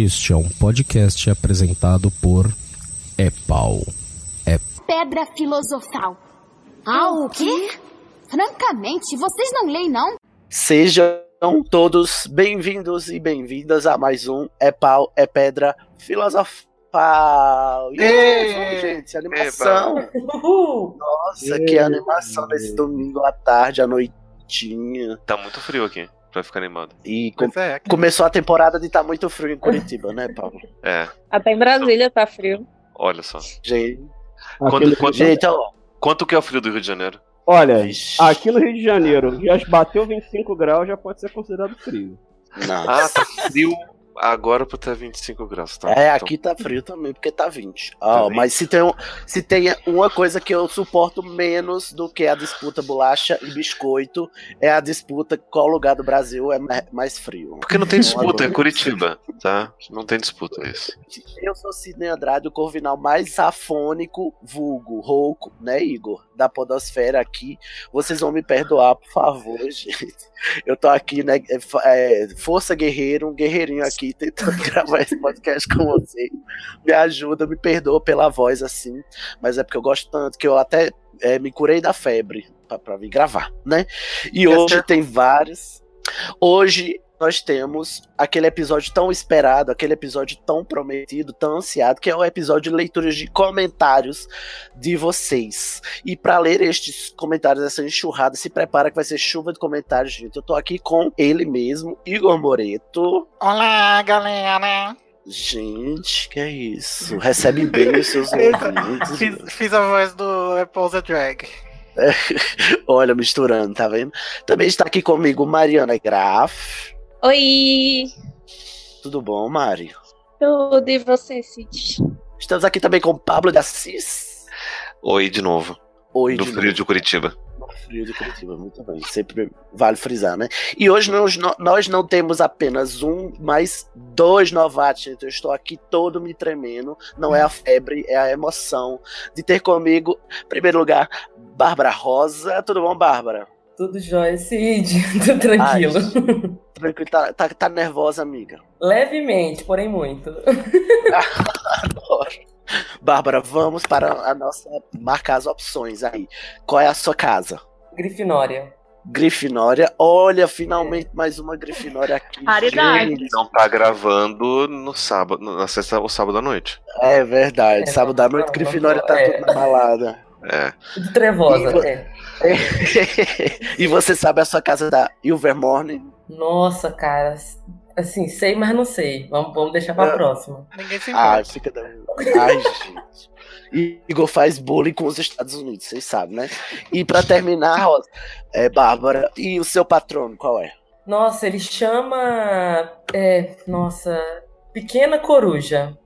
Este é um podcast apresentado por Epau. É Pedra filosofal. Ah, o quê? Francamente, vocês não leem, não? Sejam todos bem-vindos e bem-vindas a mais um É Pau, É Pedra Filosofal. Ê! gente, animação. Nossa, que animação nesse domingo à tarde, à noitinha. Tá muito frio aqui pra ficar animado. E com- é, começou a temporada de estar muito frio em Curitiba, né, Paulo? É, Até em Brasília tá frio. olha só. Gente, Quanto, quanto, gente ó, quanto que é o frio do Rio de Janeiro? Olha, aqui no Rio de Janeiro, já bateu 25 graus, já pode ser considerado frio. não. Ah, tá frio agora pra ter 25 graus. Tá, É, Então, aqui tá frio também, porque tá 20. Ó, Tá mas se tem, um- se tem uma coisa que eu suporto menos do que a disputa bolacha e biscoito, é a disputa qual lugar do Brasil é ma- mais frio. Porque não tem disputa, é Curitiba, tá? Não tem disputa, é isso. Eu sou Sidney Andrade, o corvinal mais safônico, vulgo, rouco, né, Igor? Da podosfera aqui. Vocês vão me perdoar, por favor, gente. Eu tô aqui, né, é, é, força guerreiro, um guerreirinho aqui, tentando gravar esse podcast com vocês. Me ajuda, me perdoa pela voz assim, mas é porque eu gosto tanto que eu até é, me curei da febre pra vir gravar, né? E hoje tem vários. Hoje nós temos aquele episódio tão esperado, aquele episódio tão prometido, tão ansiado, que é o episódio de leituras de comentários de vocês. E para ler estes comentários, essa enxurrada, se prepara que vai ser chuva de comentários, gente. Eu tô aqui com ele mesmo, Igor Moreto. Olá, galera! Gente, que é isso? Recebe bem os seus ouvintes. Fiz, fiz a voz do Apple's a Drag. Olha, misturando, tá vendo? Também está aqui comigo Mariana Graf. Oi! Tudo bom, Mari? Tudo e você, Cid? Estamos aqui também com Pablo de Assis. Oi de novo, Oi, do de frio novo. de Curitiba. No frio de Curitiba, muito bem. Sempre vale frisar, né? E hoje nós, nó- nós não temos apenas um, mas dois novatos, gente. Eu estou aqui todo me tremendo. Não é a febre, é a emoção de ter comigo, em primeiro lugar, Bárbara Rosa. Tudo bom, Bárbara? Tudo jóia, Cid. Tudo tranquilo. Tranquilo, tá, tá, tá nervosa, amiga? Levemente, porém muito. Adoro. Bárbara, vamos para a nossa. marcar as opções aí. Qual é a sua casa? Grifinória. Grifinória. Olha, finalmente mais uma Grifinória aqui. Raridade. Não tá gravando no sábado, na sexta ou sábado à noite. É verdade. É, Sábado à noite, não, Grifinória não, tá é. tudo na balada. É. Tudo trevosa. E é. e você sabe a sua casa da Ilvermorny? Nossa, cara. Assim, sei, mas não sei. Vamos, vamos deixar pra É. próxima. Ninguém se Ai, importa. fica da. Ai, gente. E Igor faz bullying com os Estados Unidos, vocês sabem, né? E pra terminar, Rosa, é, Bárbara, e o seu patrono, qual é? Nossa, ele chama. É, nossa. Pequena Coruja.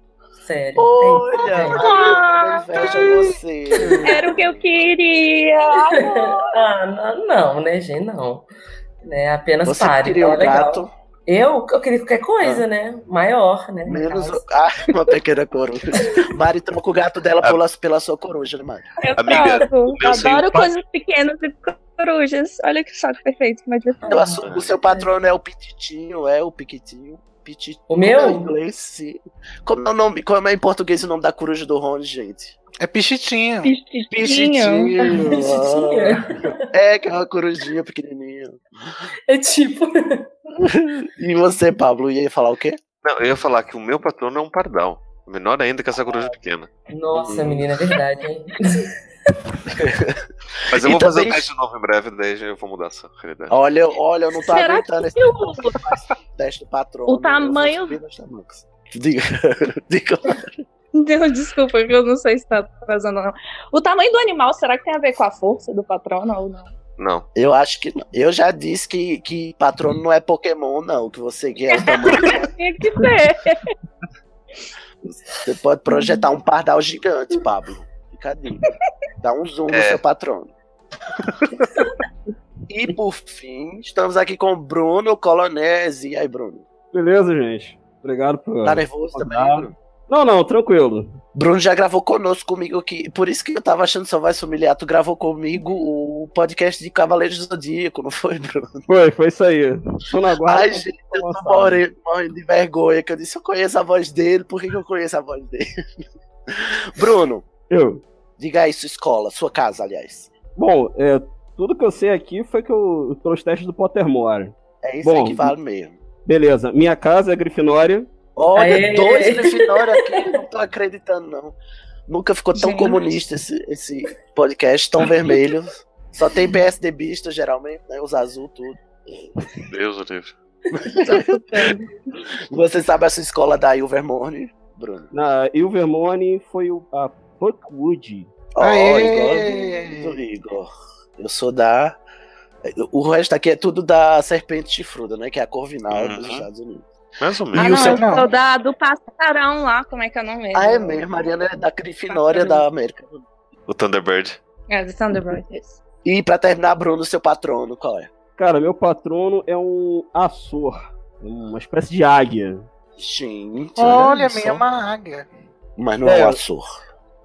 Sério. Olha, É, Mariana, inveja você. Era o que eu queria! ah, não, não, né, gente? Não. Né, apenas Você pare. queria tá um legal. gato, Eu, eu queria qualquer coisa, né? Maior, né? no menos caso. ah, uma pequena coruja. Mari troca o gato dela pela, pela sua coruja, né, Mari? Eu Amiga, Adoro coisas pequenas e corujas. Olha que choque perfeito. Mas eu Então, a su- o seu patrono é o Pititinho, é o Piquitinho. Piti... O meu? É inglês, sim. Como é, o nome, como é em português o nome da coruja do Rony, gente? É pichitinho. Pichitinho. Pichitinho. Pichitinha. ah. É, que é uma corujinha pequenininha. É tipo. E você, Pablo, ia falar o quê? Não, eu ia falar que o meu patrono é um pardal. Menor ainda que essa coruja pequena. Nossa, menina, é verdade, hein? Mas eu E vou fazer o teste de novo em breve, daí eu vou mudar essa realidade. Olha, olha, eu não tô Será aguentando esse o, teste do patrono. o Eu vou tamanho- tamanhos. Diga, diga. Deus, desculpa, que eu não sei se tá fazendo ou não. O tamanho do animal, será que tem a ver com a força do patrono ou não? Não. Eu acho que não. Eu já disse que, que patrono não é Pokémon, não. Que você quer o tamanho. Tinha que ser. Você pode projetar um pardal gigante, Pablo. Fica a dica. Dá um zoom no É. seu patrono. E por fim, estamos aqui com o Bruno Colonese. E aí, Bruno? Beleza, gente? Obrigado por. Tá nervoso também. Bruno? Não, não, tranquilo. Bruno já gravou conosco comigo aqui. Por isso que eu tava achando só vai familiar. Tu gravou comigo o podcast de Cavaleiros do Zodíaco, não foi, Bruno? Foi, foi isso aí. Tô na guarda. Ai, gente, eu tô morrendo, morrendo de vergonha. Que eu disse, eu conheço a voz dele, por que, que eu conheço a voz dele? Bruno, Eu. Diga aí sua escola, sua casa, aliás. Bom, é, tudo que eu sei aqui foi que eu, trouxe testes do Pottermore. É isso aí Bom, que vale mesmo. Beleza, minha casa é Grifinória. Olha, Aê! dois Grifinória aqui, não tô acreditando, não. Nunca ficou tão Gente. comunista esse, esse podcast, tão vermelho. Só tem PSDBista, geralmente, né? Os azul, tudo. Deus o livre. Você sabe a sua escola da Ilvermorny, Bruno? Na Ilvermorny foi o, a Ó, Aê! igual do Igor. Eu sou da. O resto aqui é tudo da Serpente Chifruda, né? Que é a Corvinal dos Uhum. Estados Unidos. Mais ou Ah, menos. O não, seu- eu sou da, do Passarão lá, como é que é o nome? Ah, é mesmo. Mariana é da Grifinória da América. O Thunderbird. É, do Thunderbird, isso. E pra terminar, Bruno, seu patrono, qual é? Cara, meu patrono é um Açor. Uma espécie de águia. Gente. Olha, só. minha uma águia. Mas não é, É. o Açor.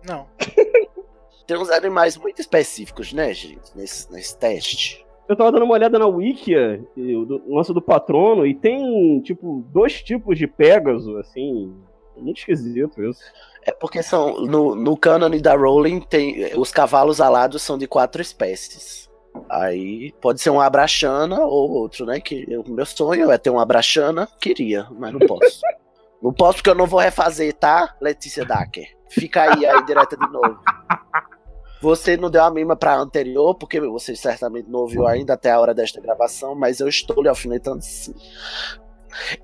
Não. Tem uns animais muito específicos, né, gente? Nesse, nesse teste. Eu tava dando uma olhada na Wikia, e o lance do patrono, e tem, tipo, dois tipos de Pégaso, assim. Muito esquisito isso. É porque são. No, no cânone da Rowling, tem, os cavalos alados são de quatro espécies. Aí pode ser um abraxana ou outro, né? Que o meu sonho é ter um abraxana. Queria, mas não posso. não posso porque eu não vou refazer, tá, Letícia Dacker? Fica aí, aí direta de novo. Você não deu a mima pra anterior, porque você certamente não ouviu ainda até a hora desta gravação, mas eu estou lhe alfinetando sim.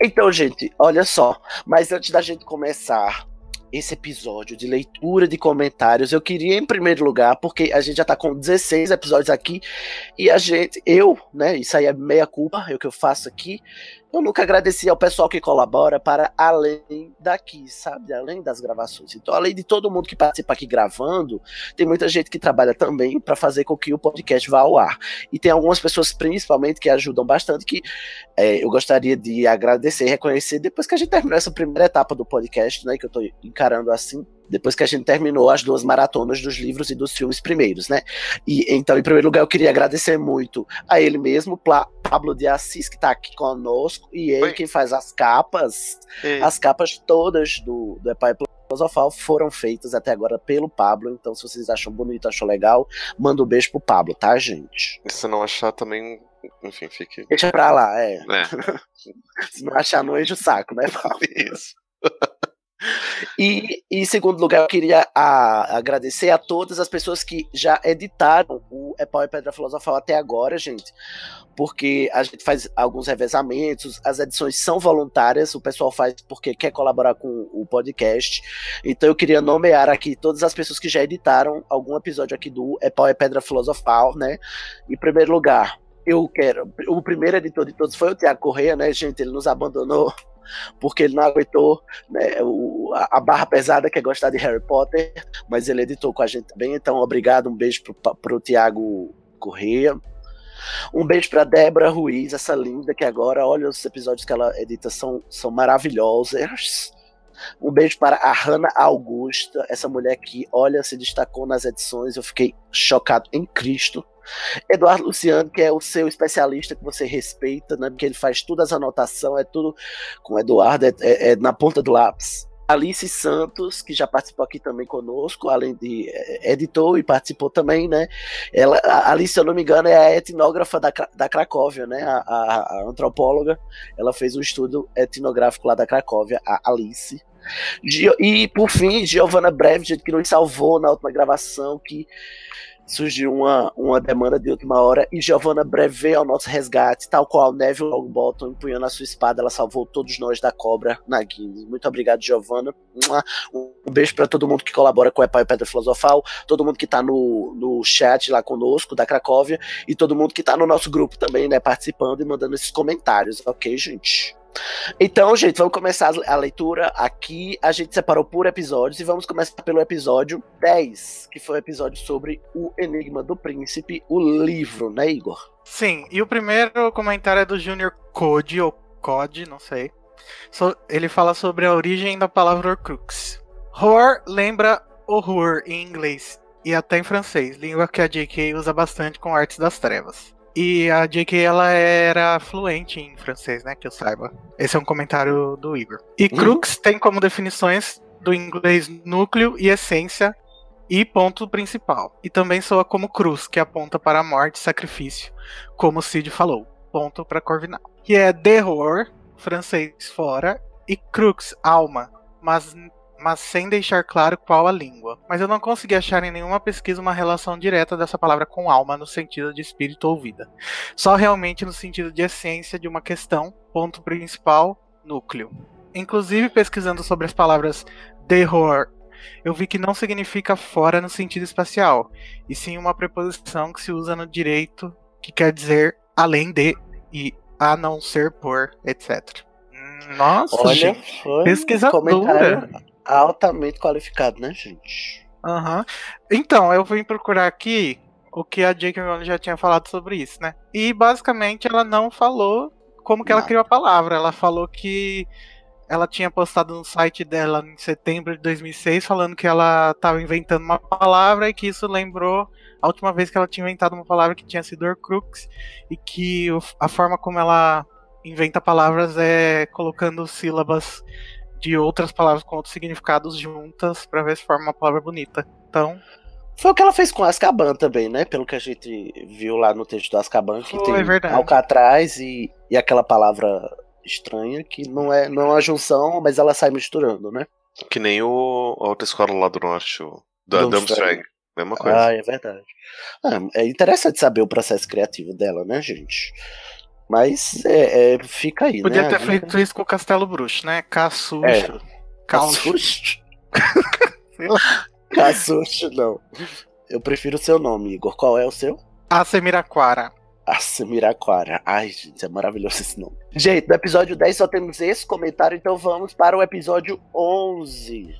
Então, gente, olha só. Mas antes da gente começar esse episódio de leitura de comentários, eu queria, em primeiro lugar, porque a gente já tá com 16 episódios aqui, e a gente, eu, né, isso aí é meia culpa, é o que eu faço aqui, eu nunca agradeci ao pessoal que colabora para além daqui, sabe? Além das gravações. Então, além de todo mundo que participa aqui gravando, tem muita gente que trabalha também para fazer com que o podcast vá ao ar. E tem algumas pessoas, principalmente, que ajudam bastante, que é, eu gostaria de agradecer e reconhecer depois que a gente terminou essa primeira etapa do podcast, né? Que eu tô encarando assim. Depois que a gente terminou as duas maratonas dos livros e dos filmes primeiros, né? E então, em primeiro lugar, eu queria agradecer muito a ele mesmo, Pla- Pablo de Assis, que tá aqui conosco, e ele Oi. quem faz as capas. E- As capas todas do, do Epai Filosofal foram feitas até agora pelo Pablo. Então, se vocês acham bonito, acham legal, manda um beijo pro Pablo, tá, gente? e se não achar também. Enfim, fique. Deixa pra lá, é. É, Se não achar, não enche o saco, né, Pablo? isso. E, em segundo lugar, eu queria a- agradecer a todas as pessoas que já editaram o É Pau e Pedra Filosofal até agora, gente. Porque a gente faz alguns revezamentos, as edições são voluntárias, o pessoal faz porque quer colaborar com o podcast. Então eu queria nomear aqui todas as pessoas que já editaram algum episódio aqui do É Pau e Pedra Filosofal, né? Em primeiro lugar, eu quero. O primeiro editor de todos foi o Tiago Correia, né, gente? Ele nos abandonou porque ele não aguentou né, o- a, barra pesada que é gostar de Harry Potter, mas ele editou com a gente também, então obrigado, um beijo pro, pro Tiago Correia. Um beijo pra Débora Ruiz, essa linda que agora, olha os episódios que ela edita, são, são maravilhosos. Um beijo para a Hanna Augusta, essa mulher que, olha, se destacou nas edições, eu fiquei chocado em Cristo. Eduardo Luciano, que é o seu especialista que você respeita, né? Porque ele faz todas as anotações, é tudo com o Eduardo, é, é- é na ponta do lápis. Alice Santos, que já participou aqui também conosco, além de é, editou e participou também, né? Ela, a Alice, se eu não me engano, é a etnógrafa da, da Cracóvia, né? A, a- a antropóloga. Ela fez um estudo etnográfico lá da Cracóvia, a Alice. E, por fim, Giovanna gente, que nos salvou na última gravação, que surgiu uma, uma demanda de última hora e Giovanna Breve veio ao nosso resgate, tal qual Neville Longbottom empunhando a sua espada, ela salvou todos nós da cobra na Guinness. Muito obrigado, Giovanna. Um beijo para todo mundo que colabora com o Epai Pedra Filosofal, todo mundo que tá no, no chat lá conosco, da Cracóvia, e todo mundo que tá no nosso grupo também, né, participando e mandando esses comentários, ok, gente? Então, gente, vamos começar a leitura aqui. A gente separou por episódios e vamos começar pelo episódio 10, que foi o episódio sobre o Enigma do Príncipe, o livro, né, Igor? Sim, e o primeiro comentário é do Junior Code, ou Code, não sei. So- ele fala sobre a origem da palavra Horcrux. Horror lembra horror em inglês e até em francês, língua que a J.K. usa bastante com artes das trevas. E a J.K. ela era fluente em francês, né? Que eu saiba. Esse é um comentário do Igor. E Uhum. crux tem como definições do inglês núcleo e essência e ponto principal. E também soa como cruz, que aponta para a morte e sacrifício, como o Cid falou. Ponto para Corvinal. Que é terror, francês fora, e crux, alma, mas, mas sem deixar claro qual a língua. Mas eu não consegui achar em nenhuma pesquisa uma relação direta dessa palavra com alma no sentido de espírito ou vida. Só realmente no sentido de essência de uma questão, ponto principal, núcleo. Inclusive, pesquisando sobre as palavras terror, eu vi que não significa fora no sentido espacial, e sim uma preposição que se usa no direito, que quer dizer além de e a não ser por, etc. Hum, Nossa, Olha, gente. foi pesquisadora. comentário altamente qualificado, né, gente? Aham. Então, eu vim procurar aqui o que a J.K. Rowling já tinha falado sobre isso, né? E basicamente ela não falou como que ela Nada. criou a palavra. Ela falou que ela tinha postado no site dela em setembro de 2006 falando que ela estava inventando uma palavra e que isso lembrou a última vez que ela tinha inventado uma palavra que tinha sido Horcrux e que a forma como ela inventa palavras é colocando sílabas de outras palavras com outros significados juntas pra ver se forma uma palavra bonita. Então, Foi o que ela fez com Azkaban também, né? Pelo que a gente viu lá no texto do Azkaban, que Foi, tem é verdade. Alcatraz e, e aquela palavra estranha que não é, não é uma junção, mas ela sai misturando, né? Que nem o, a outra escola lá do norte, o da. Dumbstrang. Mesma coisa. Ah, é verdade. Ah, é interessante saber o processo criativo dela, né, gente? Mas é, é, fica aí, podia né? ter feito dica. isso com o Castelo Bruxo, né? Caçucho. É. Cassucho? Sei lá. Cassucho, não. Eu prefiro o seu nome, Igor. Qual é o seu? Acemiraquara. Nossa, Miraquara. Ai, gente, é maravilhoso esse nome. Gente, no episódio 10 só temos esse comentário, então vamos para o episódio 11.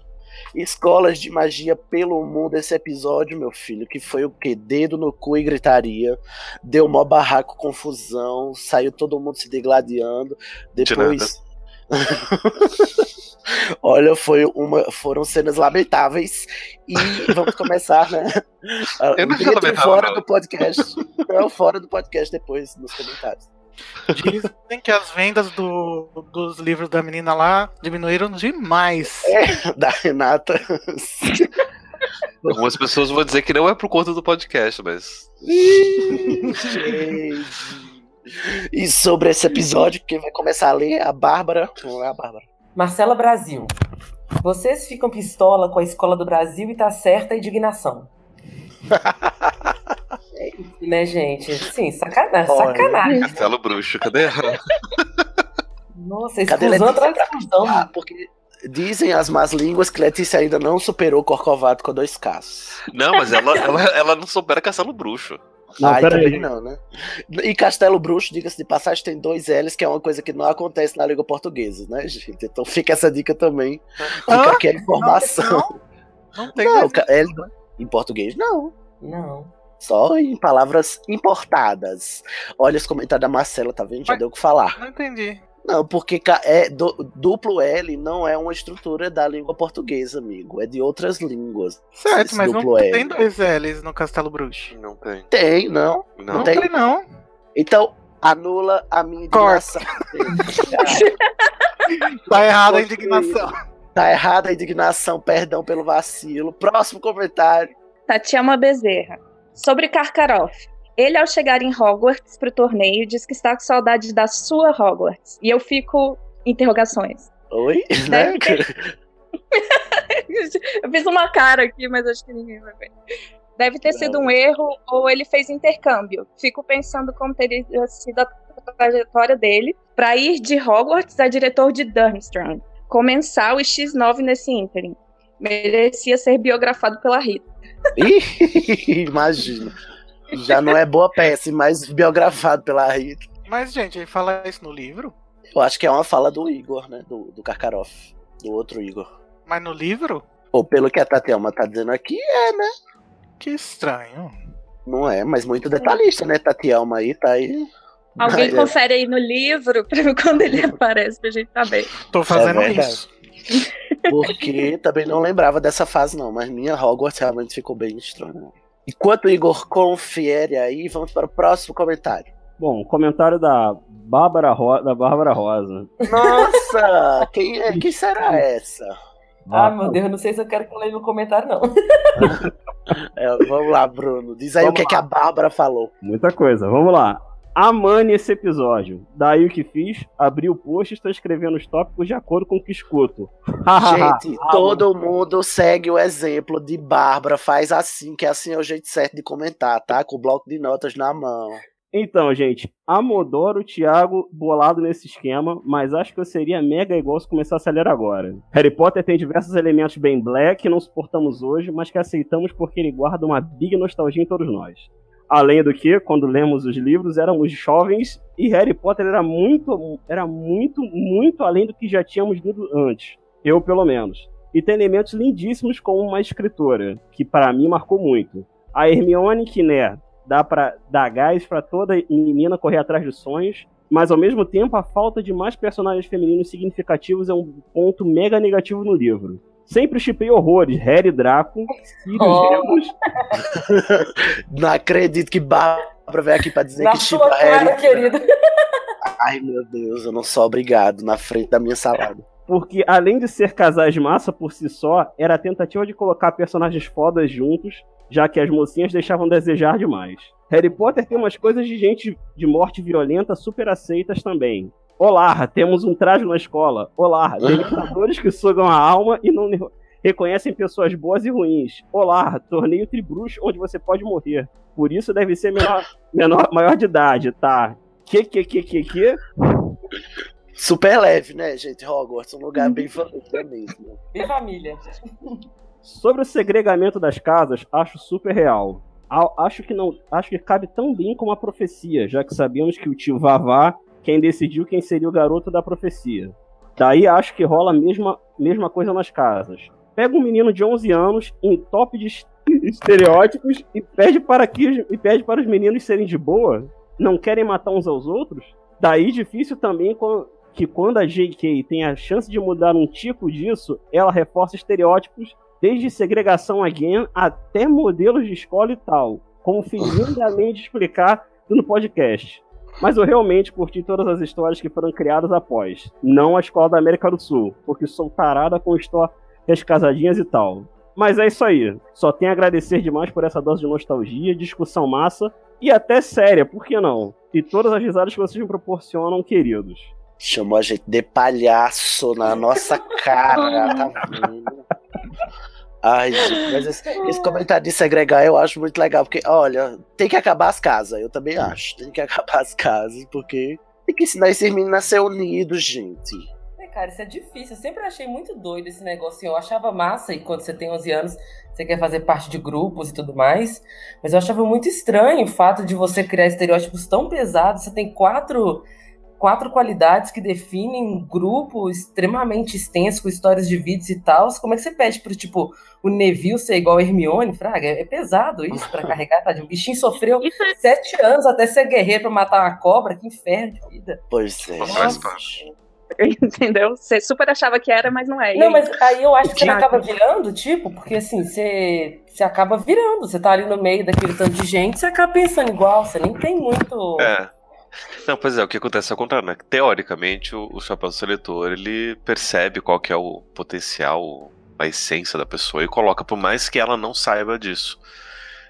Escolas de magia pelo mundo. Esse episódio, meu filho, que foi o quê? Dedo no cu e gritaria. Deu mó barraco, confusão. Saiu todo mundo se degladiando. De Depois. Olha, foi uma, foram cenas lamentáveis. E vamos começar, né? Eu não fora não. do podcast. Não, fora do podcast depois, nos comentários. Dizem que as vendas do- dos livros da menina lá diminuíram demais. É. Da Renata. Algumas pessoas vão dizer que não é por conta do podcast, mas. Gente. E sobre esse episódio, quem vai começar a ler é a Bárbara. Não é a Bárbara. Marcela Brasil. Vocês ficam pistola com a escola do Brasil e tá certa a indignação. Né, gente? Sim, sacanagem. Olha. Sacanagem. Castelo Bruxo, cadê? Nossa, Cadê exclusão atrás de exclusão. Ah, porque dizem as más línguas que Letícia ainda não superou Corcovado com dois Ks. Não, mas ela, ela, ela não soubera Castelo Bruxo. Não, pera também aí. não, né? E Castelo Bruxo, diga-se de passagem, tem dois L's, que é uma coisa que não acontece na língua portuguesa, né, gente? Então fica essa dica também. Fica Hã? aqui a informação. Não tem Não, mais- ca- L em português não. Não. Só em palavras importadas. Olha os comentários da Marcela, tá vendo? Já Mas- deu o que falar. Não entendi. Não, porque é, du- duplo L não é uma estrutura da língua portuguesa, amigo. É de outras línguas. Certo, mas não duplo L. tem dois L's no Castelo Bruxo. Não tem. Tem, não? Não, Não tem? tem, não. Então, anula a minha Corta. indignação. Tá errada a indignação. tá errada a indignação, perdão pelo vacilo. Próximo comentário. Tatiana Bezerra. Sobre Karkaroff. Ele, ao chegar em Hogwarts pro torneio, diz que está com saudade da sua Hogwarts. E eu fico. Interrogações. Oi? Né? Deve eu fiz uma cara aqui, mas acho que ninguém vai ver. Deve ter sido um erro ou ele fez intercâmbio. Fico pensando como teria sido a trajetória dele para ir de Hogwarts a diretor de Durmstrang. Comensal e X9 nesse ínterim. Merecia ser biografado pela Rita. Ih, Imagina. Já não é boa peça, mas biografado pela Rita. Mas, gente, ele fala isso no livro? Eu acho que é uma fala do Igor, né? Do, do Karkaroff. Do outro Igor. Mas no livro? Ou pelo que a Tatiana tá dizendo aqui, é, né? Que estranho. Não é, mas muito detalhista, né? Tatiana aí, tá aí. Alguém é. confere aí no livro para ver quando ele aparece pra gente saber. Tô fazendo verdade. isso. Porque também não lembrava dessa fase, não. Mas minha Hogwarts realmente ficou bem estranha. Enquanto o Igor confere aí, vamos para o próximo comentário. Bom, comentário da Bárbara, Ro... da Bárbara Rosa. Nossa! quem, é, quem será essa? Ah, meu Deus, eu não sei se eu quero que eu leia no comentário, não. É, vamos lá, Bruno. Diz aí Vamos o que, é que a Bárbara falou. Muita coisa. Vamos lá. Amane esse episódio. Daí o que fiz? Abri o post e estou escrevendo os tópicos de acordo com o que escuto. Gente, todo mundo segue o exemplo de Bárbara, faz assim, que assim é o jeito certo de comentar, tá? Com o bloco de notas na mão. Então, gente, amodoro o Thiago bolado nesse esquema, mas acho que eu seria mega igual se começasse a ler agora. Harry Potter tem diversos elementos bem black que não suportamos hoje, mas que aceitamos porque ele guarda uma big nostalgia em todos nós. Além do que, quando lemos os livros, éramos jovens e Harry Potter era muito, era muito, muito além do que já tínhamos lido antes. Eu, pelo menos. E tem elementos lindíssimos como uma escritora, que para mim marcou muito. A Hermione, que né, dá para dar gás para toda menina correr atrás de sonhos, mas ao mesmo tempo a falta de mais personagens femininos significativos é um ponto mega negativo no livro. Sempre chipei horrores, Harry e Draco, Sirius Oh. Remus, Não acredito que Bárbara veio aqui pra dizer Na que chipa cara, Harry. querido. Ai, meu Deus, eu não sou obrigado na frente da minha salada. porque além de ser casais massa por si só, era a tentativa de colocar personagens fodas juntos, já que as mocinhas deixavam desejar demais. Harry Potter tem umas coisas de gente de morte violenta super aceitas também. Olá, temos um traje na escola. Olá, dementadores que sugam a alma e não reconhecem pessoas boas e ruins. Olá, torneio tribruxo onde você pode morrer. Por isso deve ser menor, menor, maior de idade, tá? Que, que, que, que, que? Super leve, né, gente? Hogwarts, um lugar bem família mesmo. E família. Sobre o segregamento das casas, acho super real. Acho que não, acho que cabe tão bem como a profecia, já que sabemos que o tio Vavá quem decidiu quem seria o garoto da profecia. Daí acho que rola a mesma, mesma coisa nas casas. Pega um menino de 11 anos, entope de est- estereótipos e pede para que e pede para os meninos serem de boa, não querem matar uns aos outros. Daí difícil também que quando a JK tem a chance de mudar um tico disso, ela reforça estereótipos desde segregação again até modelos de escola e tal, como lindamente explicar no podcast. Mas eu realmente curti todas as histórias que foram criadas após, não a escola da América do Sul, porque sou tarada com histórias casadinhas e tal. Mas é isso aí. Só tenho a agradecer demais por essa dose de nostalgia, discussão massa e até séria, por que não? E todas as risadas que vocês me proporcionam, queridos. Chamou a gente de palhaço na nossa cara, tá vendo? Ai, gente, mas esse, esse comentário de segregar eu acho muito legal, porque, olha, tem que acabar as casas, eu também acho. Tem que acabar as casas, porque tem que ensinar esses meninos a ser unidos, gente. É, cara, isso é difícil. Eu sempre achei muito doido esse negócio. Eu achava massa, e quando você tem 11 anos, você quer fazer parte de grupos e tudo mais. Mas eu achava muito estranho o fato de você criar estereótipos tão pesados. Você tem quatro, quatro qualidades que definem um grupo extremamente extenso, com histórias de vidas e tal. Como é que você pede pro, tipo, o Neville ser igual a Hermione, Fraga? É pesado isso pra carregar, tá? O bichinho sofreu é sete anos até ser guerreiro pra matar uma cobra. Que inferno de vida. Pois é. Faz parte. Entendeu? Você super achava que era, mas não é. Não, mas aí eu acho que ele Thiago. acaba virando, tipo, porque assim, você, você acaba virando, você tá ali no meio daquele tanto de gente, você acaba pensando igual, você nem tem muito. É. Não, pois é, o que acontece é o contrário, né? Teoricamente, o, o chapéu seletor, ele percebe qual que é o potencial, a essência da pessoa e coloca, por mais que ela não saiba disso.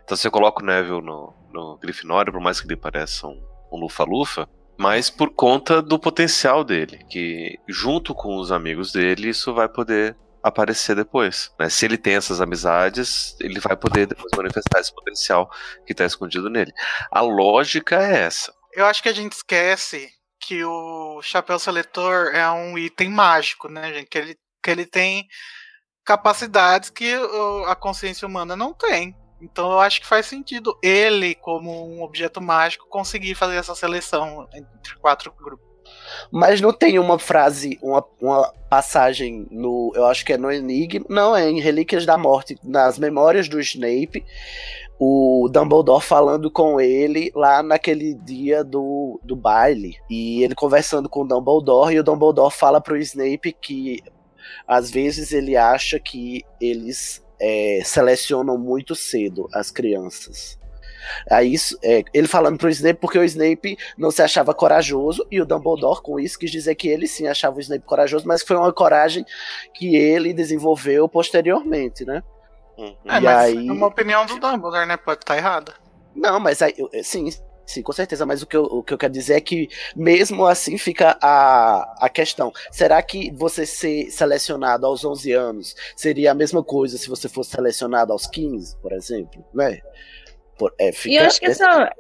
Então você coloca o Neville no, no Grifinória, por mais que ele pareça um, um lufa-lufa, mas por conta do potencial dele, que junto com os amigos dele, isso vai poder aparecer depois. né? Se ele tem essas amizades, ele vai poder depois manifestar esse potencial que está escondido nele. A lógica é essa. Eu acho que a gente esquece que o chapéu seletor é um item mágico, né, gente? Que ele, que ele tem capacidades que a consciência humana não tem. Então eu acho que faz sentido ele, como um objeto mágico, conseguir fazer essa seleção entre quatro grupos. Mas não tem uma frase, uma, uma passagem no. Eu acho que é no Enigma. Não, é em Relíquias da Morte, nas memórias do Snape. O Dumbledore falando com ele lá naquele dia do, do baile. E ele conversando com o Dumbledore. E o Dumbledore fala pro Snape que às vezes ele acha que eles é, selecionam muito cedo as crianças. Aí é, ele falando pro Snape porque o Snape não se achava corajoso e o Dumbledore com isso quis dizer que ele sim achava o Snape corajoso, mas foi uma coragem que ele desenvolveu posteriormente, né? Uhum. É, E mas aí- é uma opinião do Dumbledore, né? Pode estar errada. Não, mas aí, sim, sim, com certeza. Mas o que, eu, o que eu quero dizer é que, mesmo assim, fica a, a questão: será que você ser selecionado aos 11 anos seria a mesma coisa se você fosse selecionado aos 15, por exemplo? Né? Por- é, fica E eu acho que essa-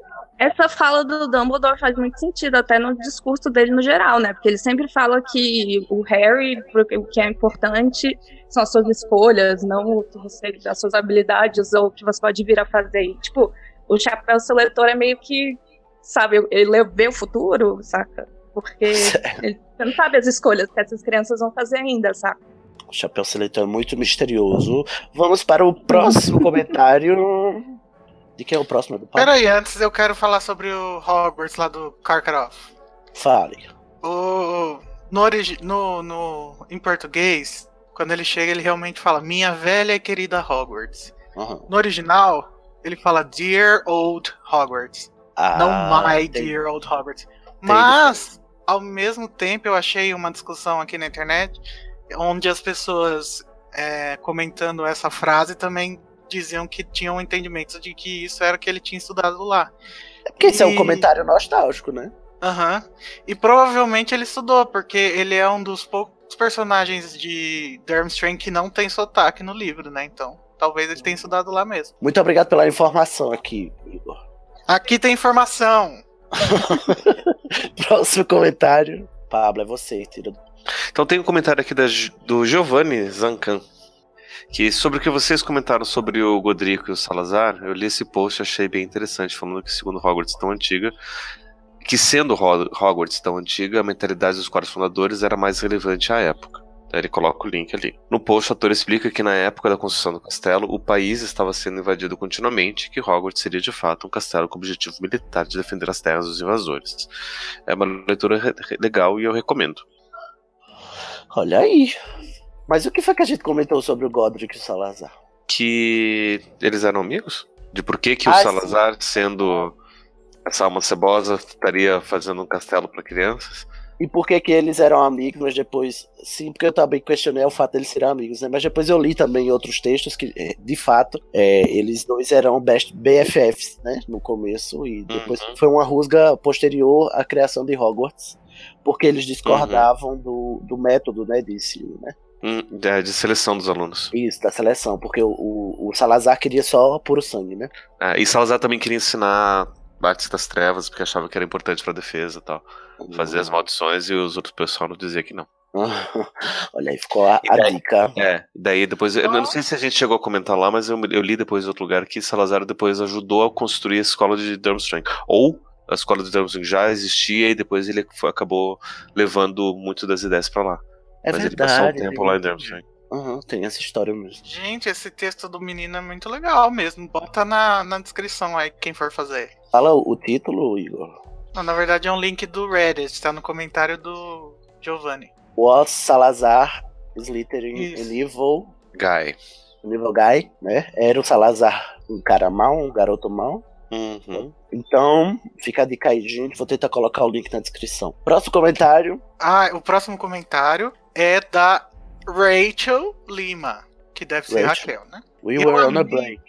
essa, fala do Dumbledore faz muito sentido, até no discurso dele no geral, né? Porque ele sempre fala que o Harry, o que é importante são as suas escolhas, não o que você, as suas habilidades ou o que você pode vir a fazer. E, tipo, o chapéu seletor é meio que, sabe, ele vê o futuro, saca? Porque ele, você não sabe as escolhas que essas crianças vão fazer ainda, saca? O chapéu seletor é muito misterioso. Vamos para o próximo comentário. De quem é o próximo do Paulo? Peraí, antes eu quero falar sobre o Hogwarts lá do Karkaroff. Fale. O, no, no, no, em português, quando ele chega, ele realmente fala Minha velha e querida Hogwarts. Aham. No original, ele fala Dear Old Hogwarts. Ah, não My tem- Dear Old Hogwarts. Mas, ao mesmo tempo, eu achei uma discussão aqui na internet onde as pessoas é, comentando essa frase também diziam que tinham um entendimento de que isso era que ele tinha estudado lá. É porque esse é um E- comentário nostálgico, né? Aham. E provavelmente ele estudou, porque ele é um dos poucos personagens de Durmstrang que não tem sotaque no livro, né? Então, talvez ele tenha estudado lá mesmo. Muito obrigado pela informação aqui, Igor. Aqui tem informação. Próximo comentário. Pablo, é você, tira Então tem um comentário aqui da do Giovanni Zancan. Que sobre o que vocês comentaram sobre o Godrico e o Salazar, eu li esse post e achei bem interessante, falando que segundo Hogwarts tão antiga, que sendo Ho- Hogwarts tão antiga, a mentalidade dos quatro fundadores era mais relevante à época. Ele coloca o link ali. No post, o ator explica que na época da construção do castelo, o país estava sendo invadido continuamente e que Hogwarts seria de fato um castelo com o objetivo militar de defender as terras dos invasores. É uma leitura legal e eu recomendo. Olha aí. Mas o que foi que a gente comentou sobre o Godric e o Salazar? que eles eram amigos? De por que, que o Ah, sim. Salazar, sendo essa alma cebosa, estaria fazendo um castelo para crianças? E por que que eles eram amigos, mas depois... Sim, porque eu também questionei o fato deles serem amigos, né? Mas depois eu li também outros textos que, eh, de fato, eh, eles dois eram best BFFs, né? No começo, e depois Uhum. foi uma rusga posterior à criação de Hogwarts, porque eles discordavam Uhum. do, do método, né, de ensino, né? Hum, é, de seleção dos alunos. Isso, da seleção, porque o, o, o Salazar queria só puro sangue, né? Ah, e Salazar também queria ensinar artes das trevas, porque achava que era importante pra defesa e tal. Fazer as maldições e os outros pessoal não dizia que não. Olha aí, ficou a, a daí? dica. É, daí depois. Eu não sei se a gente chegou a comentar lá, mas eu, eu li depois em outro lugar que Salazar depois ajudou a construir a escola de Durmstrang. Ou a escola de Durmstrang já existia e depois ele foi- acabou levando muito das ideias pra lá. É mas verdade. ele passou um tempo lá em Durmstrang. Uhum, tem essa história mesmo. Gente, esse texto do menino é muito legal mesmo. Bota na, na descrição aí quem for fazer. Fala o, o título, Igor. Não, na verdade é um link do Reddit, tá no comentário do Giovanni. Was Salazar Slytherin Isso. and Evil, Guy. an evil guy, né? Era o Salazar um cara mau, um garoto mau. Uhum. Então, fica a dica aí, gente. Vou tentar colocar o link na descrição. Próximo comentário. Ah, o próximo comentário é da Rachel Lima, que deve ser Rachel. Raquel, né? We Eu were on a amei. break.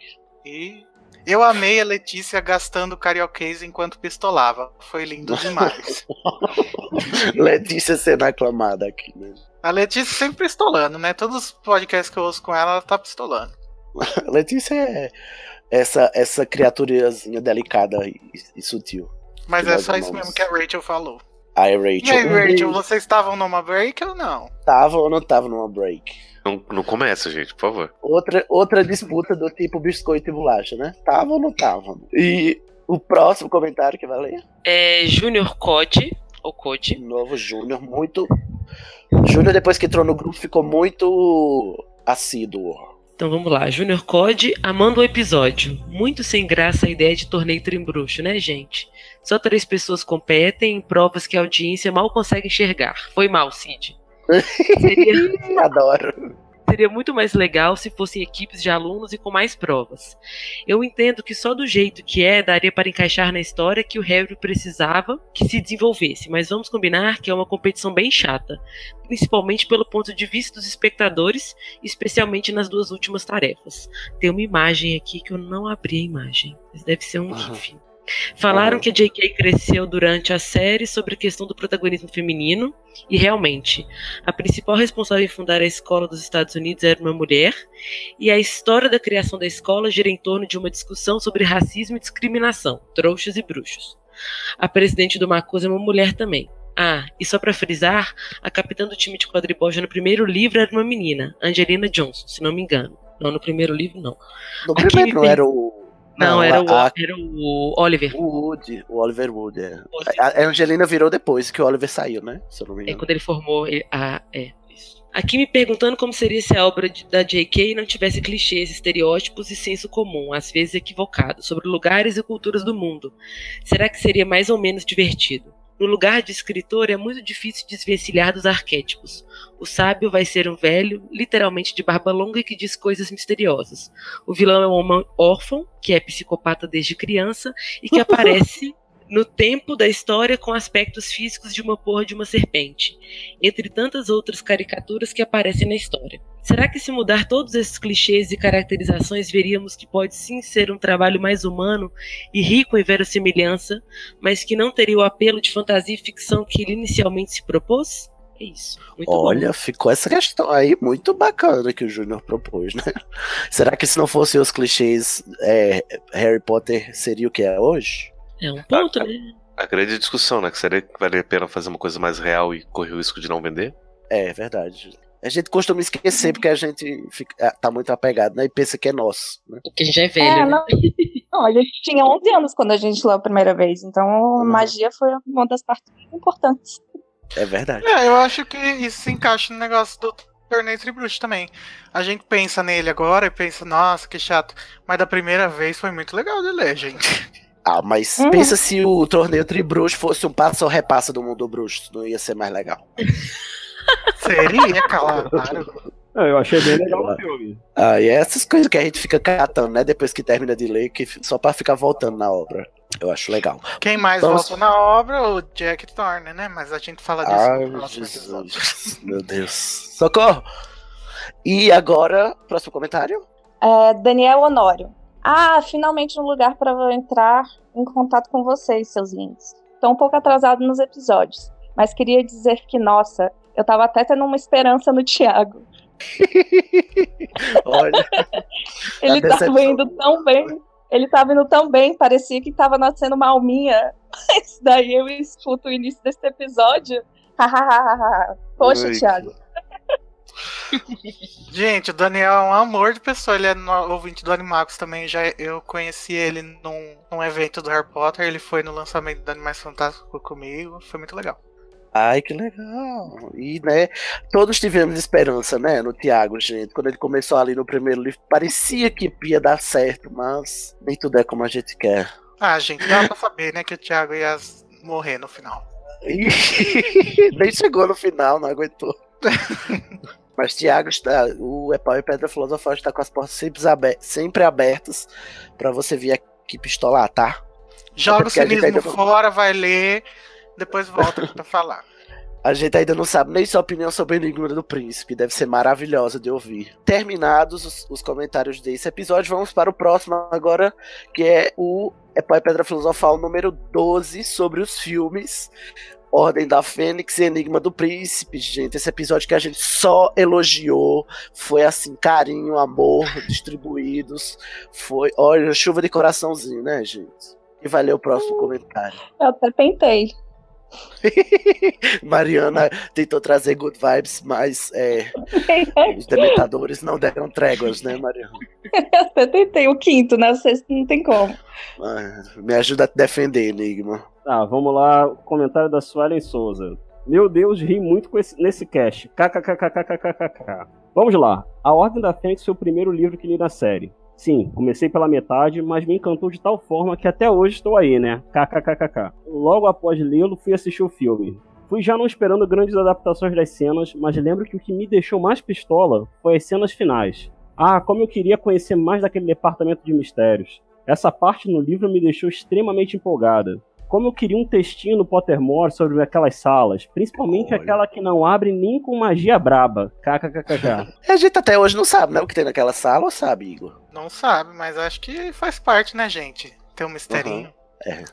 E eu amei a Letícia gastando carioquês enquanto pistolava. Foi lindo demais. Letícia sendo aclamada aqui, né? a Letícia sempre pistolando, né? Todos os podcasts que eu ouço com ela, ela tá pistolando. Letícia é essa, essa criaturazinha delicada e, e sutil. Mas é só isso mesmo que a Rachel falou. E Rachel. aí, um Rachel, beijo. vocês estavam numa break ou não? Tava ou não tava numa break? Não, não começa, gente, por favor. Outra, outra disputa do tipo biscoito e bolacha, né? Tava ou não tava? E o próximo comentário que vai ler? É Junior Code, ou Code. De novo, Júnior, muito. Júnior, depois que entrou no grupo, ficou muito assíduo. Então vamos lá, Junior Code amando o episódio. Muito sem graça a ideia de torneio trimbruxo, né, gente? Só três pessoas competem em provas que a audiência mal consegue enxergar. Foi mal, Cid. Seria, Adoro. seria muito mais legal se fossem equipes de alunos e com mais provas. Eu entendo que só do jeito que é daria para encaixar na história que o Harry precisava que se desenvolvesse, mas vamos combinar que é uma competição bem chata, principalmente pelo ponto de vista dos espectadores, especialmente nas duas últimas tarefas. Tem uma imagem aqui que eu não abri a imagem, mas deve ser um Aham. GIF. Falaram que a J.K. cresceu durante a série sobre a questão do protagonismo feminino, e realmente, a principal responsável em fundar a escola dos Estados Unidos era uma mulher, e a história da criação da escola gira em torno de uma discussão sobre racismo e discriminação, trouxas e bruxos. A presidente do Macusa é uma mulher também. Ah, e só pra frisar, a capitã do time de quadribol já no primeiro livro era uma menina, Angelina Johnson, se não me engano. Não, no primeiro livro não. No Aqui primeiro per- era o. Não, era, o, a- era o Oliver. o Wood, o Oliver Wood. É. A Angelina virou depois que o Oliver saiu, né? Se eu não me É engano. quando ele formou a. É, isso. Aqui me perguntando como seria se a obra de- da J.K. não tivesse clichês, estereótipos e senso comum, às vezes equivocado, sobre lugares e culturas do mundo. Será que seria mais ou menos divertido? No lugar de escritor é muito difícil desvencilhar dos arquétipos. O sábio vai ser um velho, literalmente de barba longa e que diz coisas misteriosas. O vilão é um homem órfão, que é psicopata desde criança e que aparece no tempo da história com aspectos físicos de uma porra de uma serpente, entre tantas outras caricaturas que aparecem na história. Será que se mudar todos esses clichês e caracterizações veríamos que pode sim ser um trabalho mais humano e rico em verossimilhança, mas que não teria o apelo de fantasia e ficção que ele inicialmente se propôs? É isso. Muito bom. Olha, ficou essa questão aí muito bacana que o Júnior propôs, né? Será que se não fossem os clichês, é, Harry Potter seria o que é hoje? É um ponto, né? A grande discussão, né? Que seria que vale a pena fazer uma coisa mais real e correr o risco de não vender? É verdade. A gente costuma esquecer porque a gente fica, ah, tá muito apegado, né? E pensa que é nosso. Né? Porque a gente já é velho, É, né? não, a gente tinha 11 anos quando a gente leu a primeira vez, então Uhum. magia foi uma das partes mais importantes. É verdade. É, eu acho que isso se encaixa no negócio do torneio Tribruxo também. A gente pensa nele agora e pensa, nossa, que chato. Mas da primeira vez foi muito legal de ler, gente. Ah, mas Uhum. pensa se o torneio Tribruxo fosse um passo ou repassa do mundo bruxo, não ia ser mais legal. Seria, claro. Não, eu achei bem legal o filme. Ah, e é essas coisas que a gente fica catando, né? Depois que termina de ler, que só pra ficar voltando na obra. Eu acho legal. Quem mais Vamos- volta na obra? O Jack Thorne, né? Mas a gente fala disso Ai. Meu Deus. Socorro! E agora, próximo comentário? É, Daniel Honório. Ah, finalmente um lugar para eu entrar em contato com vocês, seus lindos. Tô um pouco atrasado nos episódios, mas queria dizer que, nossa, eu tava até tendo uma esperança no Thiago. Olha, Ele tava decepção. indo tão bem. Ele tava indo tão bem, parecia que tava nascendo uma alminha. Mas daí eu escuto o início desse episódio. Poxa, Ai, Thiago. Gente, o Daniel é um amor de pessoa. Ele é ouvinte do Animagos também. Já eu conheci ele num, num evento do Harry Potter. Ele foi no lançamento do Animais Fantásticos comigo. Foi muito legal. Ai, que legal. E, né, todos tivemos esperança, né, no Tiago, gente. Quando ele começou ali no primeiro livro, parecia que ia dar certo, mas nem tudo é como a gente quer. Ah, gente, dá pra saber, né, que o Thiago ia morrer no final. Nem chegou no final, não aguentou. Mas Tiago está, o Epau e Pedra Filosofal está com as portas sempre, aber- sempre abertas pra você vir aqui pistolar, tá? Joga o cinismo ainda fora, vai ler, depois volta pra falar. A gente ainda não sabe nem sua opinião sobre o Enigma do Príncipe, deve ser maravilhosa de ouvir. Terminados os, os comentários desse episódio, vamos para o próximo agora, que é o Epau e Pedra Filosofal número 12, sobre os filmes Ordem da Fênix e Enigma do Príncipe, gente. Esse episódio que a gente só elogiou, foi assim, carinho, amor distribuídos, foi, olha, chuva de coraçãozinho, né, gente? E vai ler o próximo comentário. Eu até pentei. Mariana tentou trazer good vibes, mas é, os dementadores não deram tréguas, né, Mariana? Eu até tentei. O quinto, né? O sexto não tem como. Ah, Me ajuda a te defender, Enigma. Tá, vamos lá. Comentário da Suelen Souza. Meu Deus, ri muito esse, nesse cast. KKKKKKKK. Vamos lá. A Ordem da Fênix foi o primeiro livro que li na série. Sim, comecei pela metade, mas me encantou de tal forma que até hoje estou aí, né? KKKKK. Logo após lê-lo, fui assistir o filme. Fui já não esperando grandes adaptações das cenas, mas lembro que o que me deixou mais pistola foi as cenas finais. Ah, como eu queria conhecer mais daquele departamento de mistérios. Essa parte no livro me deixou extremamente empolgada. Como eu queria um textinho no Pottermore sobre aquelas salas, principalmente Olha. aquela que não abre nem com magia braba. KKKKK. A gente até hoje não sabe, né? O que tem naquela sala, ou sabe, Igor? Não sabe, mas acho que faz parte, né, gente? Tem um misterinho.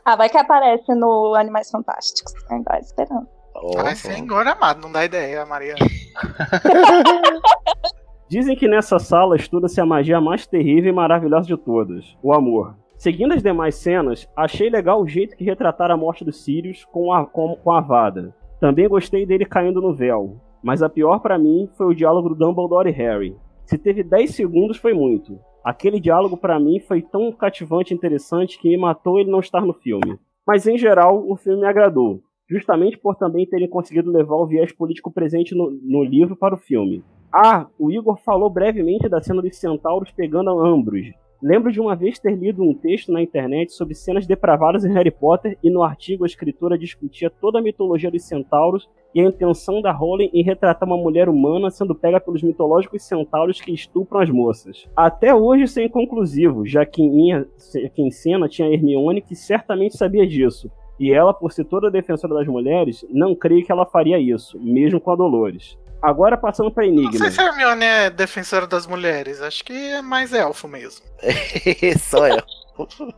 Ah, vai que aparece no Animais Fantásticos. Ainda esperando. Oh, Ai, senhor amado, não dá ideia, Maria. Dizem que nessa sala estuda-se a magia mais terrível e maravilhosa de todas, o amor. Seguindo as demais cenas, achei legal o jeito que retrataram a morte dos Sirius com a, com, com a Vada. Também gostei dele caindo no véu, mas a pior pra mim foi o diálogo do Dumbledore e Harry. Se teve 10 segundos foi muito. Aquele diálogo pra mim foi tão cativante e interessante que me matou ele não estar no filme. Mas em geral, o filme me agradou, justamente por também terem conseguido levar o viés político presente no, no livro para o filme. Ah, o Igor falou brevemente da cena dos centauros pegando a Ambrose. Lembro de uma vez ter lido um texto na internet sobre cenas depravadas em Harry Potter e no artigo a escritora discutia toda a mitologia dos centauros e a intenção da Rowling em retratar uma mulher humana sendo pega pelos mitológicos centauros que estupram as moças. Até hoje isso é inconclusivo, já que em, que em cena tinha Hermione que certamente sabia disso. E ela, por ser toda defensora das mulheres, não creio que ela faria isso, mesmo com a Dolores. Agora passando pra Não Enigma. sei se a Hermione é defensora das mulheres. Acho que é mais elfo mesmo. Só eu.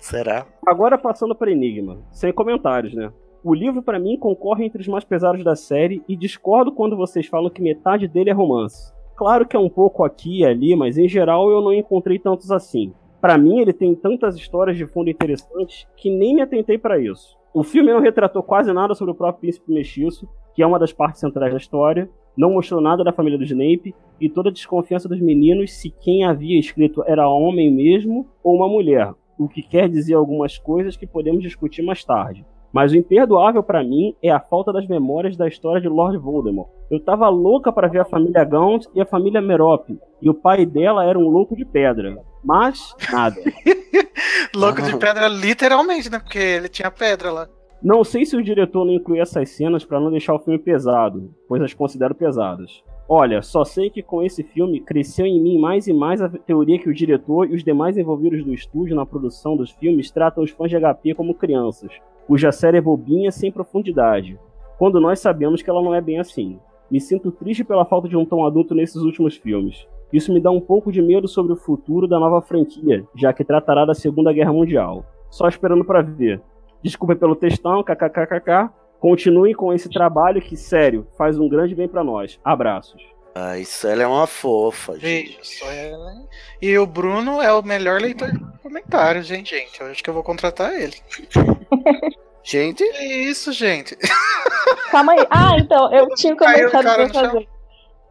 Será? Agora passando para Enigma, sem comentários, né? O livro pra mim concorre entre os mais pesados da série e discordo quando vocês falam que metade dele é romance. Claro que é um pouco aqui e ali, mas em geral eu não encontrei tantos assim. Pra mim ele tem tantas histórias de fundo interessantes que nem me atentei pra isso. O filme não retratou quase nada sobre o próprio príncipe mestiço, que é uma das partes centrais da história, não mostrou nada da família do Snape e toda a desconfiança dos meninos se quem havia escrito era homem mesmo ou uma mulher, o que quer dizer algumas coisas que podemos discutir mais tarde. Mas o imperdoável pra mim é a falta das memórias da história de Lord Voldemort. Eu tava louca pra ver a família Gaunt e a família Merop, e o pai dela era um louco de pedra. Mas nada. Louco de pedra, literalmente, né? Porque ele tinha pedra lá. Não sei se o diretor não incluiu essas cenas pra não deixar o filme pesado, pois as considero pesadas. Olha, só sei que com esse filme cresceu em mim mais e mais a teoria que o diretor e os demais envolvidos do estúdio na produção dos filmes tratam os fãs de HP como crianças, cuja série é bobinha sem profundidade, quando nós sabemos que ela não é bem assim. Me sinto triste pela falta de um tom adulto nesses últimos filmes. Isso me dá um pouco de medo sobre o futuro da nova franquia, já que tratará da Segunda Guerra Mundial. Só esperando pra ver. Desculpa pelo textão, kkkk. Continuem com esse trabalho que, sério, faz um grande bem pra nós. Abraços. Ah, isso ela é uma fofa, gente. Só ela. hein? E o Bruno é o melhor leitor de comentários, hein, gente? Eu acho que eu vou contratar ele. Gente, Que isso, gente? Calma aí. Ah, então, eu tinha um Caiu o comentário cara pra fazer.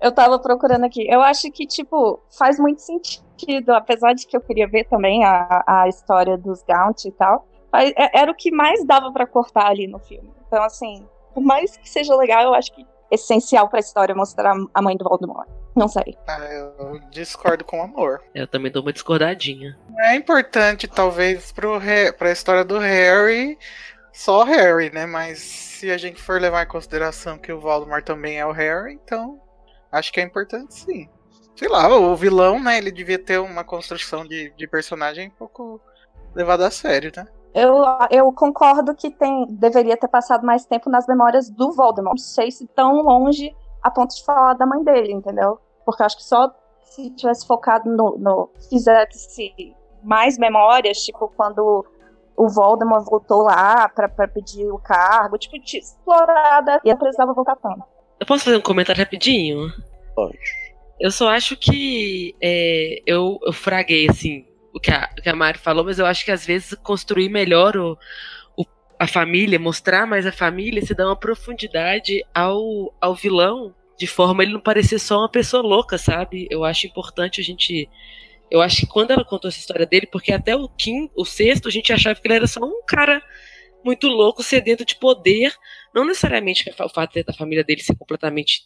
Eu tava procurando aqui. Eu acho que, tipo, faz muito sentido, apesar de que eu queria ver também a, a história dos Gaunt e tal. Mas é- Era o que mais dava pra cortar ali no filme. Então, assim, por mais que seja legal, eu acho que é essencial pra história mostrar a mãe do Voldemort. Não sei. Ah, eu discordo com amor. Eu também dou uma discordadinha. É importante, talvez, pro Har- pra história do Harry, só Harry, né? Mas se a gente for levar em consideração que o Voldemort também é o Harry, então acho que é importante sim. Sei lá, o vilão, né? Ele devia ter uma construção de, de personagem um pouco levada a sério, né? Eu, eu concordo que tem, deveria ter passado mais tempo nas memórias do Voldemort. Não sei se tão longe a ponto de falar da mãe dele, entendeu? Porque eu acho que só se tivesse focado no. no fizesse mais memórias, tipo, quando o Voldemort voltou lá pra, pra pedir o cargo, tipo, tinha explorada e eu precisava voltar tanto. Eu posso fazer um comentário rapidinho? pode. Eu só acho que é, eu, eu fraguei, assim, o que, a, que a Mari falou, mas eu acho que às vezes construir melhor o, o- a família, mostrar mais a família, se dá uma profundidade ao, ao vilão, de forma ele não parecer só uma pessoa louca, sabe? Eu acho importante a gente. Eu acho que quando ela contou essa história dele, porque até o quinto, o sexto, a gente achava que ele era só um cara muito louco, sedento de poder. Não necessariamente o fato da família dele ser completamente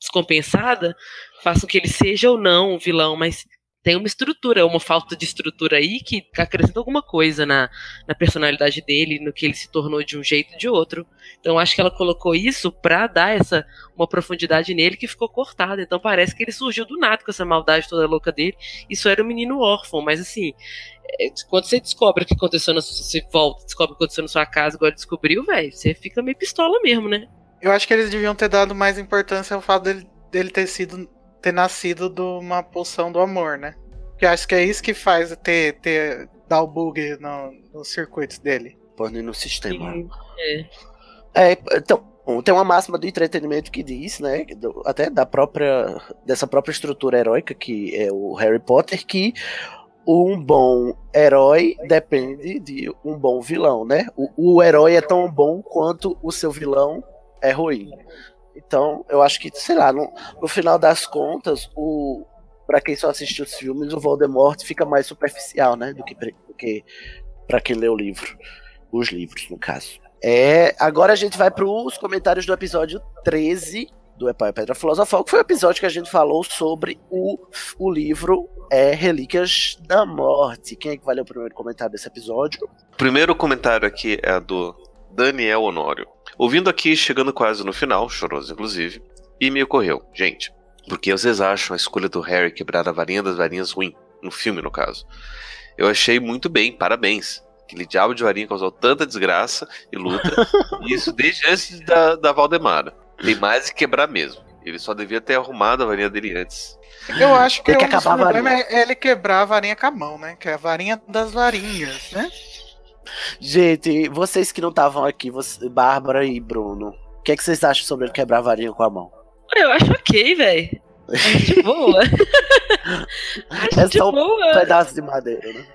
descompensada faça com que ele seja ou não um vilão, mas tem uma estrutura, uma falta de estrutura aí que acrescenta alguma coisa na, na personalidade dele, no que ele se tornou de um jeito ou de outro. Então acho que ela colocou isso pra dar essa uma profundidade nele que ficou cortada. Então parece que ele surgiu do nada com essa maldade toda louca dele. Isso era um menino órfão, mas assim, é, quando você descobre o que aconteceu, na, você volta, descobre o que aconteceu na sua casa, agora descobriu, velho, você fica meio pistola mesmo, né? Eu acho que eles deviam ter dado mais importância ao fato dele, dele ter sido ter nascido de uma poção do amor, né? Que eu acho que é isso que faz ter, ter dar o bug no, nos circuitos dele. Põe no sistema. É. É, então, tem uma máxima do entretenimento que diz, né, do- até da própria dessa própria estrutura heróica que é o Harry Potter que um bom herói depende de um bom vilão, né? O, o herói é tão bom quanto o seu vilão é ruim. Então, eu acho que, sei lá, no, no final das contas, o para quem só assistiu os filmes, o Voldemort fica mais superficial, né, do que para quem lê o livro, os livros, no caso. É, agora a gente vai para os comentários do episódio 13 do Epau e Pedra Filosofal, que foi o episódio que a gente falou sobre o, o livro é, Relíquias da Morte. Quem é que vai ler o primeiro comentário desse episódio? O primeiro comentário aqui é do Daniel Honório. Ouvindo aqui, chegando quase no final, choroso inclusive, e me ocorreu, gente, por que vocês acham a escolha do Harry quebrar a varinha das varinhas ruim? No filme, no caso. Eu achei muito bem, parabéns. Aquele diabo de varinha causou tanta desgraça e luta. e isso desde antes da, da Valdemara. Tem mais que quebrar mesmo. Ele só devia ter arrumado a varinha dele antes. Eu acho que, que o problema é ele quebrar a varinha com a mão, né? Que é a varinha das varinhas, né? Gente, vocês que não estavam aqui, você- Bárbara e Bruno, o que, é que vocês acham sobre ele quebrar a varinha com a mão? Eu acho ok, velho. Acho de boa. acho É de só um boa. pedaço de madeira, né?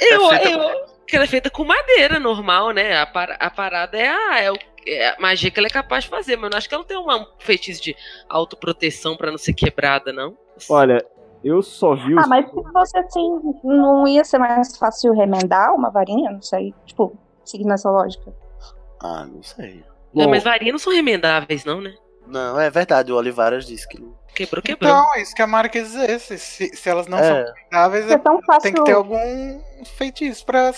Eu, É eu, que ela é feita com madeira normal, né? A, par- a parada é a, é, o- é a magia que ela é capaz de fazer, mas eu não acho que ela tem uma, um feitiço de autoproteção pra não ser quebrada, não. Olha, eu só vi os Ah, mas se fosse assim, não ia ser mais fácil remendar uma varinha? Não sei. Tipo, seguindo essa lógica. Ah, não sei. Não, Bom, mas varinhas não são remendáveis, não, né? Não, é verdade, o Olivaras disse que não. Quebrou, quebrou. Então, é isso que a Mara quis dizer. Se, se, se elas não É. são rendáveis, É tão fácil. tem que ter algum feitiço pra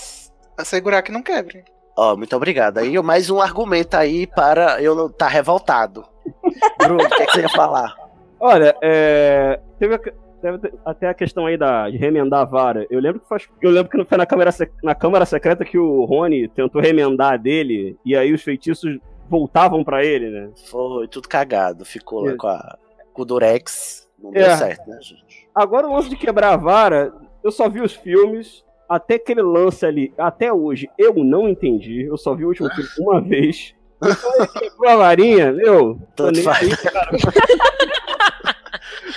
assegurar que não quebre. Ó, muito obrigado. Aí mais um argumento aí para eu não estar revoltado. Bruno, o que, é que você ia falar? Olha, é, teve, até a questão aí da, de remendar a vara. Eu lembro que faz, eu lembro que não foi na câmara, na câmara secreta que o Rony tentou remendar dele e aí os feitiços voltavam pra ele, né? Foi tudo cagado. Ficou lá com, a, com o Durex. Não deu É. certo, né, gente? Agora o lance de quebrar a vara, eu só vi os filmes, até aquele lance ali, até hoje, eu não entendi. Eu só vi o último filme uma vez. Quebrou a varinha, meu. tô Tanto faz. aí, cara.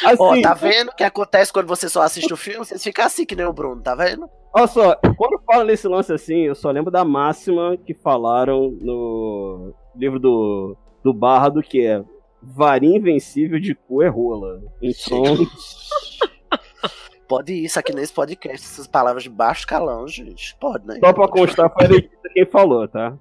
Assim, Ó, tá vendo o que acontece quando você só assiste o filme? Vocês ficam assim que nem o Bruno, tá vendo? Olha só, quando fala nesse lance assim, eu só lembro da máxima que falaram no livro do, do Bardo, que é varinha invencível de cu é rola. Então, Pode ir, isso aqui nesse podcast, essas palavras de baixo calão, gente. Pode, né? só pra constar, foi quem falou, tá?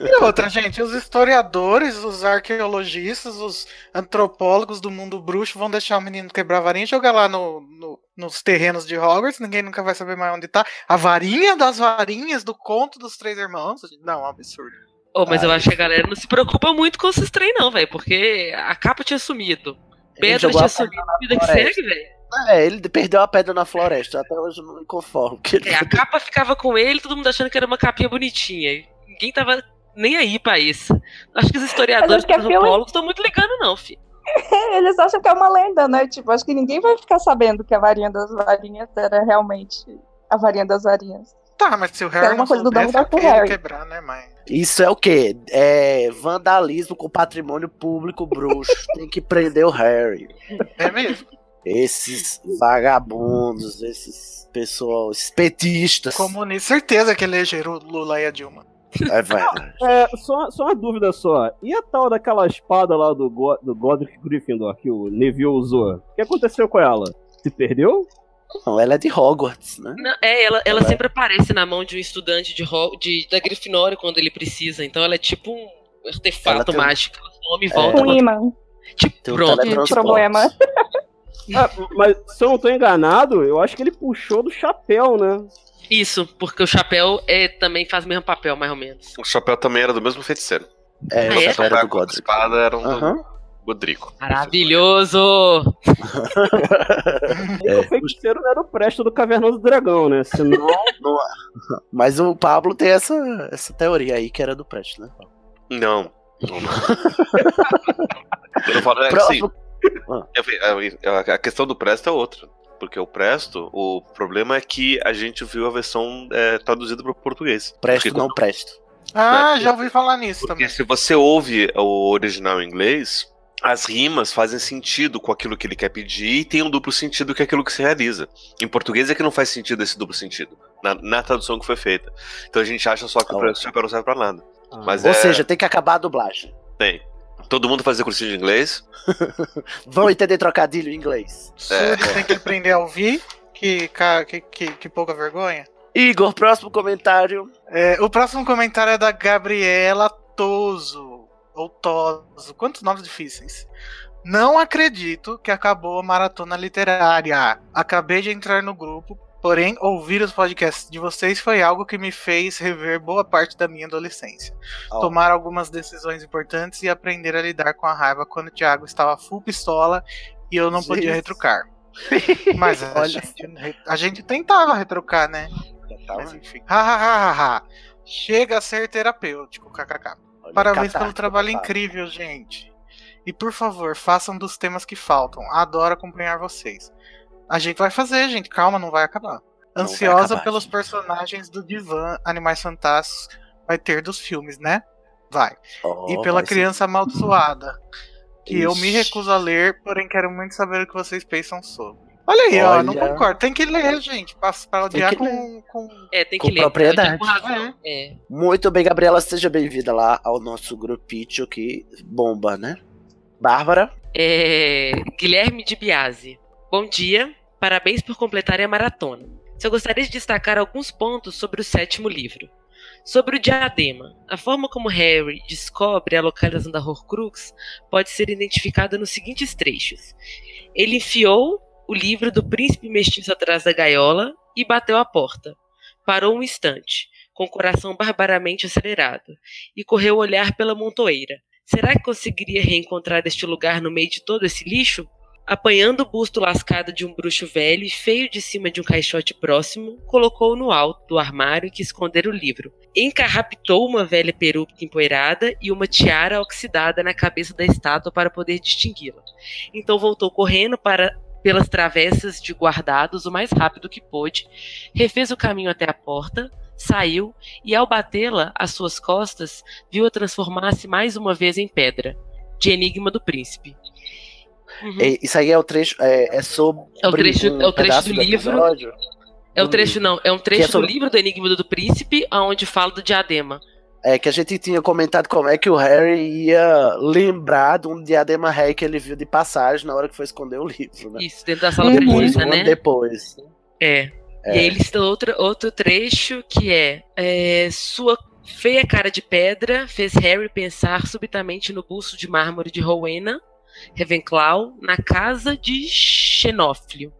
E outra, gente, os historiadores, os arqueologistas, os antropólogos do mundo bruxo vão deixar o menino quebrar a varinha e jogar lá no, no- nos terrenos de Hogwarts, ninguém nunca vai saber mais onde tá. A varinha das varinhas do conto dos três irmãos. Não, é um absurdo. Oh, mas eu Ah, acho que a galera não se preocupa muito com esses trem, não, velho. Porque a capa tinha sumido. Pedra tinha sumido. Vida que segue, velho. É, ele perdeu a pedra na floresta. Até hoje eu não me conformo. porque ele- É, a capa ficava com ele, todo mundo achando que era uma capinha bonitinha. E Ninguém tava nem aí pra isso. Acho que os historiadores, filme- antropólogos estão muito ligando, não, filho. Eles acham que é uma lenda, né? Tipo, acho que ninguém vai ficar sabendo que a varinha das varinhas era realmente a varinha das varinhas. Tá, mas se o Harry Era uma não coisa do ele Harry. quebrar, né, mãe? Isso é o quê? É vandalismo com patrimônio público bruxo. Tem que prender o Harry. É mesmo. Esses vagabundos, esses pessoal, esses petistas. Comunista, certeza que elegeram o Lula e a Dilma. É verdade. É, só, só uma dúvida só. E a tal daquela espada lá do, Go do Godric Gryffindor que o Neville usou? O que aconteceu com ela? Se perdeu? Não, ela é de Hogwarts, né? Não, é, ela, ela Ela- sempre aparece na mão de um estudante de, de da Grifinória quando ele precisa. Então ela é tipo um Ela artefato tem um- mágico. Ela some e É. volta. Um imã. Tipo, Tem um pronto. teletransporte. Problema. Ah, mas se eu não tô enganado, eu acho que ele puxou do chapéu, né? Isso, porque o chapéu é, também faz o mesmo papel, mais ou menos. O chapéu também era do mesmo feiticeiro. É, Ah, o é? chapéu era do com a Godric. espada era um do Godrico. Maravilhoso! É. O feiticeiro não era o Presto do Cavernoso Dragão, né? Senão. Mas o Pablo tem essa, essa teoria aí que era do Prest, né? Não. Não, não. Eu falo, é, assim, a questão do Presto é outra. Porque o Presto, o problema é que a gente viu a versão é, traduzida para o português. Presto Porque- não presto. Ah, já ouvi falar nisso Porque também. se você ouve o original em inglês, as rimas fazem sentido com aquilo que ele quer pedir e tem um duplo sentido que é aquilo que se realiza. Em português é que não faz sentido esse duplo sentido, na, na tradução que foi feita. Então a gente acha só que o Ah, preço chapéu não serve pra nada. Mas Ou é, seja, tem que acabar a dublagem. tem. Todo mundo fazia cursinho de inglês. Vão entender trocadilho em inglês. É. Surdo tem que aprender a ouvir. Que, que, que, que pouca vergonha. Igor, próximo comentário. É, o próximo comentário é da Gabriela Toso. Ou Toso. Quantos nomes difíceis? Não acredito que acabou a maratona literária. Acabei de entrar no grupo, porém, ouvir os podcasts de vocês foi algo que me fez rever boa parte da minha adolescência. Ó, Tomar algumas decisões importantes e aprender a lidar com a raiva quando o Thiago estava full pistola e eu não podia Jesus. retrucar. Mas a, gente, a gente tentava retrucar, né? tá, Mas enfim. Ha, ha, ha, ha, ha. Chega a ser terapêutico, kkk. olha, Parabéns pelo trabalho tá. incrível, gente. E por favor, façam dos temas que faltam. Adoro acompanhar vocês. A gente vai fazer, gente. Calma, não vai acabar. vai Ansiosa acabar, pelos gente. personagens do Divan Animais Fantásticos. Vai ter dos filmes, né? Vai. Ó, e pela vai ser- criança amaldiçoada. Que eu me Ixi. recuso a ler, porém quero muito saber o que vocês pensam sobre. Olha aí, ó, não Olha. concordo. Tem que ler, gente. Pra, pra odiar que com, com. É, tem Com que ler. propriedade. Com razão. É. Muito bem, Gabriela, seja bem-vinda lá ao nosso grupinho que bomba, né? Bárbara. É, Guilherme de Biase. Bom dia, parabéns por completarem a maratona. Só gostaria de destacar alguns pontos sobre o sétimo livro. Sobre o diadema, a forma como Harry descobre a localização da Horcrux pode ser identificada nos seguintes trechos. Ele enfiou o livro do príncipe mestiço atrás da gaiola e bateu a porta. Parou um instante, com o coração barbaramente acelerado, e correu olhar pela montoeira. Será que conseguiria reencontrar este lugar no meio de todo esse lixo? Apanhando o busto lascado de um bruxo velho e feio de cima de um caixote próximo, colocou-o no alto do armário que escondera o livro. Encarraptou uma velha peruca empoeirada e uma tiara oxidada na cabeça da estátua para poder distingui-la. Então voltou correndo para pelas travessas de guardados o mais rápido que pôde, refez o caminho até a porta, saiu e ao batê-la às suas costas, viu-a transformar-se mais uma vez em pedra, de Enigma do Príncipe. Uhum. É, isso aí é o trecho. É, é sobre. É o trecho- um é o trecho do livro. episódio. É o trecho, não, é um trecho Que é sobre- do livro do Enigma do Príncipe, onde fala do diadema. É que a gente tinha comentado como é que o Harry ia lembrar de um diadema rei que ele viu de passagem na hora que foi esconder o livro, né? Isso, dentro da sala Depois, perdida, um ano né? depois. É. É. E aí eles têm outro, outro trecho que é, é, Sua feia cara de pedra fez Harry pensar subitamente no busto de mármore de Rowena, Ravenclaw, na casa de Xenófilo,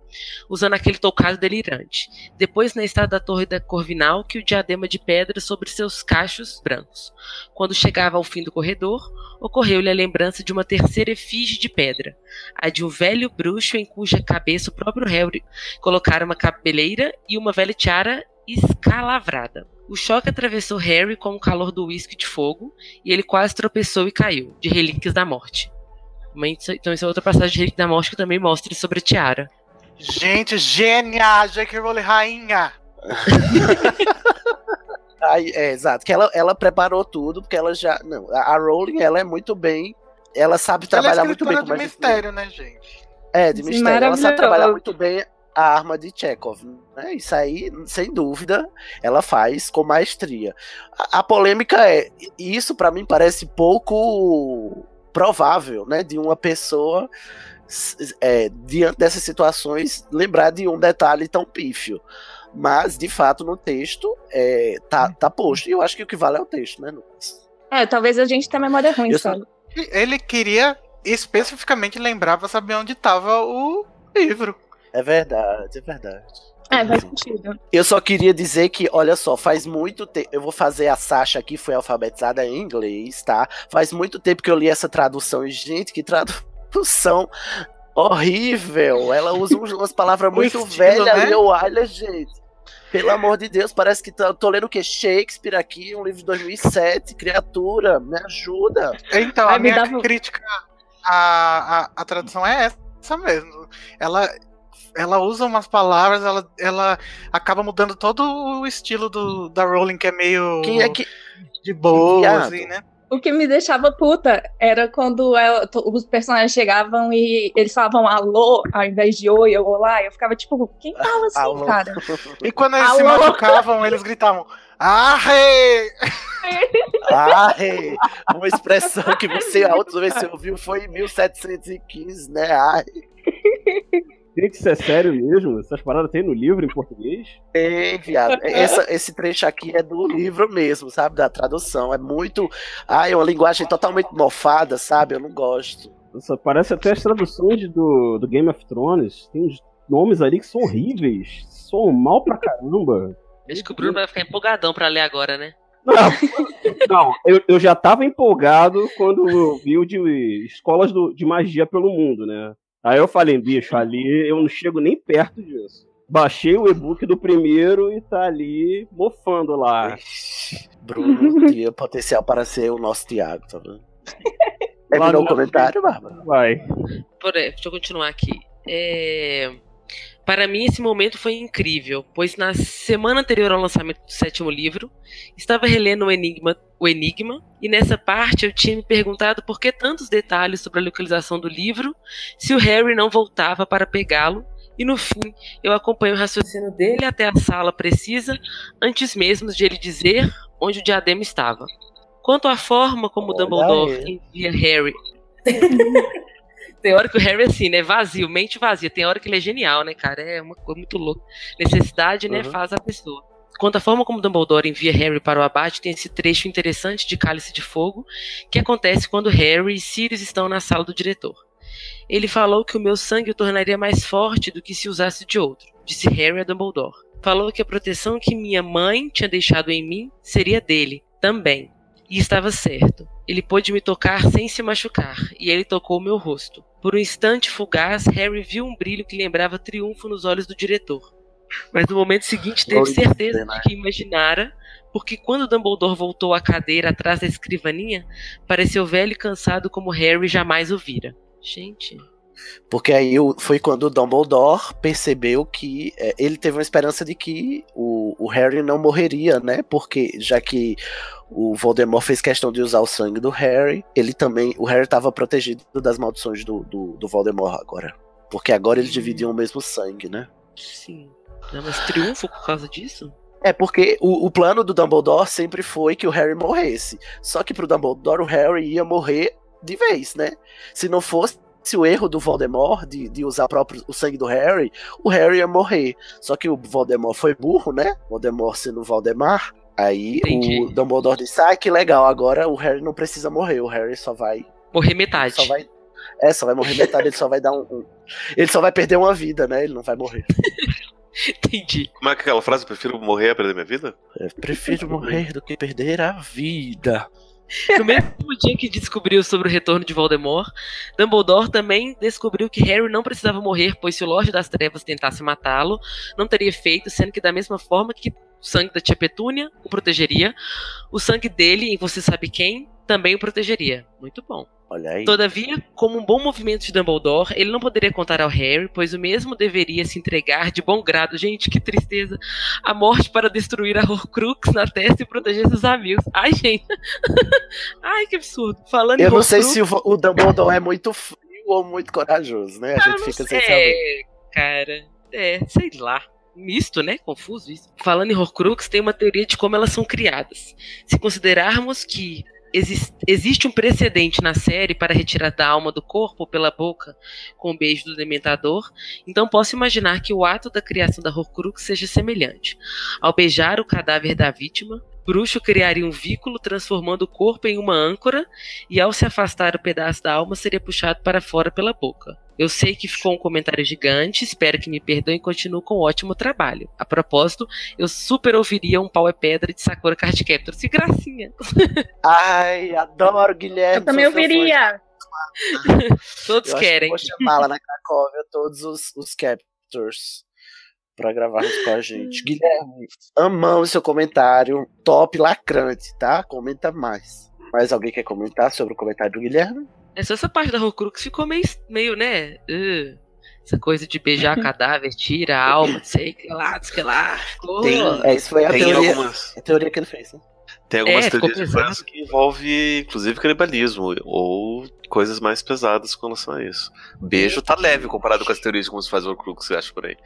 usando aquele tocado delirante. Depois na estrada da Torre da Corvinal, que o diadema de pedra sobre seus cachos brancos. Quando chegava ao fim do corredor, ocorreu-lhe a lembrança de uma terceira efígie de pedra, a de um velho bruxo em cuja cabeça o próprio Harry colocara uma cabeleira e uma velha tiara escalavrada. O choque atravessou Harry com o calor do uísque de fogo e ele quase tropeçou e caiu, de relíquias da morte. Então, isso é outra passagem de Relíquias da Morte que também mostra sobre a tiara. Gente, gênia! J.K. Rowling, rainha! Aí, é, exato. Que ela, ela preparou tudo, porque ela já. Não, a Rowling, ela é muito bem. Ela sabe Ela é trabalhar muito bem com de mistério, né, gente? É, de mistério. Ela sabe trabalhar muito bem a arma de Chekhov. Né? Isso aí, sem dúvida, ela faz com maestria. A, a polêmica é. Isso pra mim parece pouco provável, né? De uma pessoa. é, diante dessas situações, lembrar de um detalhe tão pífio. Mas, de fato, no texto, é, tá, tá posto. E eu acho que o que vale é o texto, né, Lucas? É, talvez a gente tenha memória ruim, Eu só- sabe? E Ele queria especificamente lembrar pra saber onde tava o, livro. É verdade, é verdade. É, faz sentido. Eu só queria dizer que, olha só, faz muito tempo. Eu vou fazer a Sasha aqui, foi alfabetizada em inglês, tá? Faz muito tempo que eu li essa tradução. E, gente, que tradução horrível. Ela usa umas palavras muito estilo, velhas né? e eu, olha, gente. Pelo amor de Deus, parece que tô, tô lendo o que? Shakespeare aqui, um livro de 2007. Criatura, me ajuda. Então, Ai, a minha dava- crítica à, à, à tradução é essa mesmo. Ela, ela usa umas palavras, ela, ela acaba mudando todo o estilo do, da Rowling, que é meio Quem é que. de boa, Viado. assim, né? O que me deixava puta era quando ela- to- os personagens chegavam e eles falavam alô ao invés de oi ou olá. Eu ficava tipo, quem fala assim, Alô. cara? E quando eles se Alô? machucavam, eles gritavam Arre! Ai, uma expressão que você a outra vez você ouviu foi em 1715, né? Ai, Gente, isso é sério mesmo? Essas paradas tem no livro em português? tem, viado. Essa, esse trecho aqui é do livro mesmo, sabe? Da tradução. É muito. Ai, é uma linguagem totalmente mofada, sabe? Eu não gosto. Nossa, parece até as traduções do, do Game of Thrones. Tem uns nomes ali que são horríveis. Soam mal pra caramba. Acho que o Bruno vai ficar empolgadão pra ler agora, né? Não, não eu, eu já tava empolgado quando eu vi o de escolas do- de magia pelo mundo, né? Aí eu falei, bicho, ali eu não chego nem perto disso. Baixei o e-book do primeiro e tá ali mofando lá. Bruno tinha potencial para ser o nosso Tiago, tá vendo? Terminou Lá o no- comentário, Bárbara? Vai. Por, é, deixa eu continuar aqui. É, Para mim, esse momento foi incrível, pois na semana anterior ao lançamento do sétimo livro, estava relendo o Enigma, o Enigma, e nessa parte eu tinha me perguntado por que tantos detalhes sobre a localização do livro, se o Harry não voltava para pegá-lo, e no fim eu acompanho o raciocínio dele até a sala precisa, antes mesmo de ele dizer onde o diadema estava. Quanto à forma como Olha Dumbledore aí. envia Harry tem hora que o Harry é assim, né? Vazio, mente vazia. Tem hora que ele é genial, né, cara? É uma coisa muito louca. Necessidade, né, Uhum. faz a pessoa. Quanto à forma como Dumbledore envia Harry para o abate, tem esse trecho interessante de Cálice de Fogo, que acontece quando Harry e Sirius estão na sala do diretor. Ele falou que o meu sangue o tornaria mais forte do que se usasse de outro, disse Harry a Dumbledore. Falou que a proteção que minha mãe tinha deixado em mim seria dele, também. E estava certo. Ele pôde me tocar sem se machucar, e ele tocou meu rosto. Por um instante fugaz, Harry viu um brilho que lembrava triunfo nos olhos do diretor. Mas no momento seguinte teve certeza Deus, né? de que imaginara, porque quando Dumbledore voltou à cadeira atrás da escrivaninha, pareceu velho e cansado como Harry jamais o vira. Gente, Porque aí foi quando o Dumbledore percebeu que é, ele teve uma esperança de que o, o Harry não morreria, né? Porque já que o Voldemort fez questão de usar o sangue do Harry, ele também. O Harry estava protegido das maldições do, do, do Voldemort agora. Porque agora eles dividiam o mesmo sangue, né? sim. Não, mas triunfo por causa disso? É porque o, o plano do Dumbledore sempre foi que o Harry morresse. Só que pro Dumbledore o Harry ia morrer de vez, né? Se não fosse o erro do Voldemort de, de usar próprio, o sangue do Harry, o Harry ia morrer. Só que o Voldemort foi burro, né? Voldemort sendo Valdemar. Aí Entendi. o Dumbledore disse: Ah, que legal, agora o Harry não precisa morrer. O Harry só vai. Morrer metade. Só vai é, só vai morrer metade, ele só vai dar um, um- Ele só vai perder uma vida, né? Ele não vai morrer. Entendi. Como é que é aquela frase? Prefiro morrer a perder minha vida? Eu prefiro morrer do que perder a vida. No mesmo dia que descobriu sobre o retorno de Voldemort, Dumbledore também descobriu que Harry não precisava morrer, pois se o Lorde das Trevas tentasse matá-lo, não teria feito, sendo que da mesma forma que o sangue da tia Petúnia o protegeria, o sangue dele, em você sabe quem, também o protegeria. Muito bom. Todavia, como um bom movimento de Dumbledore, ele não poderia contar ao Harry, pois o mesmo deveria se entregar de bom grado, gente, que tristeza, à morte para destruir a Horcrux na testa e proteger seus amigos. Ai, gente. Ai, que absurdo. Falando Eu não sei se o, o Dumbledore é muito frio ou muito corajoso, né? A Ah, gente não fica sem saber. sei, cara. É, sei lá. Misto, né? Confuso isso. Falando em Horcrux, tem uma teoria de como elas são criadas. Se considerarmos que exis- existe um precedente na série para retirar da alma do corpo pela boca com o beijo do Dementador, então posso imaginar que o ato da criação da Horcrux seja semelhante. Ao beijar o cadáver da vítima, Bruxo criaria um vínculo transformando o corpo em uma âncora e ao se afastar o pedaço da alma seria puxado para fora pela boca. Eu sei que ficou um comentário gigante, espero que me perdoem e continuo com um ótimo trabalho. A propósito, eu super ouviria um pau é pedra de Sakura Card Captors. Que gracinha! Ai, adoro, Guilherme. Eu também ouviria. Todos Eu acho que querem. Vou chamar lá na Cracóvia todos os, os captors pra gravarmos com a gente. Guilherme, amamos seu comentário. Top lacrante, tá? Comenta mais. Mais alguém quer comentar sobre o comentário do Guilherme? É só essa parte da Horcrux ficou meio, meio né? uh, essa coisa de beijar cadáver, tira a alma, não sei que lá, sei que lá. Ficou- Tem, é, isso foi a Tem teoria, algumas, a teoria que ele fez, né? tem algumas É, teorias de pesado. fãs que envolve, inclusive, canibalismo ou coisas mais pesadas com relação a isso. Beijo tá leve comparado com as teorias de como se faz o Horcrux, você acha por aí.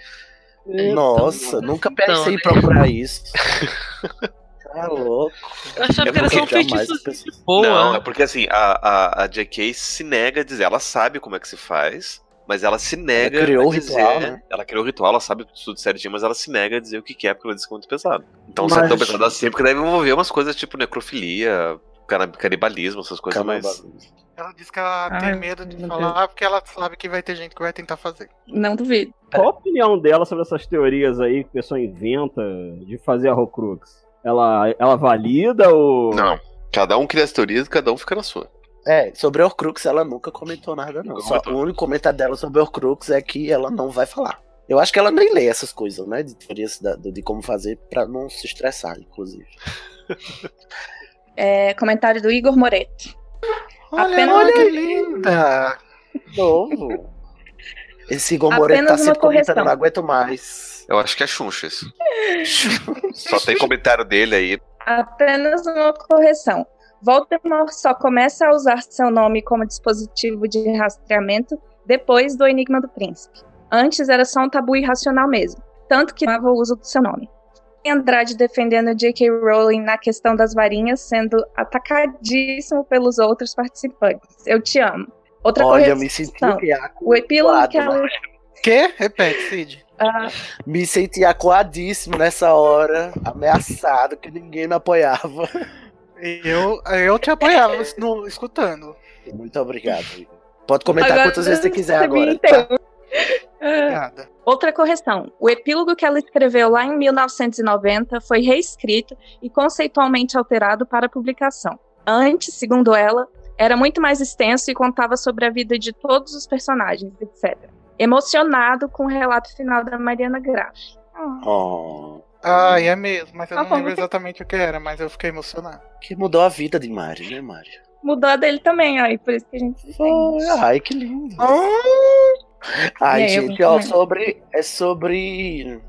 Nossa, então, nunca então, pensei em né? procurar isso. Tá louco. Eu achava É que era só um feitiço pessoas- boa. Não, é porque assim, a, a, a JK se nega a dizer, ela sabe como é que se faz, mas ela se nega criou a o dizer, ritual, né? Ela criou o ritual, ela sabe tudo certinho, mas ela se nega a dizer o que que é, porque ela diz que é muito pesado. Então se é tão pesado assim, porque deve envolver umas coisas tipo necrofilia, canibalismo, essas coisas mais... Ela disse que ela Ai, tem medo de falar porque ela sabe que vai ter gente que vai tentar fazer. Não duvido. Qual a opinião dela sobre essas teorias aí que o pessoal inventa de fazer a Horcrux? Ela, ela valida ou. Não. Cada um cria as teorias e cada um fica na sua. É, sobre a Horcrux ela nunca comentou nada, não. Só, comentou. o único comentário dela sobre a Horcrux é que ela não vai falar. Eu acho que ela nem lê essas coisas, né? De teorias de como fazer pra não se estressar, inclusive. É, comentário do Igor Moreto. Olha, Apenas- olha que linda! Novo. Esse Moreto tá sempre comentando, não aguento mais. Eu acho que é Xunxa isso. Só tem comentário dele aí. Apenas uma correção. Voldemort só começa a usar seu nome como dispositivo de rastreamento depois do Enigma do Príncipe. Antes era só um tabu irracional mesmo, tanto que amava o uso do seu nome. Tem Andrade defendendo J.K. Rowling na questão das varinhas, sendo atacadíssimo pelos outros participantes. Eu te amo. Outra Olha, eu correção. me senti acuado, O epílogo que ela... Quê? Repete, Cid. Ah, me senti acuadíssimo nessa hora, ameaçado, que ninguém me apoiava. Eu, eu te apoiava no, escutando. Muito obrigado. Pode comentar agora quantas vezes você quiser agora. tá? entende. Ah, Obrigada. Outra correção. O epílogo que ela escreveu lá em 1990 foi reescrito e conceitualmente alterado para publicação. Antes, segundo ela, era muito mais extenso e contava sobre a vida de todos os personagens, etc. Emocionado com o relato final da Mariana Graff. Ah, Oh, Ai, é mesmo, mas eu Ah, não lembro ter- exatamente o que era, mas eu fiquei emocionado. que mudou a vida de Mari, né, Mari? Mudou a dele também, aí por isso que a gente se Foi, sente. ai, que lindo. E Ai, eu gente, ó, sobre. É sobre.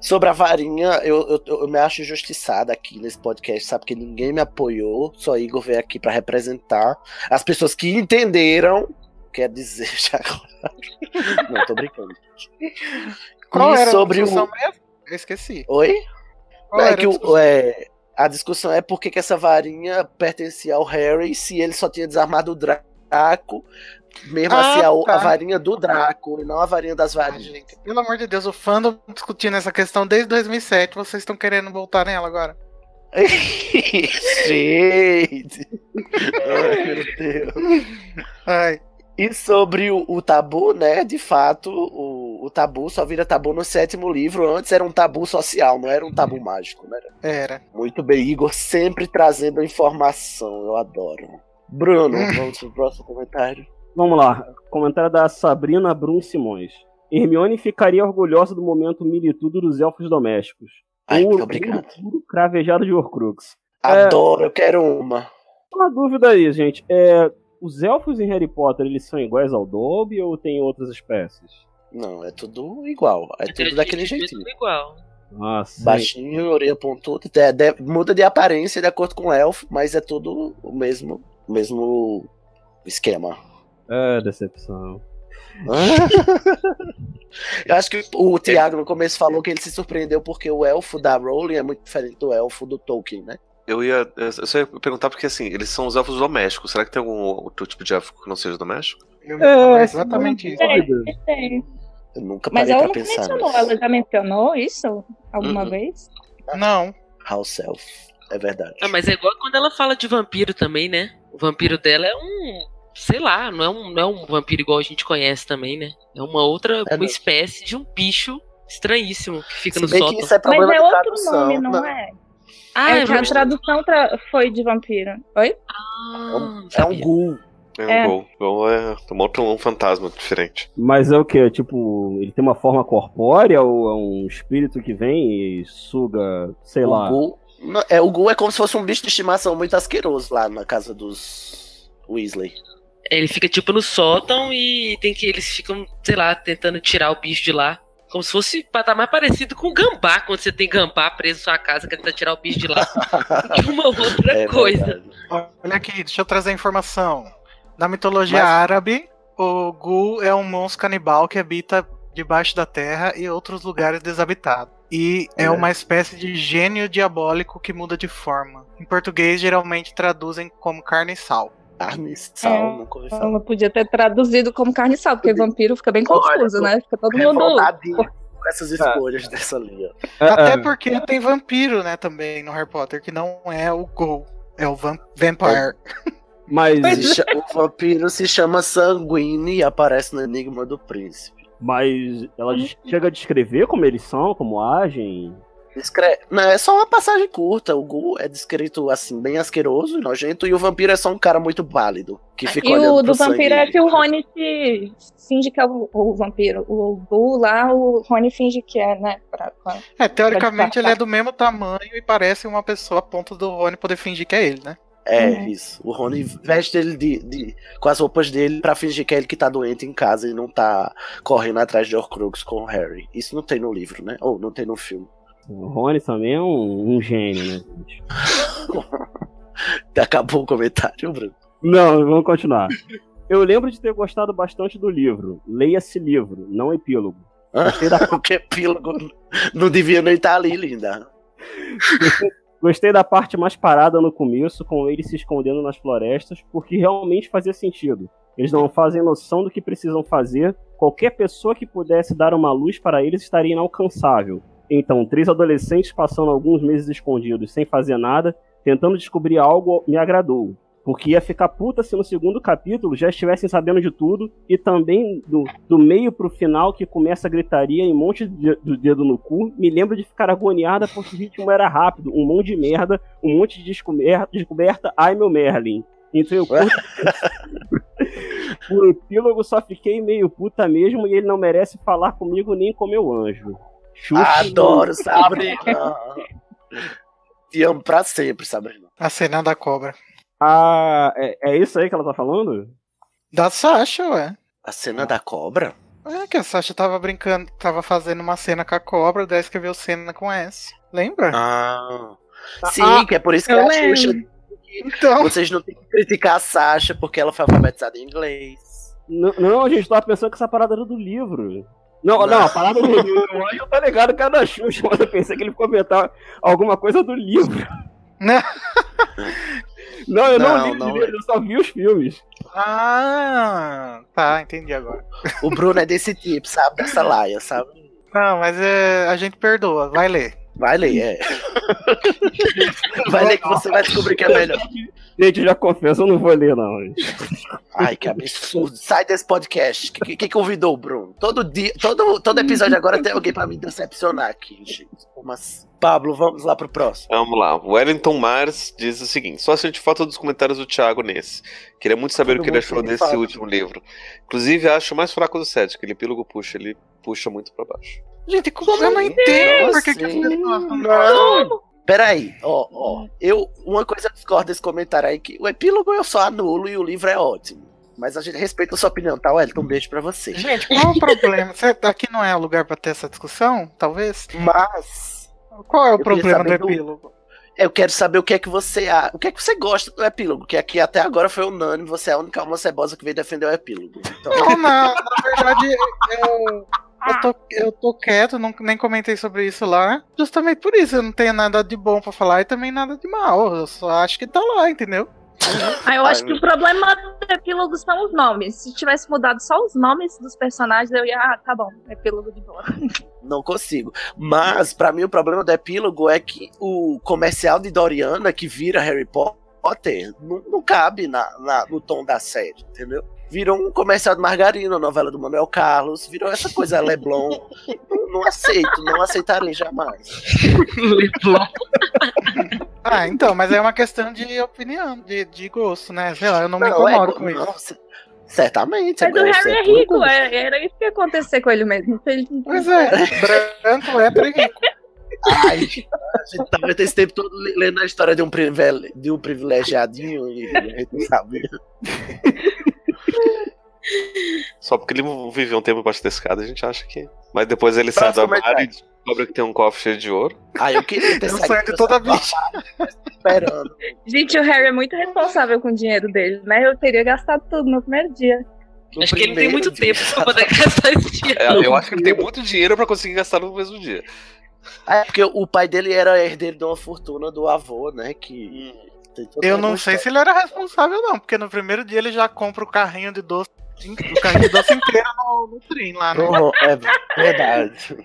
Sobre a varinha, eu, eu, eu me acho injustiçada aqui nesse podcast, sabe? Porque ninguém me apoiou, só Igor veio aqui pra representar as pessoas que entenderam. Quer dizer, já agora. Não, tô brincando. Qual e era sobre a discussão o. mesmo? Eu esqueci. Oi? Qual é que a o, discussão? é, a discussão é por que essa varinha pertencia ao Harry se ele só tinha desarmado o Draco, mesmo Ah, assim a, tá. a varinha do Draco e não a varinha das varinhas. gente, pelo amor de Deus, o fandom discutindo essa questão desde 2007, vocês estão querendo voltar nela agora? Gente! Ai, meu Deus. Ai, E sobre o, o tabu, né? De fato, o, o tabu só vira tabu no sétimo livro. Antes era um tabu social, não era um tabu mágico, né? era. Muito bem, Igor sempre trazendo informação, eu adoro. Bruno, vamos pro próximo comentário. Vamos lá. Comentário da Sabrina Brum Simões. Hermione ficaria orgulhosa do momento militudo dos elfos domésticos. Ai, O- muito obrigado. o puro cravejado de Horcrux. Adoro, eu quero uma. Uma dúvida aí, gente. É, os elfos em Harry Potter, eles são iguais ao Dobby ou tem outras espécies? Não, é tudo igual. É tudo daquele jeitinho. Tudo igual. Nossa. Baixinho, orelha pontuda. é, de- muda de aparência de acordo com o elfo, mas é tudo o mesmo, o mesmo esquema. É, decepção. Eu acho que o Thiago no começo falou que ele se surpreendeu porque o elfo da Rowling é muito diferente do elfo do Tolkien, né? Eu ia. Eu só ia perguntar porque assim, eles são os elfos domésticos. Será que tem algum outro tipo de elfo que não seja doméstico? Eu falar exatamente isso. É, tem. Eu nunca Mas ela pra nunca pensar mencionou. nisso. Ela já mencionou isso alguma Uhum. vez? Não. House Elf. É verdade. Ah, mas é igual quando ela fala de vampiro também, né? O vampiro dela é um sei lá, não é um, não é um vampiro igual a gente conhece também, né? É uma outra, É uma espécie de um bicho estranhíssimo que fica Se no sótão. isso é Mas problema é de outro nome, não, Não, é? Ah, é é que a tradução tra- foi de vampiro. Oi? Ah, É um, não é um ghoul. É um É. gol. Gol é um outro um fantasma diferente. Mas é o que? Tipo, ele tem uma forma corpórea ou é um espírito que vem e suga, sei o lá. ghoul, não, é, o ghoul é como se fosse um bicho de estimação muito asqueroso lá na casa dos Weasley. Ele fica tipo no sótão e tem que eles ficam, sei lá, tentando tirar o bicho de lá. Como se fosse pra estar mais parecido com gambá, quando você tem gambá preso na sua casa, quer tentar tirar o bicho de lá. que uma outra É coisa. verdade. Olha aqui, deixa eu trazer a informação. Na mitologia Mas- árabe, o Ghoul é um monstro canibal que habita debaixo da terra e outros lugares desabitados. E é É. uma espécie de gênio diabólico que muda de forma. Em português, geralmente traduzem como carne e sal. Carne e sal, É, nunca ouvi falar. Ela podia ter traduzido como carne e sal, porque vampiro fica bem Olha, confuso, tô né? Fica todo mundo. Revoltadinho com essas escolhas dessa linha. É, Até é, porque tem vampiro, né, também no Harry Potter, que não é o Ghoul, é o vam- Vampire. mas, o vampiro se chama Sanguine e aparece no Enigma do Príncipe. mas ela chega a descrever como eles são, como agem. Descre... Não, é só uma passagem curta. O Ghoul é descrito assim, bem asqueroso e nojento, e o vampiro é só um cara muito pálido, que fica E olhando o pro do vampiro sangue. é que o Rony se finge que é o, o vampiro. O Ghoul lá, o Rony finge que é, né? Pra, pra- É, teoricamente ele é do mesmo tamanho e parece uma pessoa a ponto do Rony poder fingir que é ele, né? É, Uhum. isso. O Rony veste ele de, de- com as roupas dele pra fingir que é ele que tá doente em casa e não tá correndo atrás de Horcrux com o Harry. Isso não tem no livro, né? Ou não tem no filme. O Rony também é um, um gênio, né? gente? Acabou o comentário, Bruno. Não, vamos continuar. Eu lembro de ter gostado bastante do livro. Leia-se livro, não epílogo. Gostei da, Porque epílogo não devia nem estar ali, linda. gostei da parte mais parada no começo, com eles se escondendo nas florestas, porque realmente fazia sentido. Eles não fazem noção do que precisam fazer. Qualquer pessoa que pudesse dar uma luz para eles estaria inalcançável. Então, três adolescentes passando alguns meses escondidos sem fazer nada, tentando descobrir algo, me agradou. Porque ia ficar puta se no segundo capítulo já estivessem sabendo de tudo, e também do, do meio pro final, que começa a gritaria e um monte de, do dedo no cu, me lembro de ficar agoniada porque o ritmo era rápido, um monte de merda, um monte de descoberta, descoberta ai meu Merlin. Então eu curto. o epílogo só fiquei meio puta mesmo e ele não merece falar comigo nem com meu anjo. Xuxa, Adoro, Sabrina. Te amo pra sempre, Sabrina. A cena da cobra. Ah, é, é isso aí que ela tá falando? Da Sasha, ué. A cena da cobra? É que a Sasha tava brincando, tava fazendo uma cena com a cobra, daí escreveu cena com S. Lembra? Ah. Sim, Ah, que é por isso que eu a lembro. Xuxa. Então, Vocês não têm que criticar a Sasha porque ela foi alfabetizada em inglês. Não, não, a gente tava pensando que essa parada era do livro. Não, não, a parada do livro. O anjo tá ligado que é da Xuxa, mas eu pensei que ele comentar alguma coisa do livro. Não. Não, eu não, Não, li não livros, eu só vi os filmes. ah, tá, entendi agora. O Bruno é desse tipo, sabe? Dessa laia, sabe? Não, mas é, a gente perdoa, vai ler. Vai ler, é. Vai ler que você vai descobrir que é melhor. Gente, já confesso, eu não vou ler, não. gente. Ai, que absurdo. Sai desse podcast. Quem que convidou o Bruno? Todo dia, todo, todo episódio agora tem alguém pra me decepcionar aqui, gente. Como assim? Pablo, vamos lá pro próximo. Vamos lá. O Wellington Mars diz o seguinte: só senti falta dos comentários do Thiago nesse. Queria muito saber Todo o que ele achou desse falta. último livro. Inclusive, acho o mais fraco do set, aquele epílogo puxa, ele puxa muito pra baixo. Gente, como eu não entendo por que, que as Assim? pessoas não gostam. Peraí, ó, ó. Eu, uma coisa eu discordo desse comentário aí, que o epílogo eu só anulo e o livro é ótimo. Mas a gente respeita a sua opinião, tá, Wellington? Um beijo pra você. Gente, qual o problema? Aqui não é o lugar pra ter essa discussão? Talvez? Mas Qual é o problema do epílogo? eu quero saber o que é que você a- o que é que você gosta do epílogo, que aqui até agora foi unânime, você é a única alma cebosa que veio defender o epílogo. Então, Não, não, na verdade, eu, eu, tô, eu tô quieto, não, nem comentei sobre isso lá. Justamente por isso, eu não tenho nada de bom pra falar e também nada de mal. Eu só acho que tá lá, entendeu? Ah, eu acho que o problema do epílogo são os nomes. Se tivesse mudado só os nomes dos personagens, eu ia, ah, tá bom, epílogo de boa. não consigo. Mas pra mim o problema do epílogo é que o comercial de Doriana que vira Harry Potter Potter não, não cabe na, na- no tom da série, entendeu? Virou um comercial de margarina, novela do Manuel Carlos, virou essa coisa Leblon. não, não aceito, não aceitarei jamais. Leblon. Ah, então, mas é uma questão de opinião, de, de gosto, né? Sei lá, eu não, me Não, é incomodo go- com isso. não, c- certamente. Mas o agora, Harry isso é por rico, é- era isso que ia acontecer com ele mesmo. Ele- Pois é, branco, hétero e rico. Ai, a gente tava esse tempo todo le- lendo a história de um, privile- de um privilegiadinho e a gente não sabia. Só porque ele viveu um tempo embaixo da escada, a gente acha que. Mas depois ele sai do Próximo armário e descobre que tem um cofre cheio de ouro. Ah, eu queria ter o saído de toda esperando. Gente, o Harry é muito responsável com o dinheiro dele, né? Eu teria gastado tudo no primeiro dia. No Acho que ele não tem muito dia. tempo pra poder gastar esse dinheiro. É, eu acho que ele tem muito dinheiro pra conseguir gastar no mesmo dia. É, porque o pai dele era herdeiro de uma fortuna do avô, né? Que toda Eu não sei se ele era responsável, não, porque no primeiro dia ele já compra o carrinho de doce, o carrinho de doce inteiro no, no trem lá, né? Não, é verdade.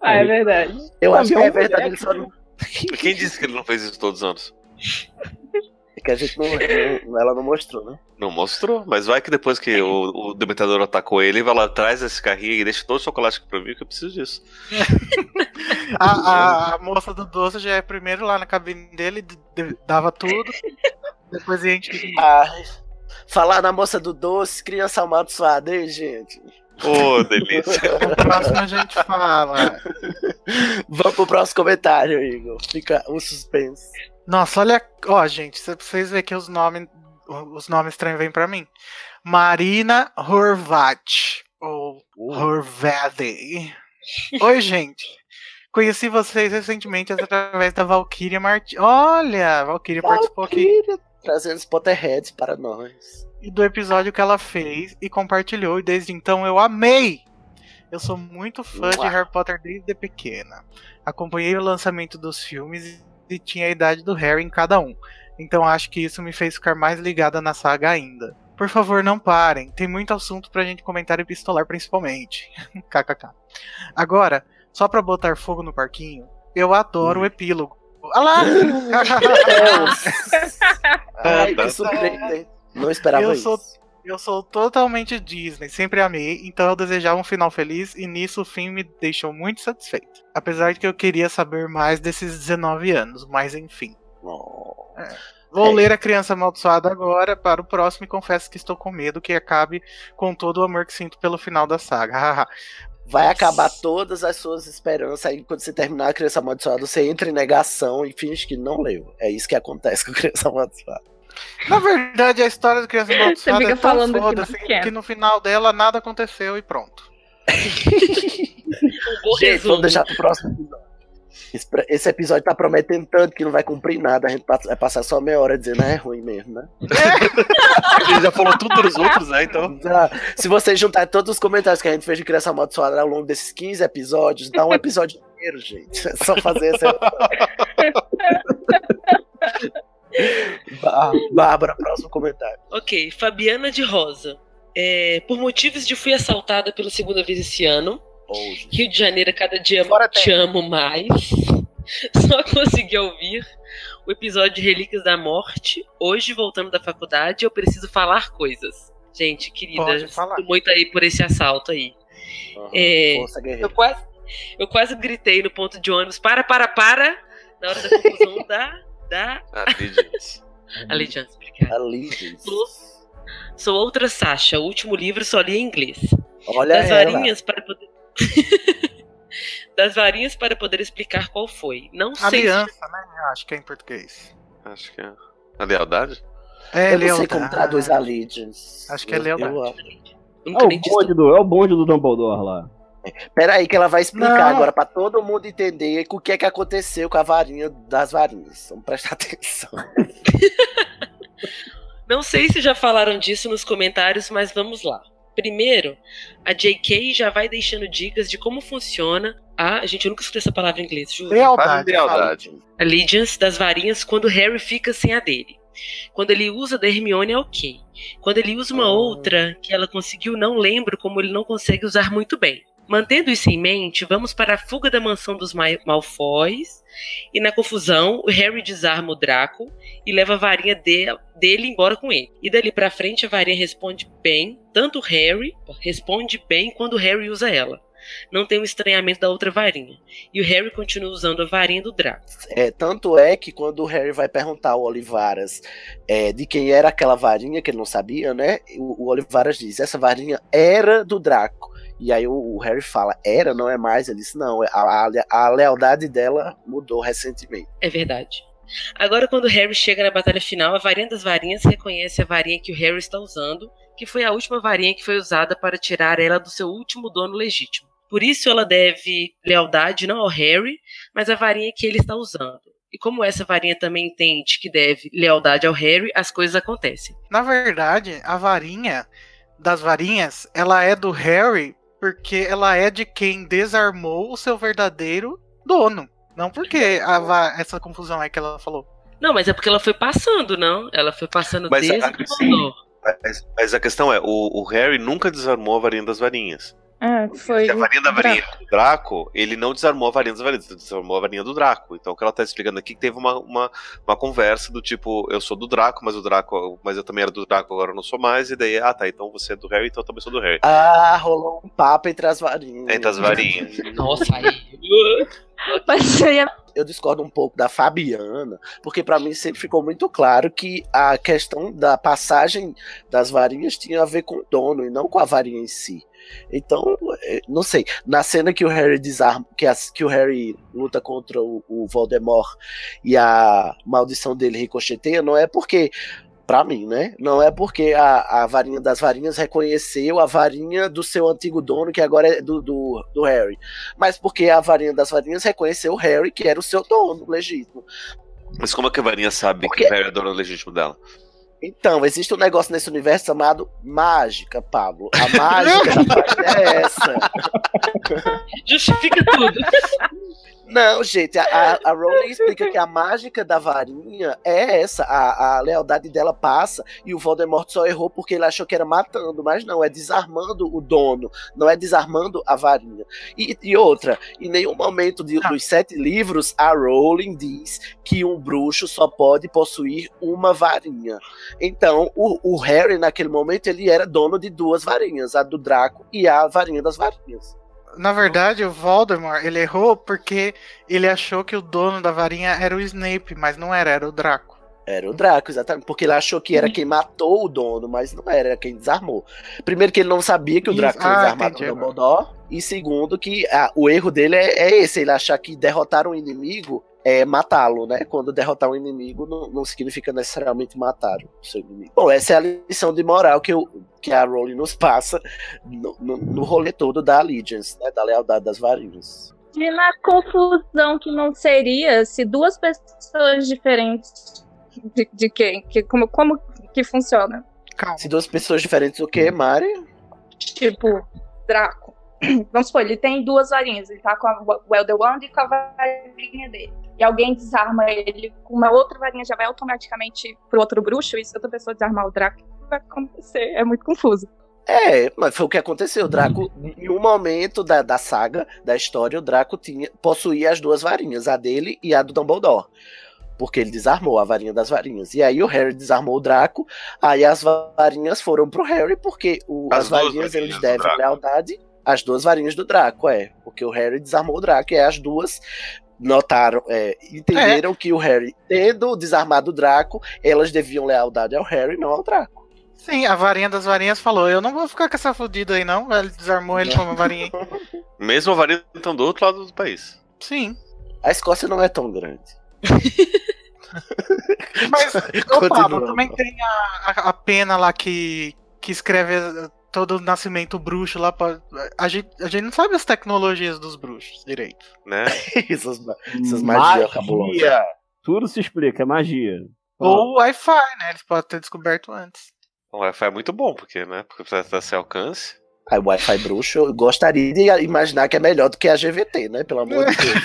Ah, é verdade. Eu acho que é é verdade, ele só não. Quem disse que ele não fez isso todos os anos? Que a gente não, não- Ela não mostrou, né? Não mostrou, mas vai que depois que o, o dementador atacou ele, vai lá, traz esse carrinho e deixa todo o chocolate aqui pra mim que eu preciso disso. A, a- a moça do doce já é primeiro lá na cabine dele, dava tudo. Depois a gente. Ai, falar na moça do doce, criança amaldiçoada, hein, gente? Ô, delícia. No próximo a gente fala. Vamos pro próximo comentário, Igor. Fica um suspense. Nossa, olha. Ó, gente, vocês verem que os nomes. Os nomes estranhos vêm pra mim. Marina Horvat. Ou Horvade. Oi, gente. Conheci vocês recentemente através da Valkyria Martins. Olha, a Valkyria participou aqui. Valkyria, Trazendo os Potterheads para nós. e do episódio que ela fez e compartilhou, e desde então eu amei! Eu sou muito fã de Uau. Harry Potter desde pequena. Acompanhei o lançamento dos filmes e tinha a idade do Harry em cada um. Então acho que isso me fez ficar mais ligada na saga ainda. Por favor, não parem. Tem muito assunto pra gente comentar e pistolar principalmente. KKK. Agora, só pra botar fogo no parquinho, eu adoro o epílogo. Olha lá! Ai, que surpreendente. Não esperava Eu isso. sou- Eu sou totalmente Disney, sempre amei, então eu desejava um final feliz e nisso o fim me deixou muito satisfeito. Apesar de que eu queria saber mais desses 19 anos, mas enfim. Oh. Vou É. ler A Criança Amaldiçoada agora para o próximo e confesso que estou com medo que acabe com todo o amor que sinto pelo final da saga. Vai acabar todas as suas esperanças. Aí quando você terminar a criança amaldiçoada, você entra em negação e finge que não leu. É isso que acontece com a criança amaldiçoada. Na verdade, a história da Criança Amaldiçoada fica é tão falando que não foda-se quer. que no final dela nada aconteceu e pronto. Gente, vamos deixar pro próximo episódio. Esse, episódio tá prometendo tanto que não vai cumprir nada. A gente passa- vai passar só meia hora dizendo, ah, é ruim mesmo, né? Ele já falou tudo dos outros, né? Então. Se vocês juntarem todos os comentários que a gente fez de criança amaldiçoada ao longo desses 15 episódios, dá um episódio inteiro, gente. É só fazer essa. Bá- Bárbara, próximo comentário. Ok, Fabiana de Rosa. É, por motivos de fui assaltada pela segunda vez esse ano. Rio de Janeiro, a cada dia Fora te amo mais. Só consegui ouvir o episódio de Relíquias da Morte. Hoje, voltando da faculdade, eu preciso falar coisas. Gente, querida, muito aí por esse assalto aí. Aham, É, Força Eu guerreira. quase, eu quase gritei no ponto de ônibus, para, para, para, na hora da conclusão da, da Allegiance. Allegiance, obrigada. Allegiance. Sou outra Sasha, o último livro só li em inglês. Olha das ela. varinhas para poder. das varinhas para poder explicar qual foi. Não sei se Aliança, né? Eu Acho que é em português. Acho que é. A lealdade? É, Eu não sei lealdade. como traduz Allegiance. Acho que é Eu- lealdade. eu- É Nunca o, nem disse. bonde do, é o bonde do Dumbledore lá. Pera aí que ela vai explicar Não. agora pra todo mundo entender o que é que aconteceu com a varinha das varinhas. Vamos prestar atenção. Não sei se já falaram disso nos comentários, mas vamos lá. Primeiro, a JK já vai deixando dicas de como funciona a. Gente, eu nunca escutei essa palavra em inglês, juro. Lealdade. lealdade. Allegiance das varinhas quando Harry fica sem a dele. Quando ele usa da Hermione é ok. Quando ele usa uma Ah. outra que ela conseguiu, não lembro como ele não consegue usar muito bem. Mantendo isso em mente, vamos para a fuga da mansão dos Ma- Malfoys. E na confusão, o Harry desarma o Draco e leva a varinha de- dele embora com ele. E dali pra frente, a varinha responde bem, tanto Harry responde bem quando Harry usa ela. Não tem um estranhamento da outra varinha. E o Harry continua usando a varinha do Draco. É, tanto é que quando o Harry vai perguntar ao Olivaras é, de quem era aquela varinha, que ele não sabia, né? O, o Olivaras diz: essa varinha era do Draco. E aí o, o Harry fala: era, não é mais? Ele disse: não, a, a, a lealdade dela mudou recentemente. É verdade. Agora, quando o Harry chega na batalha final, a varinha das varinhas reconhece a varinha que o Harry está usando, que foi a última varinha que foi usada para tirar ela do seu último dono legítimo. Por isso, ela deve lealdade não ao Harry, mas à varinha que ele está usando. E como essa varinha também entende que deve lealdade ao Harry, as coisas acontecem. Na verdade, a varinha das varinhas, ela é do Harry porque ela é de quem desarmou o seu verdadeiro dono. Não porque a essa confusão é que ela falou. Não, mas é porque ela foi passando, não? Ela foi passando Mas desde a- o Dumbledore. Mas, mas a questão é, o, o Harry nunca desarmou a varinha das varinhas. É, foi. A varinha da varinha Draco. do Draco, ele não desarmou a varinha das varinhas, ele desarmou a varinha do Draco. Então o que ela tá explicando aqui é que teve uma, uma, uma conversa do tipo, eu sou do Draco, mas o Draco, mas eu também era do Draco, agora eu não sou mais, e daí, ah tá, então você é do Harry, então eu também sou do Harry. Ah, rolou um papo entre as varinhas. Entre as varinhas. Nossa, aí. Mas aí é- eu discordo um pouco da Fabiana, porque pra mim sempre ficou muito claro que a questão da passagem das varinhas tinha a ver com o dono e não com a varinha em si. Então, eh, não sei. Na cena que o Harry desarma, que, que o Harry luta contra o, o Voldemort e a maldição dele ricocheteia, não é porque Pra mim, né? Não é porque a, a varinha das varinhas reconheceu a varinha do seu antigo dono, que agora é do, do, do Harry. Mas porque a varinha das varinhas reconheceu o Harry, que era o seu dono legítimo. Mas como é que a varinha sabe Porque- que o Harry é dono legítimo dela? Então, existe um negócio nesse universo chamado mágica, Pablo. A mágica da é essa. Justifica tudo. Não, gente, a, a, Rowling explica que a mágica da varinha é essa. A, a lealdade dela passa e o Voldemort só errou porque ele achou que era matando, mas não, é desarmando o dono, não é desarmando a varinha. E, e outra, em nenhum momento de- dos sete livros a Rowling diz que um bruxo só pode possuir uma varinha. Então, o, o Harry, naquele momento, ele era dono de duas varinhas, a do Draco e a varinha das varinhas. Na verdade, o Voldemort, ele errou porque ele achou que o dono da varinha era o Snape, mas não era, era o Draco. Era o Draco, exatamente. Porque ele achou que era quem matou o dono, mas não era, era quem desarmou. Primeiro que ele não sabia que o Draco tinha ah, desarmado entendi o Dumbledore. E segundo que ah, o erro dele é, é esse, ele achar que derrotar um inimigo é matá-lo, né? Quando derrotar um inimigo não, não significa necessariamente matar o seu inimigo. Bom, essa é a lição de moral que, eu, que a Rowling nos passa no, no, no rolê todo da Allegiance, né? Da lealdade das varinhas. E na confusão que não seria se duas pessoas diferentes de, de quem? Que, como, como que funciona? Calma. Se duas pessoas diferentes, o que, Mari? Tipo, Draco. Vamos supor, ele tem duas varinhas. Ele tá com a Welder Wand e com a varinha dele. E alguém desarma ele com uma outra varinha, já vai automaticamente pro outro bruxo. E se outra pessoa desarmar o Draco, o que vai acontecer? É muito confuso. É, mas foi o que aconteceu. O Draco, em um momento da, da saga, da história, o Draco tinha, possuía as duas varinhas, a dele e a do Dumbledore. Porque ele desarmou a varinha das varinhas. E aí o Harry desarmou o Draco, aí as varinhas foram pro Harry, porque o- As as, duas varinhas varinhas eles do devem lealdade às duas varinhas do Draco, é. Porque o Harry desarmou o Draco e as duas notaram, é, entenderam que o Harry, tendo desarmado o Draco, elas deviam lealdade ao Harry, não ao Draco. Sim, a varinha das varinhas falou: Eu não vou ficar com essa fodida aí, não. Ele desarmou ele com uma varinha. Mesmo a varinha então do outro lado do país. Sim. A Escócia não é tão grande. Mas, ô Pablo, também tem a, a, a pena lá que, que escreve todo o nascimento bruxo lá. Pra, a, gente, a gente não sabe as tecnologias dos bruxos direito. Né? essas, essas magias cabulosas. Tudo se explica, é magia. Ou Wi-Fi, né? Eles podem ter descoberto antes. O Wi-Fi é muito bom, porque, né? Porque precisa esse alcance. Aí o Wi-Fi bruxo, eu gostaria de imaginar que é melhor do que a GVT, né? Pelo amor de Deus.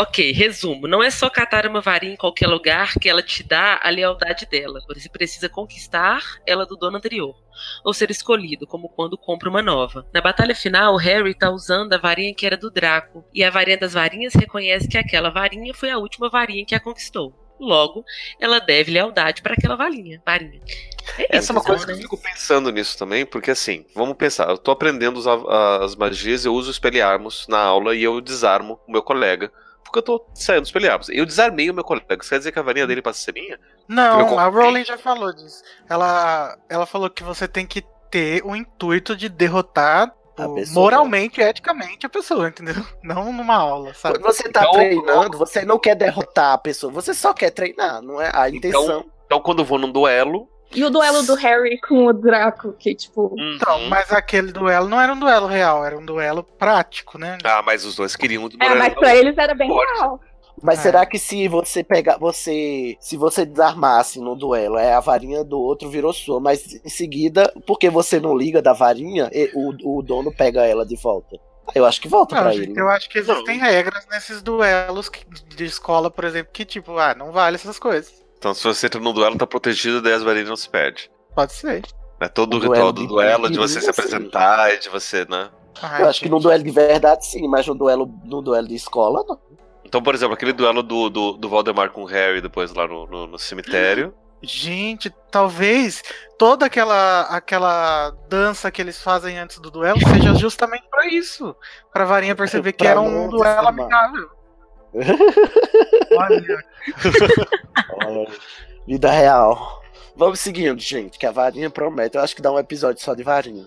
Ok, resumo. Não é só catar uma varinha em qualquer lugar que ela te dá a lealdade dela. Você precisa conquistar ela do dono anterior. Ou ser escolhido, como quando compra uma nova. Na batalha final, Harry tá usando a varinha que era do Draco. E a varinha das varinhas reconhece que aquela varinha foi a última varinha que a conquistou. Logo, ela deve lealdade para aquela varinha. varinha. É Essa é uma coisa que né? eu fico pensando nisso também, porque assim, vamos pensar, eu tô aprendendo as magias, eu uso espelharmos na aula e eu desarmo o meu colega, porque eu tô saindo dos espelharmos. Eu desarmei o meu colega, isso quer dizer que a varinha dele passa a ser minha? Não, a. Rowling já falou disso. Ela, ela falou que você tem que ter o intuito de derrotar A o- pessoa. moralmente e eticamente a pessoa, entendeu? Não numa aula, sabe? Quando você tá Então- treinando, você não quer derrotar a pessoa, você só quer treinar, não é a intenção. Então quando eu vou num duelo. E o duelo do Harry com o Draco, que tipo. Então, uhum. mas aquele duelo não era um duelo real, era um duelo prático, né? Ah, mas os dois queriam um É, mas pra eles era bem Forte. real. Mas É. será que se você pegar, você, se você desarmasse no duelo, é a varinha do outro virou sua, mas em seguida, porque você não liga da varinha, e- o, o dono pega ela de volta. Eu acho que volta Não, pra gente, ele. eu acho que existem regras nesses duelos que- de escola, por exemplo, que tipo, ah, não vale essas coisas. Então se você entra num duelo, tá protegido, daí as varinhas não se perde. Pode ser. É todo o Um ritual do duelo, de você se apresentar e de você, né? Ai, Eu acho que no gente. duelo de verdade sim, mas no duelo, no duelo de escola não. Então, por exemplo, aquele duelo do, do, do Valdemar com o Harry depois lá no, no, no cemitério. Gente, talvez toda aquela aquela dança que eles fazem antes do duelo seja justamente pra isso. Pra varinha perceber que Pra era um duelo amigável. Olha, Olha, Vida real. Vamos seguindo, gente, que a varinha promete. Eu acho que dá um episódio só de varinha.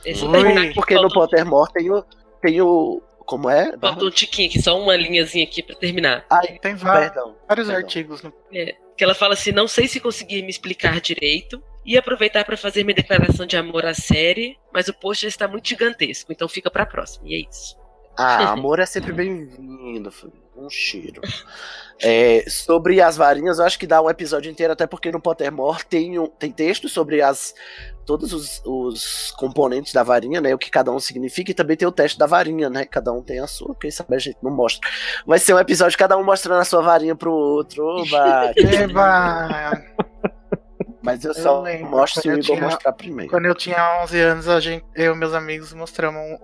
Aqui. Porque no Pottermore tem o. Tem o. Como é? falta um tiquinho aqui, só uma linhazinha aqui pra terminar. Ai, tem vários, perdão. vários perdão. artigos. No... Que ela fala assim: não sei se consegui me explicar direito e aproveitar pra fazer minha declaração de amor à série, mas o post já está muito gigantesco, então fica pra próxima. E é isso. Ah, amor é sempre bem-vindo. Um cheiro. É, sobre as varinhas, eu acho que dá um episódio inteiro, até porque no Pottermore tem, um, tem texto sobre as todos os, os componentes da varinha, né? O que cada um significa, e também tem o teste da varinha, né? Cada um tem a sua, quem sabe a gente não mostra. Vai ser um episódio cada um mostrando a sua varinha pro outro. Oba. Eba! Mas eu Eu só lembro, mostro se o quando eu tinha- mostrar primeiro. Quando eu tinha 11 anos, a gente, eu e meus amigos mostramos um-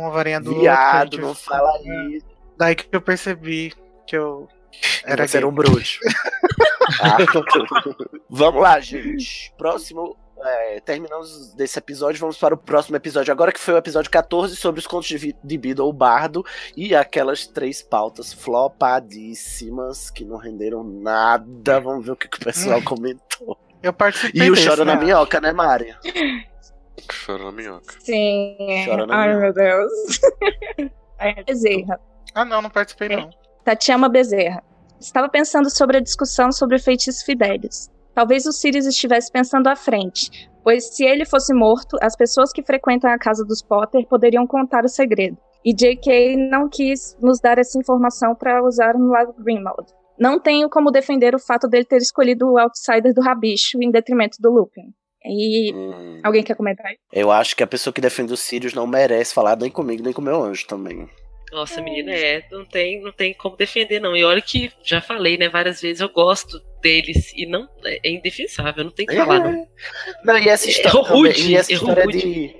uma varinha do Viado, outro. não fala isso. Daí que eu percebi que eu era gay. um bruxo. Ah. Vamos lá, gente. Próximo. é, terminamos desse episódio, vamos para o próximo episódio agora, que foi o episódio 14 sobre os contos de, de Beedle Bardo e aquelas três pautas flopadíssimas que não renderam nada. Vamos ver o que, que o pessoal comentou. Eu participei E o Chora na né? Minhoca, né, Mária? Chorou na minhoca. Sim. Chora na Ai, minha. meu Deus. Ai, Bezerra. Ah, não, não participei não. Tatiana Bezerra. Estava pensando sobre a discussão sobre feitiços Fidélios. Talvez o Sirius estivesse pensando à frente, pois se ele fosse morto, as pessoas que frequentam a casa dos Potter poderiam contar o segredo. E J.K. não quis nos dar essa informação para usar no lado Grimald. Não tenho como defender o fato dele ter escolhido o outsider do Rabicho em detrimento do Lupin. E Hum, alguém quer comentar? eu acho que a pessoa que defende os Sirius não merece falar nem comigo, nem com o meu anjo também. Nossa, menina, é, não tem, não tem como defender, não. E olha que já falei, né, várias vezes, eu gosto deles e não é é indefensável, não tem o que falar, não. Não, e essa história, Errou rude, também, e essa história rude. de,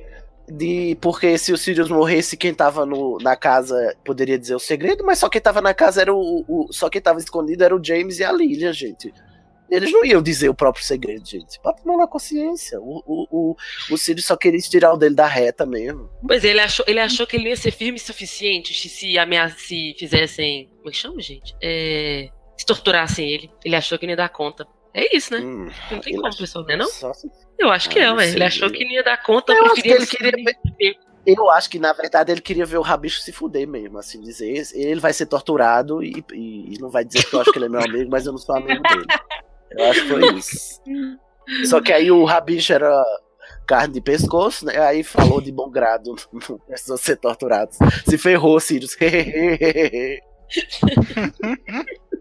de. Porque se o Sirius morresse, quem tava no, na casa poderia dizer o segredo, mas só quem tava na casa era o. o- só quem tava escondido era o James e a Lilian, gente. Eles não iam dizer o próprio segredo, gente. Bota a mão na consciência. O, o, o, o Sirius só queria tirar o dele da reta mesmo. Pois é, ele achou, ele achou que ele ia ser firme o suficiente se, se, ameaça, se fizessem. Como é que chama, gente? É, se torturassem ele. Ele achou que não ia dar conta. É isso, né? Hum, Não tem como, pessoal, né? Não? só se- Eu acho que Ah, é, sei, Ele achou que não ia dar conta, Eu acho que ele queria Eu acho que, na verdade, ele queria ver o Rabicho se fuder mesmo, assim dizer. Ele vai ser torturado e, e- e não vai dizer que eu acho que ele é meu amigo, mas eu não sou amigo dele. Eu acho que foi isso. Só que aí o Rabicho era carne de pescoço, né? Aí falou de bom grado, não precisou ser torturado. Se ferrou, Sirius.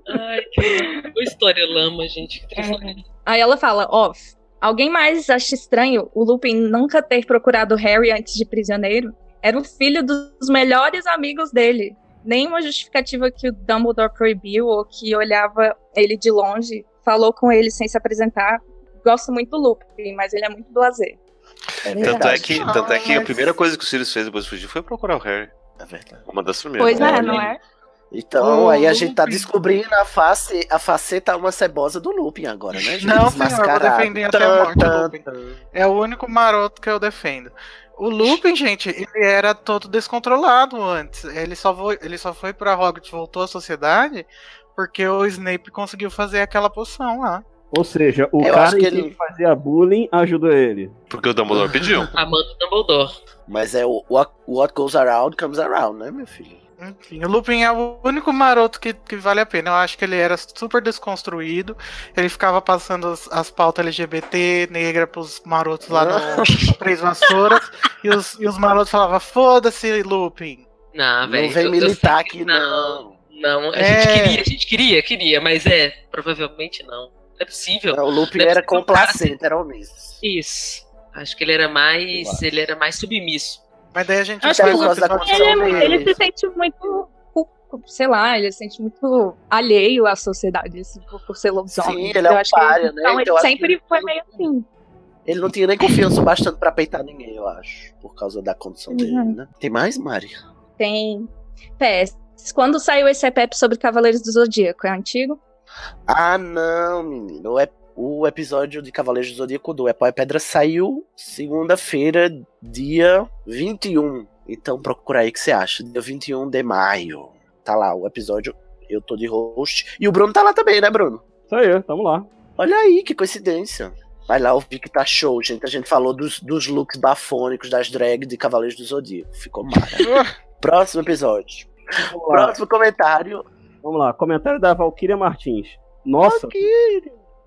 Ai, que Ô, história lama, gente. Que tristeza. Aí ela fala, ó, alguém mais acha estranho o Lupin nunca ter procurado Harry antes de prisioneiro? Era o filho dos melhores amigos dele. nenhuma justificativa que o Dumbledore proibiu ou que olhava ele de longe, falou com ele sem se apresentar. Gosto muito do Lupin, mas ele é muito blasé. É Tanto é que, tanto é que a primeira coisa que o Sirius fez depois de fugir foi procurar o Harry. É verdade. Uma das primeiras. Pois é, Olha não é? Então, O aí a gente tá descobrindo a face, a faceta uma cebosa do Lupin agora, né, gente? Não, senhor, eu vou defender até a morte o Lupin. É o único maroto que eu defendo. O Lupin, gente, ele era todo descontrolado antes. Ele só foi, ele só foi pra Hogwarts, voltou à sociedade, porque o Snape conseguiu fazer aquela poção lá. Ou seja, o Eu cara que que ele- fazia bullying ajudou ele. Porque o Dumbledore pediu. Amando Dumbledore. Mas é o what, what goes around comes around, né, meu filho? Enfim, o Lupin é o único maroto que, que vale a pena. Eu acho que ele era super desconstruído. Ele ficava passando as, as pautas LGBT negra pros marotos lá no Três Vassouras. e, os, e os marotos falavam: foda-se, Lupin. Não, velho. não vem militar aqui, não. Não, a É. gente queria, a gente queria, queria, mas é, provavelmente não. Não é possível. O Lupin Deve era complacente, era omisso. Isso. Acho que ele era mais. Ele era mais submisso. Mas daí a gente Acho faz que causa da Ele, é ele dele. se sente muito, sei lá, ele se sente muito alheio à sociedade assim, por, por ser lobisomem. Sim, ele é Eu um acho que- pária, né? Então Então, ele acho sempre que- foi meio assim. Ele não tinha nem confiança o bastante pra peitar ninguém, eu acho. Por causa da condição dele, Uhum. né? Tem mais, Mari? Tem. PS. Quando saiu esse EPEP sobre Cavaleiros do Zodíaco? É antigo? Ah, não, menino. O, ep- o episódio de Cavaleiros do Zodíaco do Epau e Pedra saiu segunda-feira, dia 21. Então procura aí o que você acha. Dia 21 de maio. Tá lá o episódio. Eu tô de host. E o Bruno tá lá também, né, Bruno? Isso aí, tamo lá. Olha aí, que coincidência. Vai lá ouvir que tá show, gente. A gente falou dos, dos looks bafônicos das drag de Cavaleiros do Zodíaco. Ficou mara. Próximo episódio. Próximo comentário. Vamos lá. Comentário da Valkyria Martins. Nossa,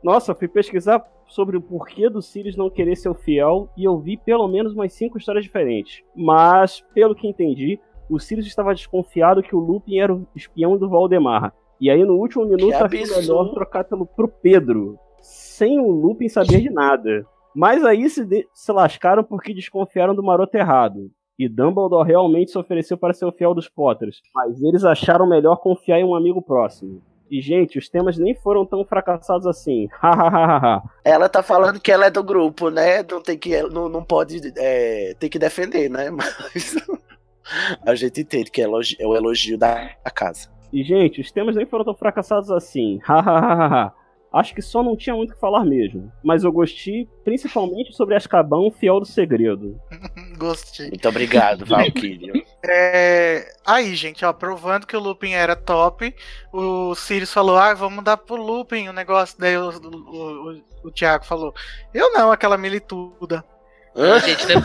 nossa, fui pesquisar sobre o porquê do Sirius não querer ser o fiel e eu vi pelo menos umas cinco histórias diferentes. Mas, pelo que entendi, o Sirius estava desconfiado que o Lupin era o espião do Valdemar. E aí, no último minuto, achou melhor trocar pelo, pro Pedro, sem o Lupin saber de nada. Mas aí se, de- se lascaram porque desconfiaram do maroto errado. E Dumbledore realmente se ofereceu para ser o fiel dos Potters. Mas eles acharam melhor confiar em um amigo próximo. E, gente, os temas nem foram tão fracassados assim. Hahaha. Ela tá falando que ela é do grupo, né? Não tem que, não, não pode, é, tem que defender, né? Mas a gente entende que é, elogi- é o elogio da casa. e, gente, os temas nem foram tão fracassados assim. Hahaha. Acho que só não tinha muito o que falar mesmo. Mas eu gostei principalmente sobre Azkaban, fiel do segredo. Gostei. Muito obrigado, Valkyria. É, Aí, gente, ó, provando que o Lupin era top, o Sirius falou, ah, vamos dar pro Lupin o negócio. Daí o, o, o, o Thiago falou, eu não, aquela milituda. Hã? Gente, não é,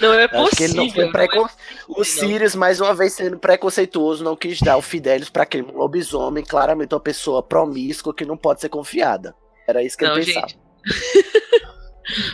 não, não é Acho que ele possível. não foi não é precon... possível, O Sirius, mais uma vez sendo preconceituoso, não quis dar o Fidelius pra aquele lobisomem, claramente uma pessoa promíscua que não pode ser confiada. Era isso que Não, ele pensava. gente.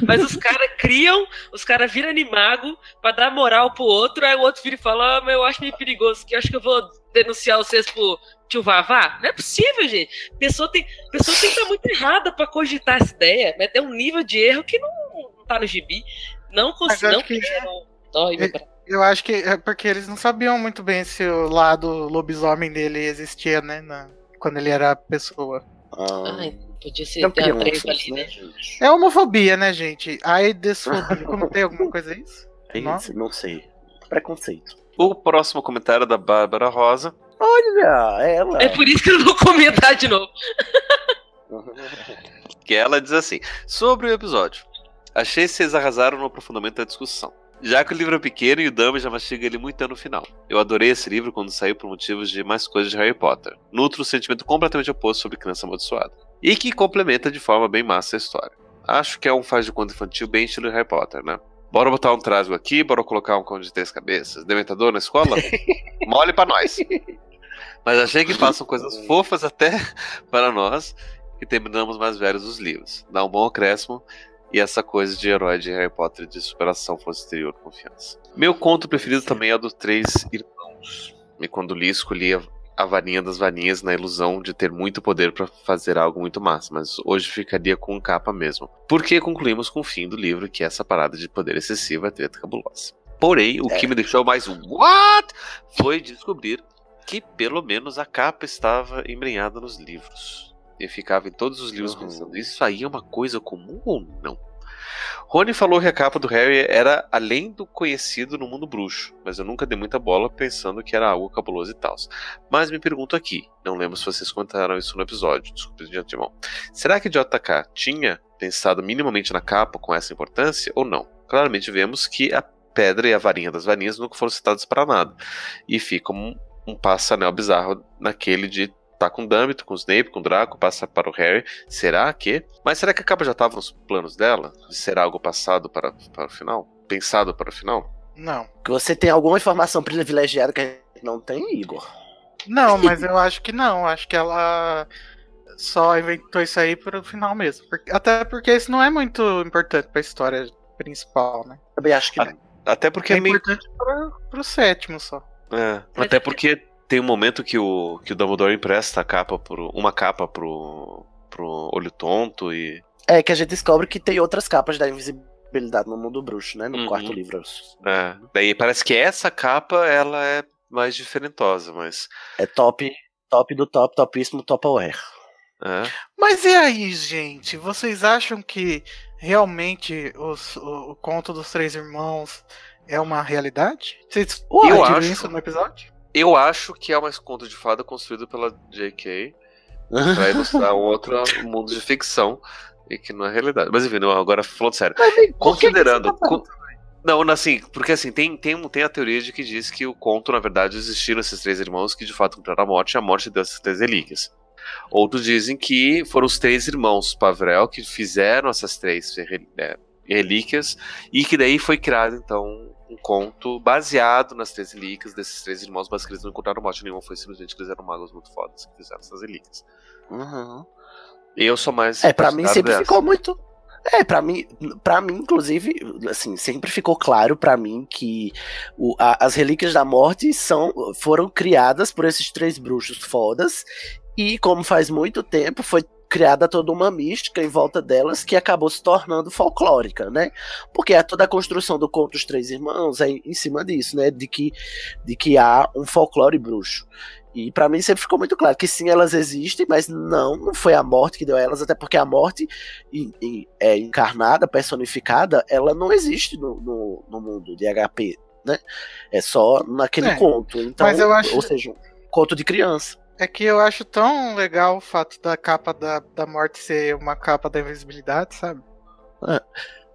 Mas os caras criam, os caras viram animago pra dar moral pro outro, aí o outro vira e fala, ah, mas eu acho meio perigoso, que eu acho que eu vou denunciar vocês pro tio Vavá. Não é possível, gente. A pessoa tem, pessoa tem que estar muito errada pra cogitar essa ideia, mas é um nível de erro que não, não tá no gibi. Não consigo, acho não que- quero. Dói, meu braço. Eu acho que é porque eles não sabiam muito bem se o lado lobisomem dele existia, né? na- Quando ele era pessoa. Ah, Ai, podia ser não crianças, treva ali, né, né? gente? É homofobia, né, gente? Aidesfobia. Como tem alguma coisa isso? É isso, não sei. Preconceito. O próximo comentário é da Bárbara Rosa. Olha, ela. É por isso que eu não vou comentar de novo. Que ela diz assim: Sobre o episódio. Achei que vocês arrasaram no aprofundamento da discussão. Já que o livro é pequeno e o Dumb já mastiga ele muito no final. Eu adorei esse livro quando saiu por motivos de mais coisas de Harry Potter. Nutro um sentimento completamente oposto sobre criança amaldiçoada. E que complementa de forma bem massa a história. Acho que é um faz de conta infantil bem estilo Harry Potter, né? Bora botar um trasgo aqui, bora colocar um cão de três cabeças. Dementador na escola? Mole pra nós. Mas achei que passam coisas fofas até para nós que terminamos mais velhos dos livros. Dá um bom acréscimo e essa coisa de herói de Harry Potter de superação, força exterior, confiança. Meu conto preferido também é o dos Três Irmãos. E quando li, escolhi a, varinha das varinhas na ilusão de ter muito poder para fazer algo muito massa, mas hoje ficaria com capa mesmo. Porque concluímos com o fim do livro que essa parada de poder excessivo é treta cabulosa. Porém, o É. que me deixou mais what foi descobrir que pelo menos a capa estava embrenhada nos livros. Eu ficava em todos os livros Uhum. pensando, isso aí é uma coisa comum ou não? Rony falou que a capa do Harry era além do conhecido no mundo bruxo, mas eu nunca dei muita bola pensando que era algo cabuloso e tal. Mas me pergunto aqui, não lembro se vocês comentaram isso no episódio, desculpe de antemão. Será que JK tinha pensado minimamente na capa com essa importância ou não? Claramente vemos que a pedra e a varinha das varinhas nunca foram citadas para nada. E fica um, um passanel bizarro naquele de tá com Dumbledore, com Snape, com Draco, passa para o Harry. Será que? Mas será que a capa já estava nos planos dela? De ser algo passado para, para o final? Pensado para o final? Não. Que você tem alguma informação privilegiada que a gente não tem, Igor? Não, mas eu acho que não. Acho que ela só inventou isso aí pro final mesmo. Até porque isso não é muito importante pra história principal, né? Também acho que Ah, não. Até porque É é meio importante pro, pro sétimo só. É, até que- porque tem um momento que o, que o Dumbledore empresta a capa pro, uma capa pro, pro Olho Tonto e. É que a gente descobre que tem outras capas da invisibilidade no mundo bruxo, né? No Uhum. quarto livro. É, daí parece que essa capa ela é mais diferentosa, mas. É top, top do top, topíssimo, top aware. É, Mas e aí, gente? Vocês acham que realmente os- o, o conto dos três irmãos é uma realidade? Vocês Eu viram acho. isso no episódio? Eu acho que é uma conto de fada construído pela J.K. pra ilustrar um outro mundo de ficção e que não é realidade. Mas enfim, não, agora falando sério. Considerando. co- Não, assim, porque assim, tem, tem, tem a teoria de que diz que o conto, na verdade, existiram esses três irmãos que de fato encontraram a morte e a morte deu essas três relíquias. Outros dizem que foram os três irmãos Pavrel que fizeram essas três é, relíquias e que daí foi criado, então, um conto baseado nas três relíquias desses três irmãos, mas que eles não encontraram morte nenhuma, foi simplesmente que eles eram magos muito fodas que fizeram essas relíquias. Uhum. Eu sou mais. É, pra mim sempre dessa. ficou muito. É, pra mim, para mim, inclusive, assim, sempre ficou claro pra mim que o- a- as relíquias da morte são, foram criadas por esses três bruxos fodas, e como faz muito tempo, foi criada toda uma mística em volta delas que acabou se tornando folclórica, né? Porque é toda a construção do conto dos três irmãos é em cima disso, né? De que, de que há um folclore bruxo. E pra mim sempre ficou muito claro que sim, elas existem, mas não, não foi a morte que deu a elas, até porque a morte em- em- é encarnada, personificada, ela não existe no, no, no mundo de HP, né? É só naquele É, conto. Então, mas eu acho- ou seja, um conto de criança. É que eu acho tão legal o fato da capa da, da morte ser uma capa da invisibilidade, sabe?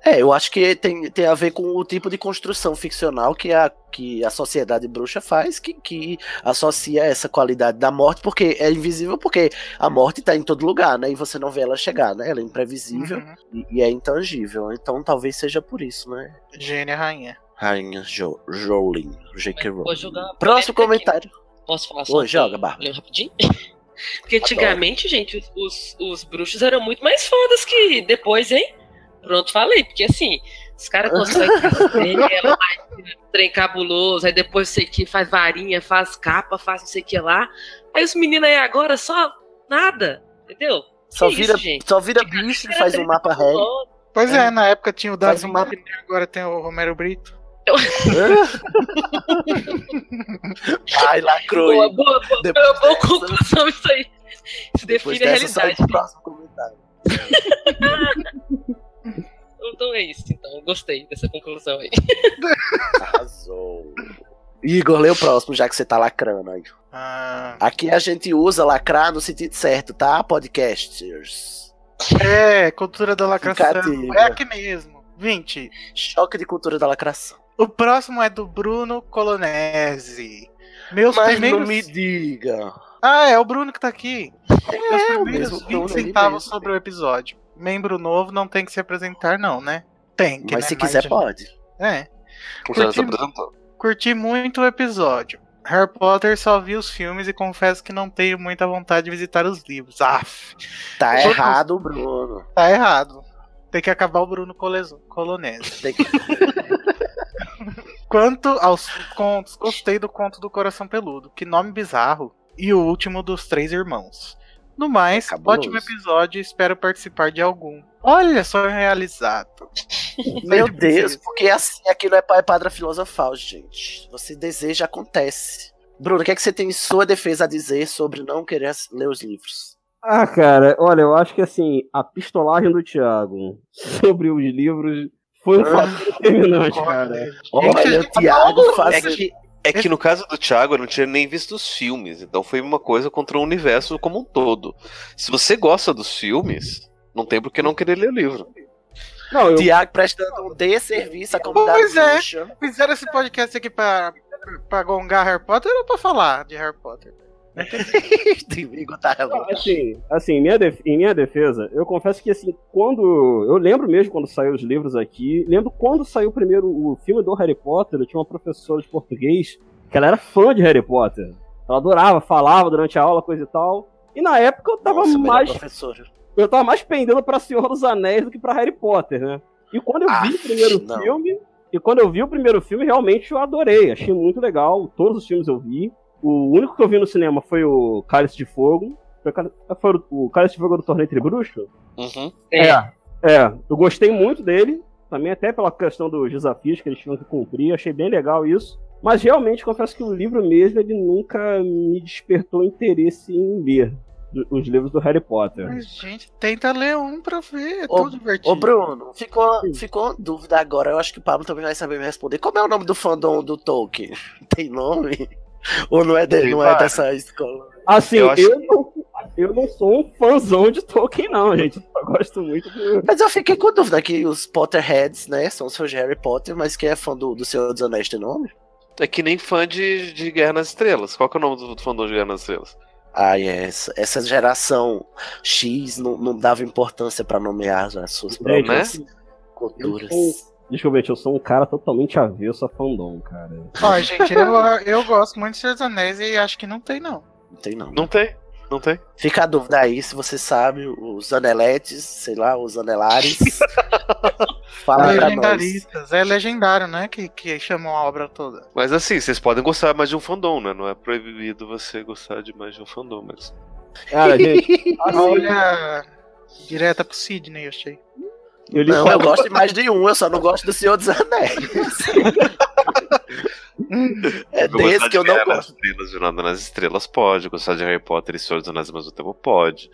É, eu acho que tem, tem a ver com o tipo de construção ficcional que a, que a sociedade bruxa faz, que, que associa essa qualidade da morte, porque é invisível, porque a morte tá em todo lugar, né? E você não vê ela chegar, né? Ela é imprevisível Uhum. e, e é intangível. Então talvez seja por isso, né? Gênia rainha. Rainha jo Rowling, J.K. Rowling. Próximo polêmica aqui. Posso falar só um- joga, Bárbara. rapidinho? Porque antigamente, gente, os, os, os bruxos eram muito mais fodas que depois, hein? Pronto, falei. Porque assim, os caras constroem castelo, magia, trem cabuloso, aí depois sei que faz varinha, faz capa, faz não sei o que lá. Aí os meninos aí agora só nada, entendeu? Só Que vira, isso, gente? só vira bicho e faz um mapa ré. Pois é, na época tinha o Faz Davi, uma- agora tem o Romero Brito. Ai, lacrou. Boa, boa, boa, Depois boa, boa dessa- conclusão isso aí. Isso Depois define a sai realidade. próximo comentário. Então é isso, então. Eu Gostei dessa conclusão aí. Arrasou. Igor, lê o próximo, já que você tá lacrando aí. Ah, Aqui a gente usa lacrar no sentido certo, tá? Podcasters. é, cultura da lacração. Ficativa. É aqui mesmo. 20. Choque de cultura da lacração. O próximo é do Bruno Colonese. Meus Mas primeiros. não me diga. Ah, é o Bruno que tá aqui. Meus É, o primeiros mesmo 20 Bruno ali centavos mesmo. sobre o episódio. Membro novo não tem que se apresentar, não, né? Tem, que Mas né, se quiser, gente. pode. É. Curti- se apresentou. Curti muito o episódio. Harry Potter só vi os filmes e confesso que não tenho muita vontade de visitar os livros. Aff, Tá Todos- errado, Bruno. tá errado. Tem que acabar o Bruno Colonese. Tem que... Quanto aos contos, gostei do conto do Coração Peludo. Que nome bizarro. E o último dos três irmãos. No mais, É cabuloso. ótimo episódio e espero participar de algum. Olha, sonho realizado. Meu Deus, porque assim aqui não é pai padra filosofal, gente. Você deseja, acontece. Bruno, o que é que você tem em sua defesa a dizer sobre não querer ler os livros? Ah, cara, olha, eu acho que assim, a pistolagem do Thiago sobre os livros foi um Ah. fator determinante, cara. Olha, o Thiago É fazendo. que, é que no caso do Thiago, eu não tinha nem visto os filmes, então foi uma coisa contra o universo como um todo. Se você gosta dos filmes, não tem por que não querer ler o livro. Não, eu, Thiago prestando um desserviço à comunidade Pois é. Fizeram esse podcast aqui pra, pra gongar Harry Potter ou pra falar de Harry Potter? Tá louco. assim, assim em, minha def- em minha defesa, eu confesso que assim, quando. Eu lembro mesmo quando saiu os livros aqui. Lembro quando saiu primeiro o filme do Harry Potter, eu tinha uma professora de português que ela era fã de Harry Potter. Ela adorava, falava durante a aula, coisa e tal. E na época eu tava Nossa, mais. professora. Eu tava mais pendendo pra Senhor dos Anéis do que pra Harry Potter, né? E quando eu vi Ah, o primeiro não. filme. E quando eu vi o primeiro filme, realmente eu adorei. Achei muito legal. Todos os filmes eu vi. O único que eu vi no cinema foi o Cálice de Fogo. Foi, o Cálice- foi o- o Cálice de Fogo do Torneio Entre Bruxos? Uhum. É. É, eu gostei muito dele. Também até pela questão dos desafios que eles tinham que cumprir. Achei bem legal isso. Mas realmente confesso que o livro mesmo, ele nunca me despertou interesse em ler os livros do Harry Potter. Mas, gente, tenta ler um pra ver. É Ô, tão divertido. Ô, Bruno, ficou, ficou uma dúvida agora. Eu acho que o Pablo também vai saber me responder. Como é o nome do fandom do Tolkien? Tem nome? Ou não é, dele, Tem não é dessa escola? Assim, Eu eu, acho- não, eu não sou um fãzão de Tolkien, não, gente. Eu gosto muito do. Mas eu fiquei com dúvida que os Potterheads, né, são os fãs de Harry Potter, mas quem é fã do, do Senhor dos Anéis tem nome? É que nem fã de, de Guerra nas Estrelas. Qual que é o nome do, do fandom de Guerra nas Estrelas? Ah, essa, essa geração X não, não dava importância pra nomear as suas próprias eu culturas. sou- Desculpa, eu sou um cara totalmente avesso a fandom, cara. Ó, gente, eu, eu gosto muito de Senhor dos Anéis e acho que não tem, não. Não tem não. Não tem, não tem. Fica a dúvida aí, se você sabe, os aneletes, sei lá, os anelares. Fala pra nós. Legendaristas. É legendário, né? Que, que chamam a obra toda. Mas assim, vocês podem gostar mais de um fandom, né? Não é proibido você gostar de mais de um fandom, mas. Cara, gente, assim, Olha. Direta pro Sidney, eu achei. Eu li Não, eu gosto de mais de um, eu só não gosto do Senhor dos Anéis. é desse de que eu não nas gosto. Estrelas, Jornada nas Estrelas pode. Gostar de Harry Potter e Senhor dos Anéis ao mesmo tempo pode.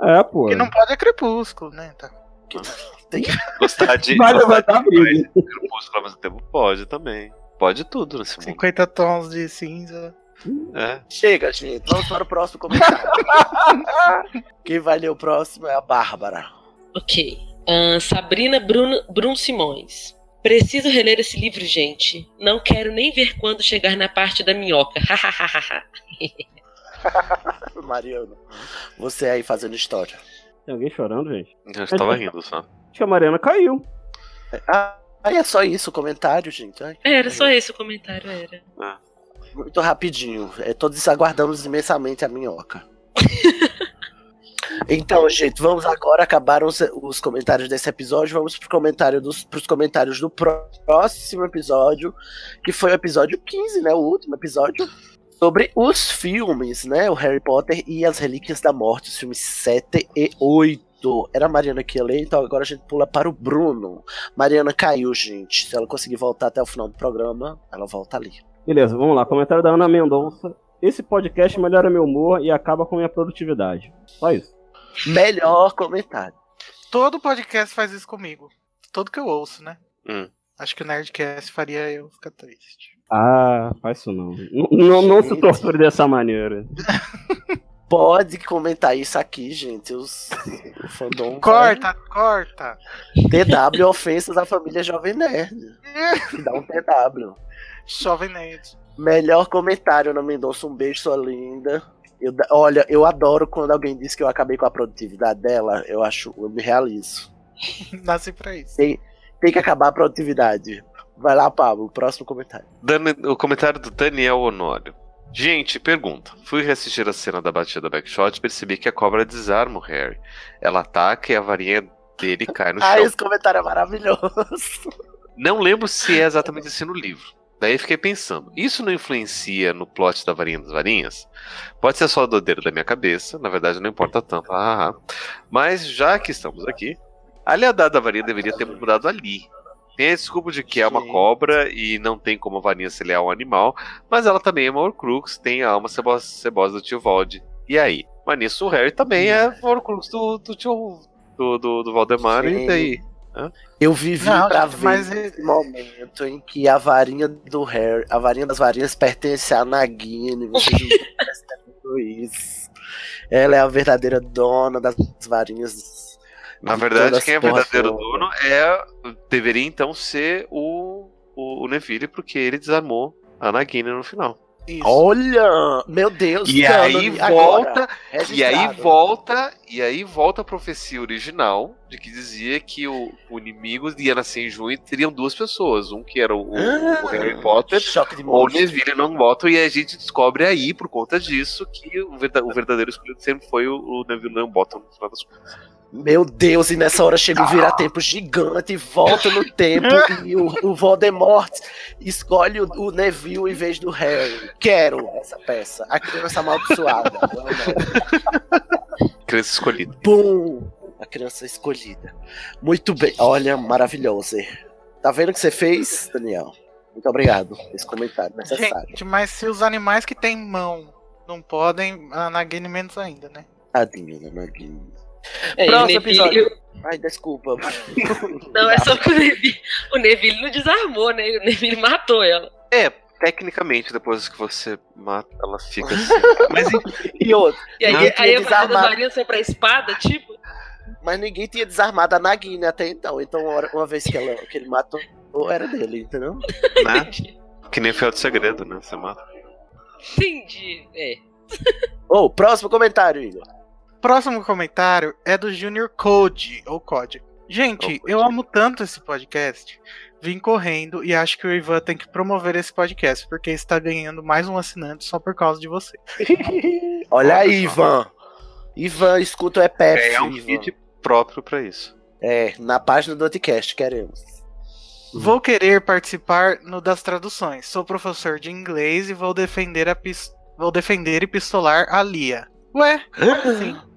É, pô. O que não pode é crepúsculo, né? Tá. Gostar de. Vai gostar levantar briga. Crepúsculo ao mesmo tempo pode também. Pode tudo nesse mundo. 50 tons de cinza. É. Chega, gente, vamos para o próximo comentário. Quem vai ler o próximo é a Bárbara. Ok. Ahn, Sabrina Bruno, Brun Simões. Preciso reler esse livro, gente. Não quero nem ver quando chegar na parte da minhoca. Mariano, você aí fazendo história. Tem alguém chorando, gente? Eu estava rindo só. Acho que a Mariana caiu. Ah, aí é só isso, o comentário, gente. Ai, era só esse o comentário, era. Muito rapidinho. É, todos aguardamos imensamente a minhoca. Então, gente, vamos agora acabar os, os comentários desse episódio. Vamos pro comentário dos, pros comentários do pró- próximo episódio, que foi o episódio 15, né? O último episódio. Sobre os filmes, né? O Harry Potter e as Relíquias da Morte, os filmes 7 e 8. Era a Mariana que ia ler, então agora a gente pula para o Bruno. Mariana caiu, gente. Se ela conseguir voltar até o final do programa, ela volta ali. Beleza, vamos lá. Comentário da Ana Mendonça. Esse podcast melhora meu humor e acaba com minha produtividade. Só isso. Melhor comentário. Todo podcast faz isso comigo. Todo que eu ouço, né? Hum. Acho que o Nerdcast faria eu ficar triste. Ah, faz isso não. N- Não, não se torture dessa maneira. Pode comentar isso aqui, gente. Os, o fandom. Corta, corta. TW ofensas à família Jovem Nerd. Dá um TW. Jovem Nerd. Melhor comentário, Ana Mendonça. Um beijo, sua linda. Eu, olha, eu adoro quando alguém diz que eu acabei com a produtividade dela. Eu acho, eu me realizo. Nasci pra isso. Tem, tem que acabar a produtividade. Vai lá, Pablo, próximo comentário. Dani- o comentário do Daniel Honório. Gente, pergunta. Fui reassistir a cena da batida da Backshot e percebi que a cobra desarma o Harry. Ela ataca e a varinha dele cai no Ah, chão. esse comentário é maravilhoso. Não lembro se é exatamente assim no livro. Daí fiquei pensando, isso não influencia no plot da varinha das varinhas? Pode ser só a dodeira da minha cabeça, na verdade não importa tanto. Ah, ah. Mas já que estamos aqui, A lealdade da varinha deveria ter mudado ali. Tem a desculpa de que é uma cobra e não tem como a varinha ser leal ao animal, mas ela também é uma Horcrux, tem a alma cebosa, cebosa do tio Vold. E aí? Mas nisso o Harry também é Horcrux do, do tio do, do, do Valdemar, e Sim. daí? Eu vivi Não, pra gente, ver mas esse momento em que a varinha do Harry, a varinha das varinhas pertence a Nagini. Vocês não estão percebendo isso. Ela é a verdadeira dona das varinhas. Na de verdade, quem é verdadeiro toda. dono é. Deveria então ser o, o, o Neville, porque ele desarmou a Nagini no final. Isso. Olha! Meu Deus, E aí volta, e aí volta, e aí volta a profecia original de que dizia que o, o inimigo ia nascer em junho e teriam duas pessoas, um que era o, o- o Harry Potter ou o. Neville não votam, e a gente descobre aí, por conta disso, que o verdadeiro escolhido sempre foi o, o Neville Longbottom no final das contas. Meu Deus, e nessa hora chega um vira-tempo gigante, volta no tempo e o, o Voldemort escolhe o, o Neville em vez do Harry. Quero essa peça. A criança amaldiçoada. Criança escolhida. Bum! A criança escolhida. Muito bem. Olha, maravilhoso. Tá vendo o que você fez, Daniel? Muito obrigado por esse comentário necessário. Gente, mas se os animais que têm mão não podem, a Nagini menos ainda, né? Tadinho da Nagini. É, e Próximo Neville- episódio. Ai, desculpa. Não, é só que o Neville, o Neville não desarmou, né? O Neville matou ela. É, tecnicamente, depois que você mata, ela fica assim. Mas E outro. E aí, Ninguém aí tinha a desarmado. varinhas foi pra espada, tipo. Mas ninguém tinha desarmado a Nagini até então. Então, uma vez que, ela, que ele matou, era dele, entendeu? né? Que nem fiel de segredo, né? Você mata. Entendi. É. Ô, próximo comentário, Igor. Próximo comentário é do Junior Code, ou Code. Gente, eu amo tanto esse podcast. Vim correndo e acho que o Ivan tem que promover esse podcast, porque está ganhando mais um assinante só por causa de você. Olha aí. Ivan. Ivan, escuta o EPEF, É um Ivan. feed próprio pra isso. É, na página do Anticast, queremos. Vou querer participar no das traduções. Sou professor de inglês e vou defender a pis... vou defender e pistolar a Lia. Ué, como assim?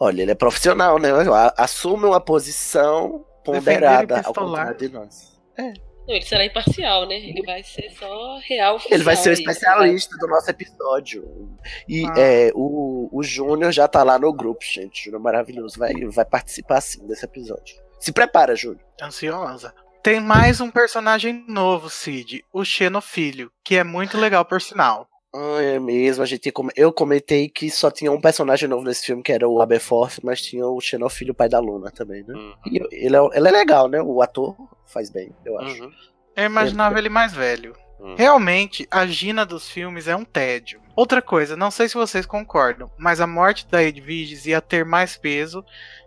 Olha, ele é profissional, né? Assume uma posição ponderada ao contrário de nós. Não, ele será imparcial, né? Ele vai ser só real. Ele vai ser o oficial aí. especialista do nosso episódio. E Ah. é, o, o Júnior já tá lá no grupo, gente. Júnior maravilhoso. Vai, vai participar sim desse episódio. Se prepara, Júnior. Ansiosa. Tem mais um personagem novo, Cid, o Xenofilho, que é muito legal por sinal. Ah, é mesmo. A gente, eu comentei que só tinha um personagem novo nesse filme, que era o Aberforth, mas tinha o Xenofilho, pai da Luna também, né? Uhum. E ele é, ele é legal, né? O ator faz bem, eu acho. Uhum. Eu imaginava ele mais velho. Uhum. Realmente, a Gina dos filmes é um tédio. Outra coisa, não sei se vocês concordam, mas a morte da Edwiges ia ter mais peso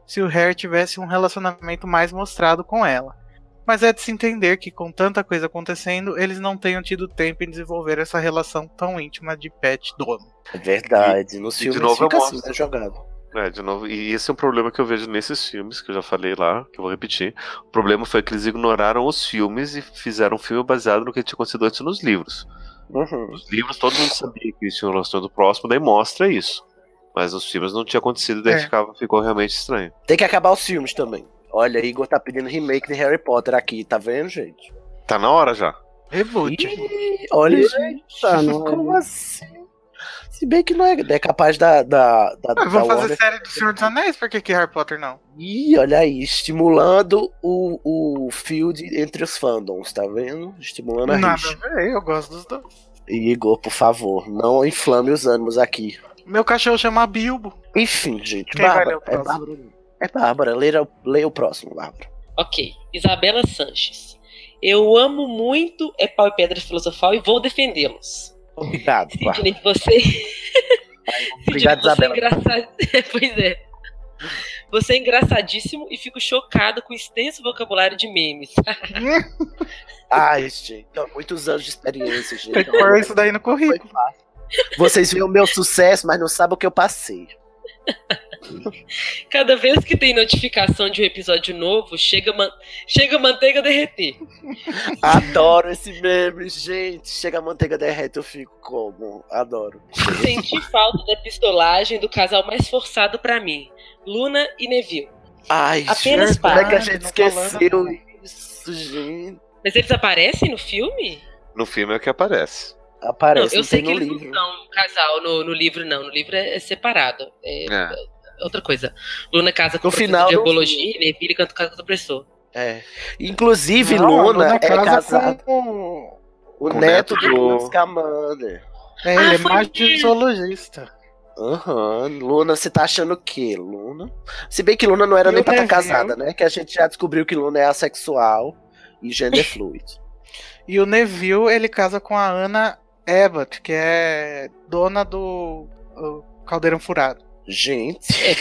se o Harry tivesse um relacionamento mais mostrado com ela. Mas é de se entender que, com tanta coisa acontecendo, eles não tenham tido tempo em desenvolver essa relação tão íntima de pet dono. É verdade. Nos de filmes novo fica eu assim, né, jogado. É, de novo, e esse é um problema que eu vejo nesses filmes, que eu já falei lá, que eu vou repetir. O problema foi que eles ignoraram os filmes e fizeram um filme baseado no que tinha acontecido antes nos livros. Uhum. Nos livros todo mundo sabia que eles tinham um relacionamento próximo, daí mostra isso. Mas nos filmes não tinha acontecido, daí É. ficava, ficou realmente estranho. Tem que acabar os filmes também. Olha, Igor tá pedindo remake de Harry Potter aqui, tá vendo, gente? Tá na hora já. Reboot. Ih, olha, gente. Tá, não Como né? assim? Se bem que não é, é capaz da. da, da, Ah, vamos fazer Warner- série do Senhor dos Anéis, por que, que Harry Potter não? Ih, olha aí, estimulando o, o field entre os fandoms, tá vendo? Estimulando a Nada rixa. a ver, eu gosto dos dois. Igor, por favor, não inflame os ânimos aqui. Meu cachorro chama Bilbo. Enfim, gente, Quem vai Bárbara. ler o É próximo? Bárbara. É Bárbara, leia, leia o próximo, Bárbara. Ok. Isabela Sanches. Eu amo muito É Pau e Pedra Filosofal e vou defendê-los. Obrigado, Bárbara. Sidney, você. Obrigado, você é Isabela. engraçado. pois é. Você é engraçadíssimo e fico chocado com o extenso vocabulário de memes. Ai, gente, muitos anos de experiência, gente. Tem que pôr isso daí no currículo. Vocês viram o meu sucesso, mas não sabem o que eu passei. Cada vez que tem notificação de um episódio novo, chega, man... chega manteiga a derreter. Adoro esse meme, gente. Chega a manteiga derrete, eu fico como? Adoro. Senti falta da pistolagem do casal mais forçado pra mim, Luna e Neville. Ai, Apenas gente, como é que a para. gente esqueceu isso, gente? Mas eles aparecem no filme? No filme é o que aparece. Aparece, não, eu sei que no eles livro. não são um casal no, no livro, não. No livro é, é separado. É, É. outra coisa. Luna casa com No final de herbologia e Neville canta casa com o professor. É. Inclusive, Não, a Luna, é casa casado com. o com o neto neto do Luna Scamander. É, Ah, ele é foi mais mesmo. zoologista. Aham, Luna, você tá achando o quê, Luna? Se bem que Luna não era E nem pra estar Neville? casada, né? Que a gente já descobriu que Luna é assexual e gender fluid. E o Neville, ele casa com a Ana Abbott, que é dona do Caldeirão Furado. Gente, É,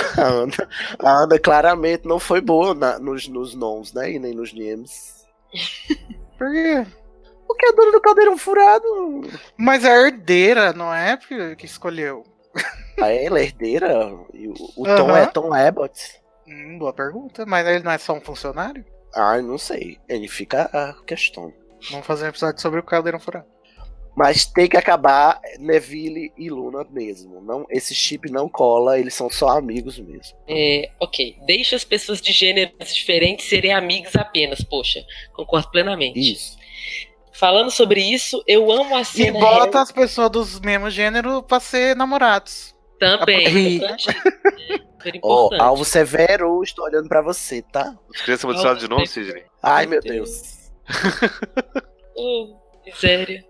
a Ana, a Ana claramente não foi boa na- nos, nos nomes, né? E nem nos names. Por quê? Porque a dona do caldeirão furado. Mas a herdeira, não é que escolheu? A ela é herdeira. E o, o Tom Aham. é Tom Abbott. Hum, boa pergunta. Mas ele não é só um funcionário? Ah, não sei. Ele fica a questão. Vamos fazer um episódio sobre o Caldeirão Furado. Mas tem que acabar Neville e Luna mesmo. Não, esse chip não cola, eles são só amigos mesmo. É, ok. Deixa as pessoas de gêneros diferentes serem amigas apenas, poxa. Concordo plenamente. Isso. Falando sobre isso, eu amo a E cena bota as pessoas dos mesmos gêneros pra ser namorados. também. E- Importante. É, super Ó, importante. Alvo Severo, estou olhando pra você, tá? As crianças amaldiçoadas de novo, Sidney? Ai, meu Deus. Oh, miséria.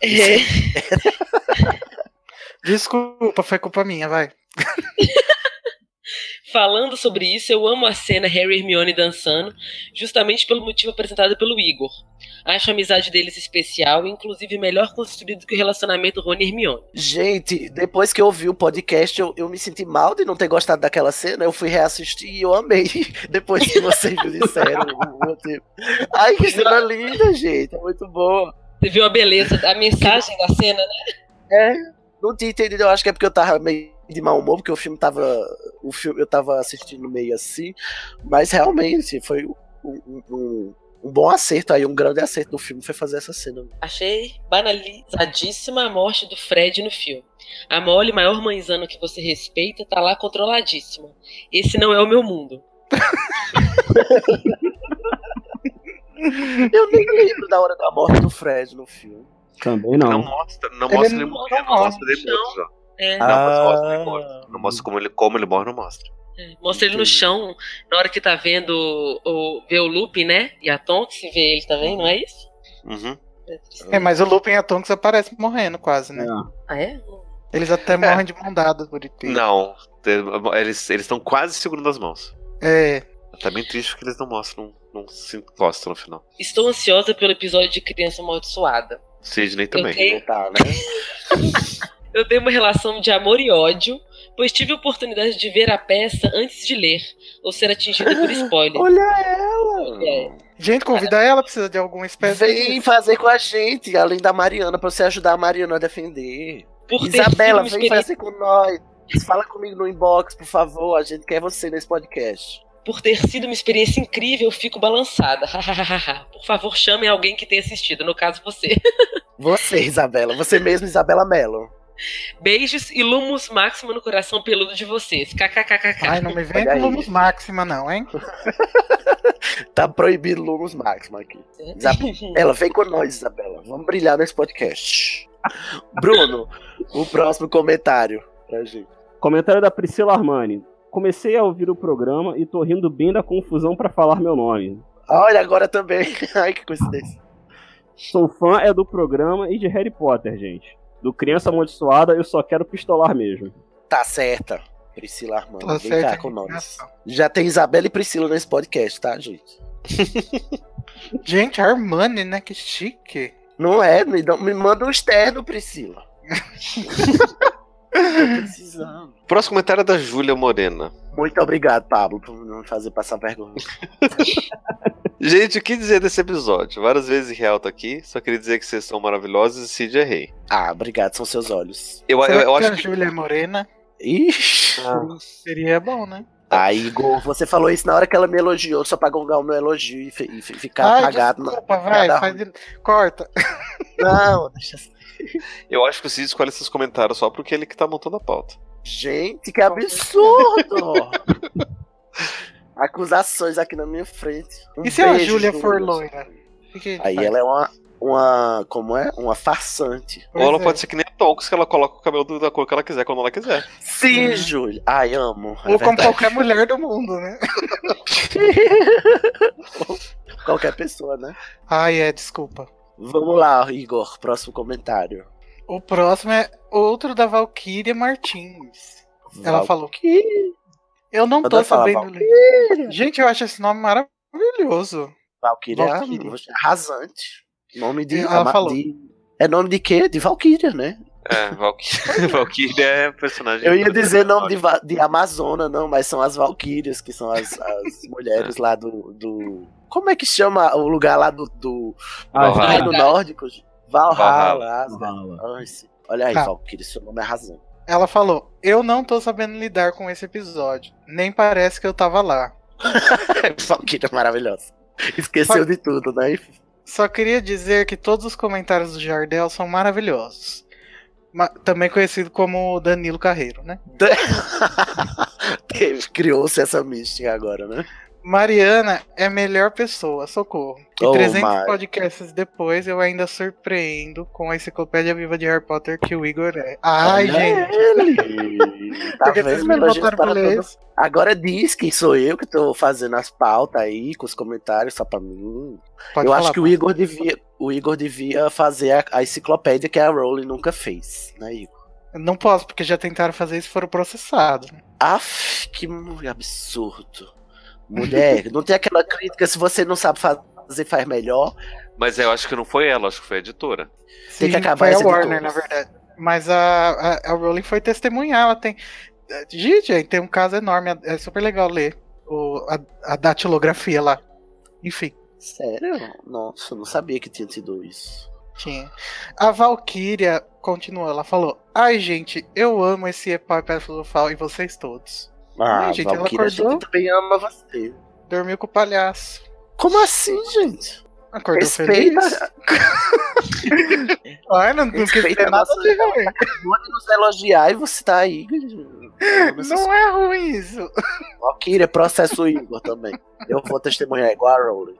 É, Desculpa, foi culpa minha, vai. falando sobre isso, eu amo a cena Harry e Hermione dançando, justamente pelo motivo apresentado pelo Igor. Acho a amizade deles especial e, inclusive, melhor construído que o relacionamento Rony e Hermione. Gente, depois que eu ouvi o podcast, eu, eu me senti mal de não ter gostado daquela cena. Eu fui reassistir e eu amei. Depois que vocês me disseram o motivo. Ai, que cena linda, gente. É muito boa. Você viu a beleza, a mensagem da cena, né? Não tinha entendido, eu acho que é porque eu tava meio de mau humor, porque o filme tava. O filme eu tava assistindo meio assim. Mas realmente foi um, um- um- bom acerto aí, um grande acerto do filme foi fazer essa cena. Achei banalizadíssima a morte do Fred no filme. A Molly, maior mãezana que você respeita, tá lá controladíssima. Esse não é o meu mundo. Eu nem lembro da hora da morte do Fred no filme. Também Não não. mostra, não Ele mostra não ele morrendo, morre, mostra ele não. morto já. É, Não, mas mostra ele Ah. morto. Não mostra como ele, como ele morre, não mostra. é, mostra ele no chão, na hora que tá vendo o, vê o Lupin, né? E a Tonks vê ele também, não é isso? Uhum. É. É, mas o Lupin e a Tonks aparecem morrendo quase, né? Ah, é? Eles até morrem de mão dada, bonitinho. Não, eles estão quase segurando as mãos. É, Tá bem triste que eles não mostram, não se encostam no final. Estou ansiosa pelo episódio de Criança Amaldiçoada. Sidney Eu também. tenho, Não tá, né? eu tenho uma relação de amor e ódio, pois tive a oportunidade de ver a peça antes de ler, ou ser atingida por spoiler. Olha ela! É. gente, convida ela, precisa de alguma espécie Vem de... fazer com a gente, além da Mariana, pra você ajudar a Mariana a defender. Por Isabela, vem experiência- fazer com nós. Fala comigo no inbox, por favor. A gente quer você nesse podcast. Por ter sido uma experiência incrível, eu fico balançada. Por favor, chamem alguém que tenha assistido, no caso você. Você, Isabela. Você mesmo, Isabela Mello. Beijos e lumos máximo no coração peludo de vocês. KKKKK. Ai, não me vem com Lumos Máxima, não, hein? Tá proibido Lumos Máximo aqui. Isabela, vem com nós, Isabela. Vamos brilhar nesse podcast. Bruno, o próximo comentário pra gente. Comentário da Priscila Armani. Comecei a ouvir o programa e tô rindo bem da confusão pra falar meu nome. Olha, agora também. Ai, que coincidência. Sou fã é do programa e de Harry Potter, gente. Do Criança Amaldiçoada eu só quero pistolar mesmo. Tá certa. Priscila Armando, Tá vem certa cá com nós. Já tem Isabela e Priscila nesse podcast, tá, gente? Gente, Armani, né? Que chique. Não é, me, dá- me manda um externo, Priscila. Tô precisando. Próximo comentário é da Júlia Morena. Muito obrigado, Pablo, por não me fazer passar vergonha. Gente, o que dizer desse episódio? Várias vezes Real tá aqui, só queria dizer que vocês são maravilhosos e Cid errei. Ah, obrigado, são seus olhos. Eu, eu, eu que acho a que. Júlia é morena? Ixi. Seria bom, né? Aí, Igor, você falou isso na hora que ela me elogiou, só pra gongar o meu elogio e, e fi- ficar Ai, apagado. na- desculpa, vai, faz de... Corta. Não, deixa assim. Eu acho que o Cid escolhe esses comentários só porque ele que tá montando a pauta. Gente, que absurdo! Acusações aqui na minha frente. Um E se a Júlia for loira? Aí faz? ela é uma. Uma. Como é? Uma farsante. Ou ela é. pode ser que nem a Tonks, que ela coloca o cabelo da cor que ela quiser, quando ela quiser. Sim, Júlia. Ai, amo. é Ou como qualquer mulher do mundo, né? Qualquer pessoa, né? Ai, é, desculpa. Vamos lá, Igor. Próximo comentário. O próximo é outro da Valkyria Martins. Ela Val- falou que. Eu não tô sabendo ler. Gente, eu acho esse nome maravilhoso. Valkyria, Valkyria. é arrasante. Nome de. Ela ama- falou. de- É nome de quê? De Valkyria, né? É, Valkyria, Valkyria é personagem. Eu ia dizer nome de, de Amazona, não, mas são as Valkyrias, que são as, as mulheres lá do, do. Como é que chama o lugar lá do. do Ah, Valhalla. Reino Nórdico? Valhalla. Valhalla. Olha aí, Tá. Valkyria, seu nome é razão. Ela falou: Eu não tô sabendo lidar com esse episódio. Nem parece que eu tava lá. Valkyria maravilhosa. Esqueceu de tudo, né? Só queria dizer que todos os comentários do Jardel são maravilhosos. Ma- também conhecido como Danilo Carreiro, né? Criou-se essa mística agora, né? Mariana é melhor pessoa, socorro. E Oh, 300 Mari. podcasts depois eu ainda surpreendo com a enciclopédia viva de Harry Potter que o Igor é. Ai, Olha gente. ele. Tá Porque vocês vendo? me Elogios botaram para pra ler isso. Agora diz que sou eu que tô fazendo as pautas aí, com os comentários só pra mim. Pode eu falar, acho que o. Igor devia, o Igor devia fazer a, a enciclopédia que a Rowling nunca fez, né, Igor? Não posso, porque já tentaram fazer isso e foram processados. Af, que absurdo. Mulher, não tem aquela crítica se você não sabe fazer, faz melhor. Mas eu acho que não foi ela, acho que foi a editora. Tem que Sim, acabar foi a essa Warner, editora. na verdade. Mas a, a, a Rowling foi testemunhar, ela tem. Gente, aí tem um caso enorme, é super legal ler o, a, a datilografia lá. Enfim, Sério? Nossa, eu não sabia que tinha tido isso. tinha. A Valkyria continuou, ela falou: Ai, gente, eu amo esse Epau e Pedra Filosofal e vocês todos. Ah, Ai, gente, ela acordou? gente também ama você. Dormiu com o palhaço. Como assim, gente? Acordou Respeita, feliz. Ai, não, não quis a nada de ruim. pode nos elogiar e você tá aí. Não é ruim isso. Valkyria, processo o Igor também. Eu vou testemunhar igual a Rowling.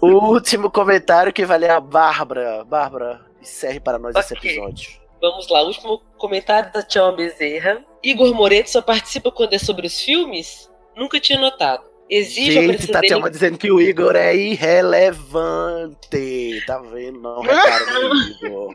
O último comentário que vai ler a Bárbara. Bárbara, encerre para nós esse Ok. episódio. Vamos lá, último comentário da Tchau Bezerra. Igor Moretti só participa quando é sobre os filmes? Nunca tinha notado. Exige a Gente, presença Tatiana dele. dizendo que o Igor é irrelevante. Tá vendo? Não repara no Igor.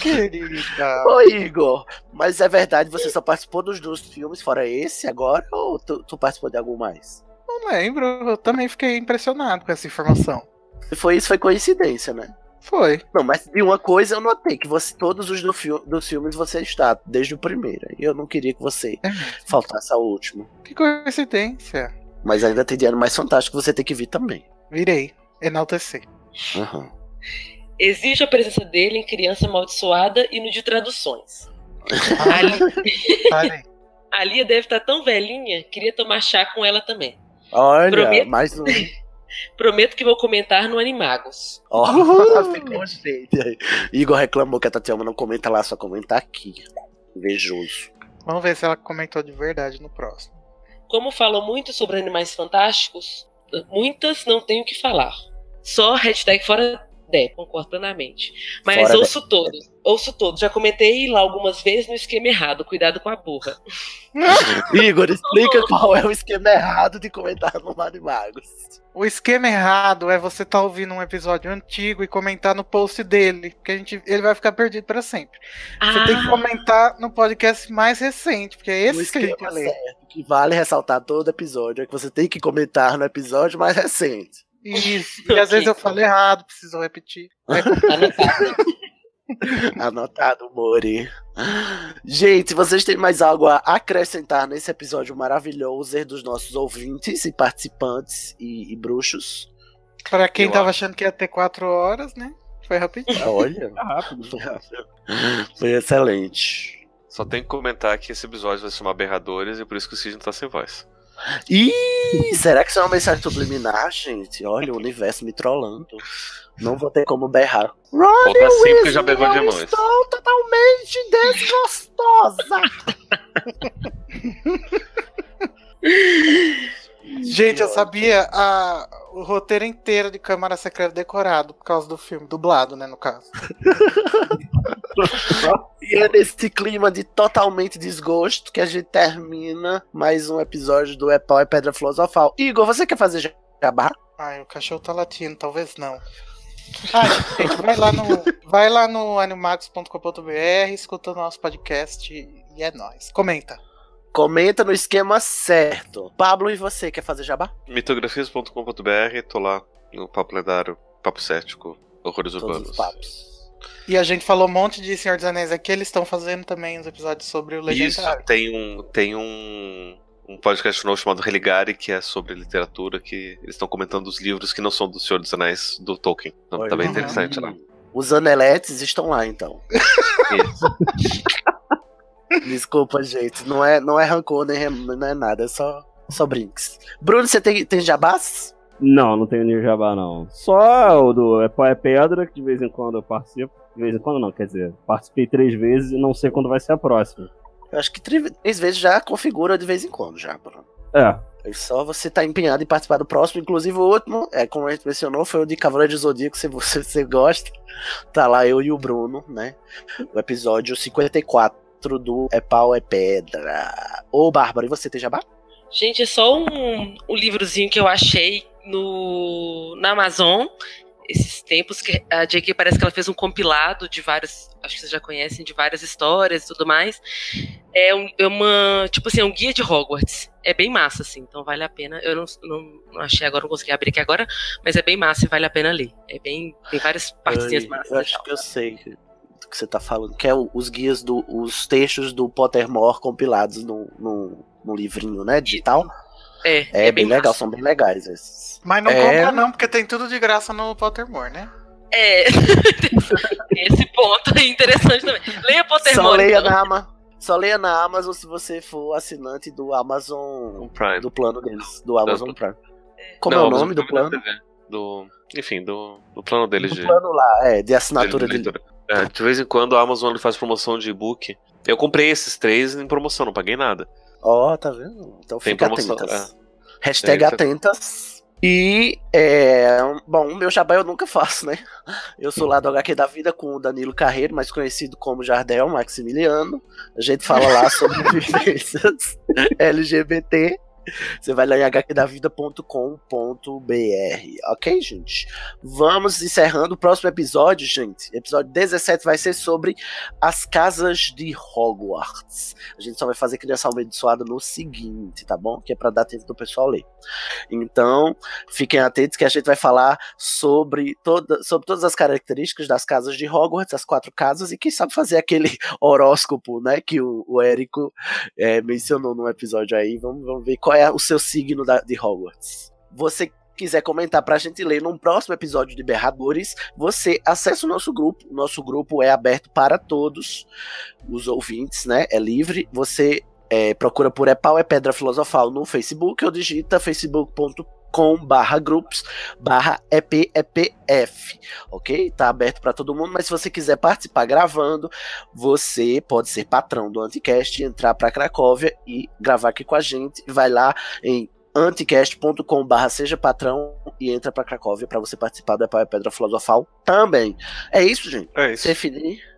Querida. Ô, Igor, mas é verdade, você só participou dos dois filmes, fora esse agora, ou tu, tu participou de algum mais? Não lembro, eu também fiquei impressionado com essa informação. Se foi isso, foi coincidência, né? Foi. Não, mas de uma coisa eu notei, que você, todos os do fil- dos filmes você está, desde o primeiro. E eu não queria que você É faltasse ao último. Que coincidência. Mas ainda tem Diário Mais Fantástico que você tem que vir também. Virei. Enaltecer. Aham. Exige a presença dele em Criança Amaldiçoada e no de traduções. Ali, a Lia deve estar tão velhinha, queria tomar chá com ela também. Olha, Prometo. mais um. Prometo que vou comentar no Animagos. Ó, ficou gente aí. Igor reclamou que a Tatiana não comenta lá, só comenta aqui. Invejoso. Vamos ver se ela comentou de verdade no próximo. Como falam muito sobre animais fantásticos, muitas não tenho o que falar. Só hashtag fora de, concordo plenamente. Mas Fora ouço todos. Ouço todos. Já comentei lá algumas vezes no esquema errado. Cuidado com a burra. Igor, explica qual é o esquema errado de comentar no Magos. O esquema errado é você estar ouvindo um episódio antigo e comentar no post dele, porque a gente, ele vai ficar perdido para sempre. Você tem que Ah, comentar no podcast mais recente, porque é O esse que a gente lê. certo, que vale ressaltar todo episódio, é que você tem que comentar no episódio mais recente. Isso. E às vezes eu falo errado, preciso repetir. anotado. Mori. Gente, vocês têm mais algo a acrescentar nesse episódio maravilhoso dos nossos ouvintes e participantes e, e bruxos? Para quem Eu tava achando que ia ter quatro horas, né? Foi rapidinho. Olha, Tá rápido. foi, foi excelente. Só tem que comentar que esse episódio vai se chamar Berradores e por isso que o Cid não tá sem voz. Ih, será que isso é uma mensagem subliminar, gente? Olha, o universo me trollando. Não vou ter como berrar. Conta assim porque já eu demais. Estou totalmente desgostosa. Gente, eu sabia a- o roteiro inteiro de Câmara Secreta decorado por causa do filme, dublado, né, no caso. E é nesse clima de totalmente desgosto que a gente termina mais um episódio do É Pau é Pedra Filosofal. Igor, você quer fazer jabá? Ai, o cachorro tá latindo, talvez não. Ah, gente, vai lá no, vai lá no animagos.com.br, escuta o nosso podcast e é nóis. Comenta. Comenta no esquema certo. Pablo, e você quer fazer jabá? Mitografias.com.br, tô lá no Papo Lendário, Papo Cético, Horrores Todos Urbanos. os papos. E a gente falou um monte de Senhor dos Anéis aqui, eles estão fazendo também uns episódios sobre o Isso, Legendário. tem um, tem um, um podcast novo chamado Religare, que é sobre literatura, que eles estão comentando os livros que não são do Senhor dos Anéis, do Tolkien. Então tá bem interessante lá. Os aneletes estão lá, então. Isso. Desculpa, gente. Não é, não é rancor, nem não é nada. É só, só brinks. Bruno, você tem, tem jabás? Não, não tenho nenhum jabá, não. Só o do É é Pedra, que de vez em quando eu participo. De vez em quando não, quer dizer, participei três vezes e não sei quando vai ser a próxima. Eu acho que três vezes já configura de vez em quando, já, Bruno. É, É só você tá empenhado em participar do próximo. Inclusive, o último, é, como a gente mencionou, foi o de Cavaleiro de Zodíaco, se você, você gosta. Tá lá eu e o Bruno, né? O episódio 54 do É Pau é Pedra. Ô, Bárbara, e você tem jabá? Gente, é só um, um livrozinho que eu achei no, na Amazon esses tempos que a JK parece que ela fez um compilado de vários, acho que vocês já conhecem, de várias histórias e tudo mais. É, um, é uma, tipo assim, é um guia de Hogwarts. É bem massa, assim, então vale a pena. Eu não, não, não achei agora, não consegui abrir aqui agora, mas é bem massa e vale a pena ler. É bem, tem várias partezinhas Ai, massas. Eu acho tal. que eu sei que você tá falando, que é o- os guias do. os textos do Pottermore compilados no, no, no livrinho, né? Digital. É, É, bem, legal, são bem legais esses. Mas não É. compra não, porque tem tudo de graça no Pottermore, né? É, esse ponto é interessante também. Leia Só Pottermore. leia, então. na Ama, só leia na Amazon se você for assinante do Amazon. Prime. Do plano deles, do Amazon Prime. Como Não, é o nome do plano? TV, Do, enfim, do, do plano deles Do de, plano lá, é, de assinatura de dele. leitura. É, de vez em quando a Amazon faz promoção de e-book. Eu comprei esses três em promoção, não paguei nada. Ó, tá vendo? Então Tem fica promoção, atentas. Hashtag É, isso é- atentas. E, é, bom, o meu jabá eu nunca faço, né? Eu sou lá do HQ da Vida com o Danilo Carreiro, mais conhecido como Jardel Maximiliano. A gente fala lá sobre vivências LGBT. Você vai lá em hqdavida.com.br, ok, gente? Vamos encerrando o próximo episódio, gente. Episódio 17 vai ser sobre as casas de Hogwarts. A gente só vai fazer criança amaldiçoada no seguinte, tá bom? Que é pra dar tempo do pessoal ler. Então, fiquem atentos que a gente vai falar sobre, toda, sobre todas as características das casas de Hogwarts, as quatro casas, e quem sabe fazer aquele horóscopo, né? Que o, o Érico é, mencionou no episódio aí. Vamos, vamos ver qual é o seu signo da- de Hogwarts. Você quiser comentar pra gente ler num próximo episódio de Berradores, você acessa o nosso grupo. O nosso grupo é aberto para todos os ouvintes, né? É livre. Você é, procura por É Pau é Pedra Filosofal no Facebook ou digita facebook.com barra grupos barra EPEPF, ok? Tá aberto para todo mundo, mas se você quiser participar gravando, você pode ser patrão do Anticast, entrar para Cracóvia e gravar aqui com a gente. Vai lá em anticast.com barra seja patrão e entra pra Cracóvia para você participar É é Pedra Filosofal também. É isso, gente. É isso. Você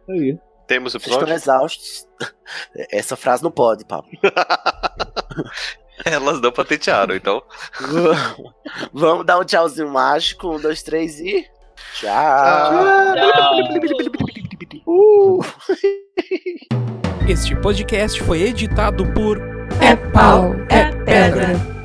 aí. Temos Vocês estão exaustos. Essa frase não pode, Pablo. Elas não patentearam, então. Vamos dar um tchauzinho mágico. Um, dois, três e. Tchau. Uh. Este podcast foi editado por É pau, é pedra.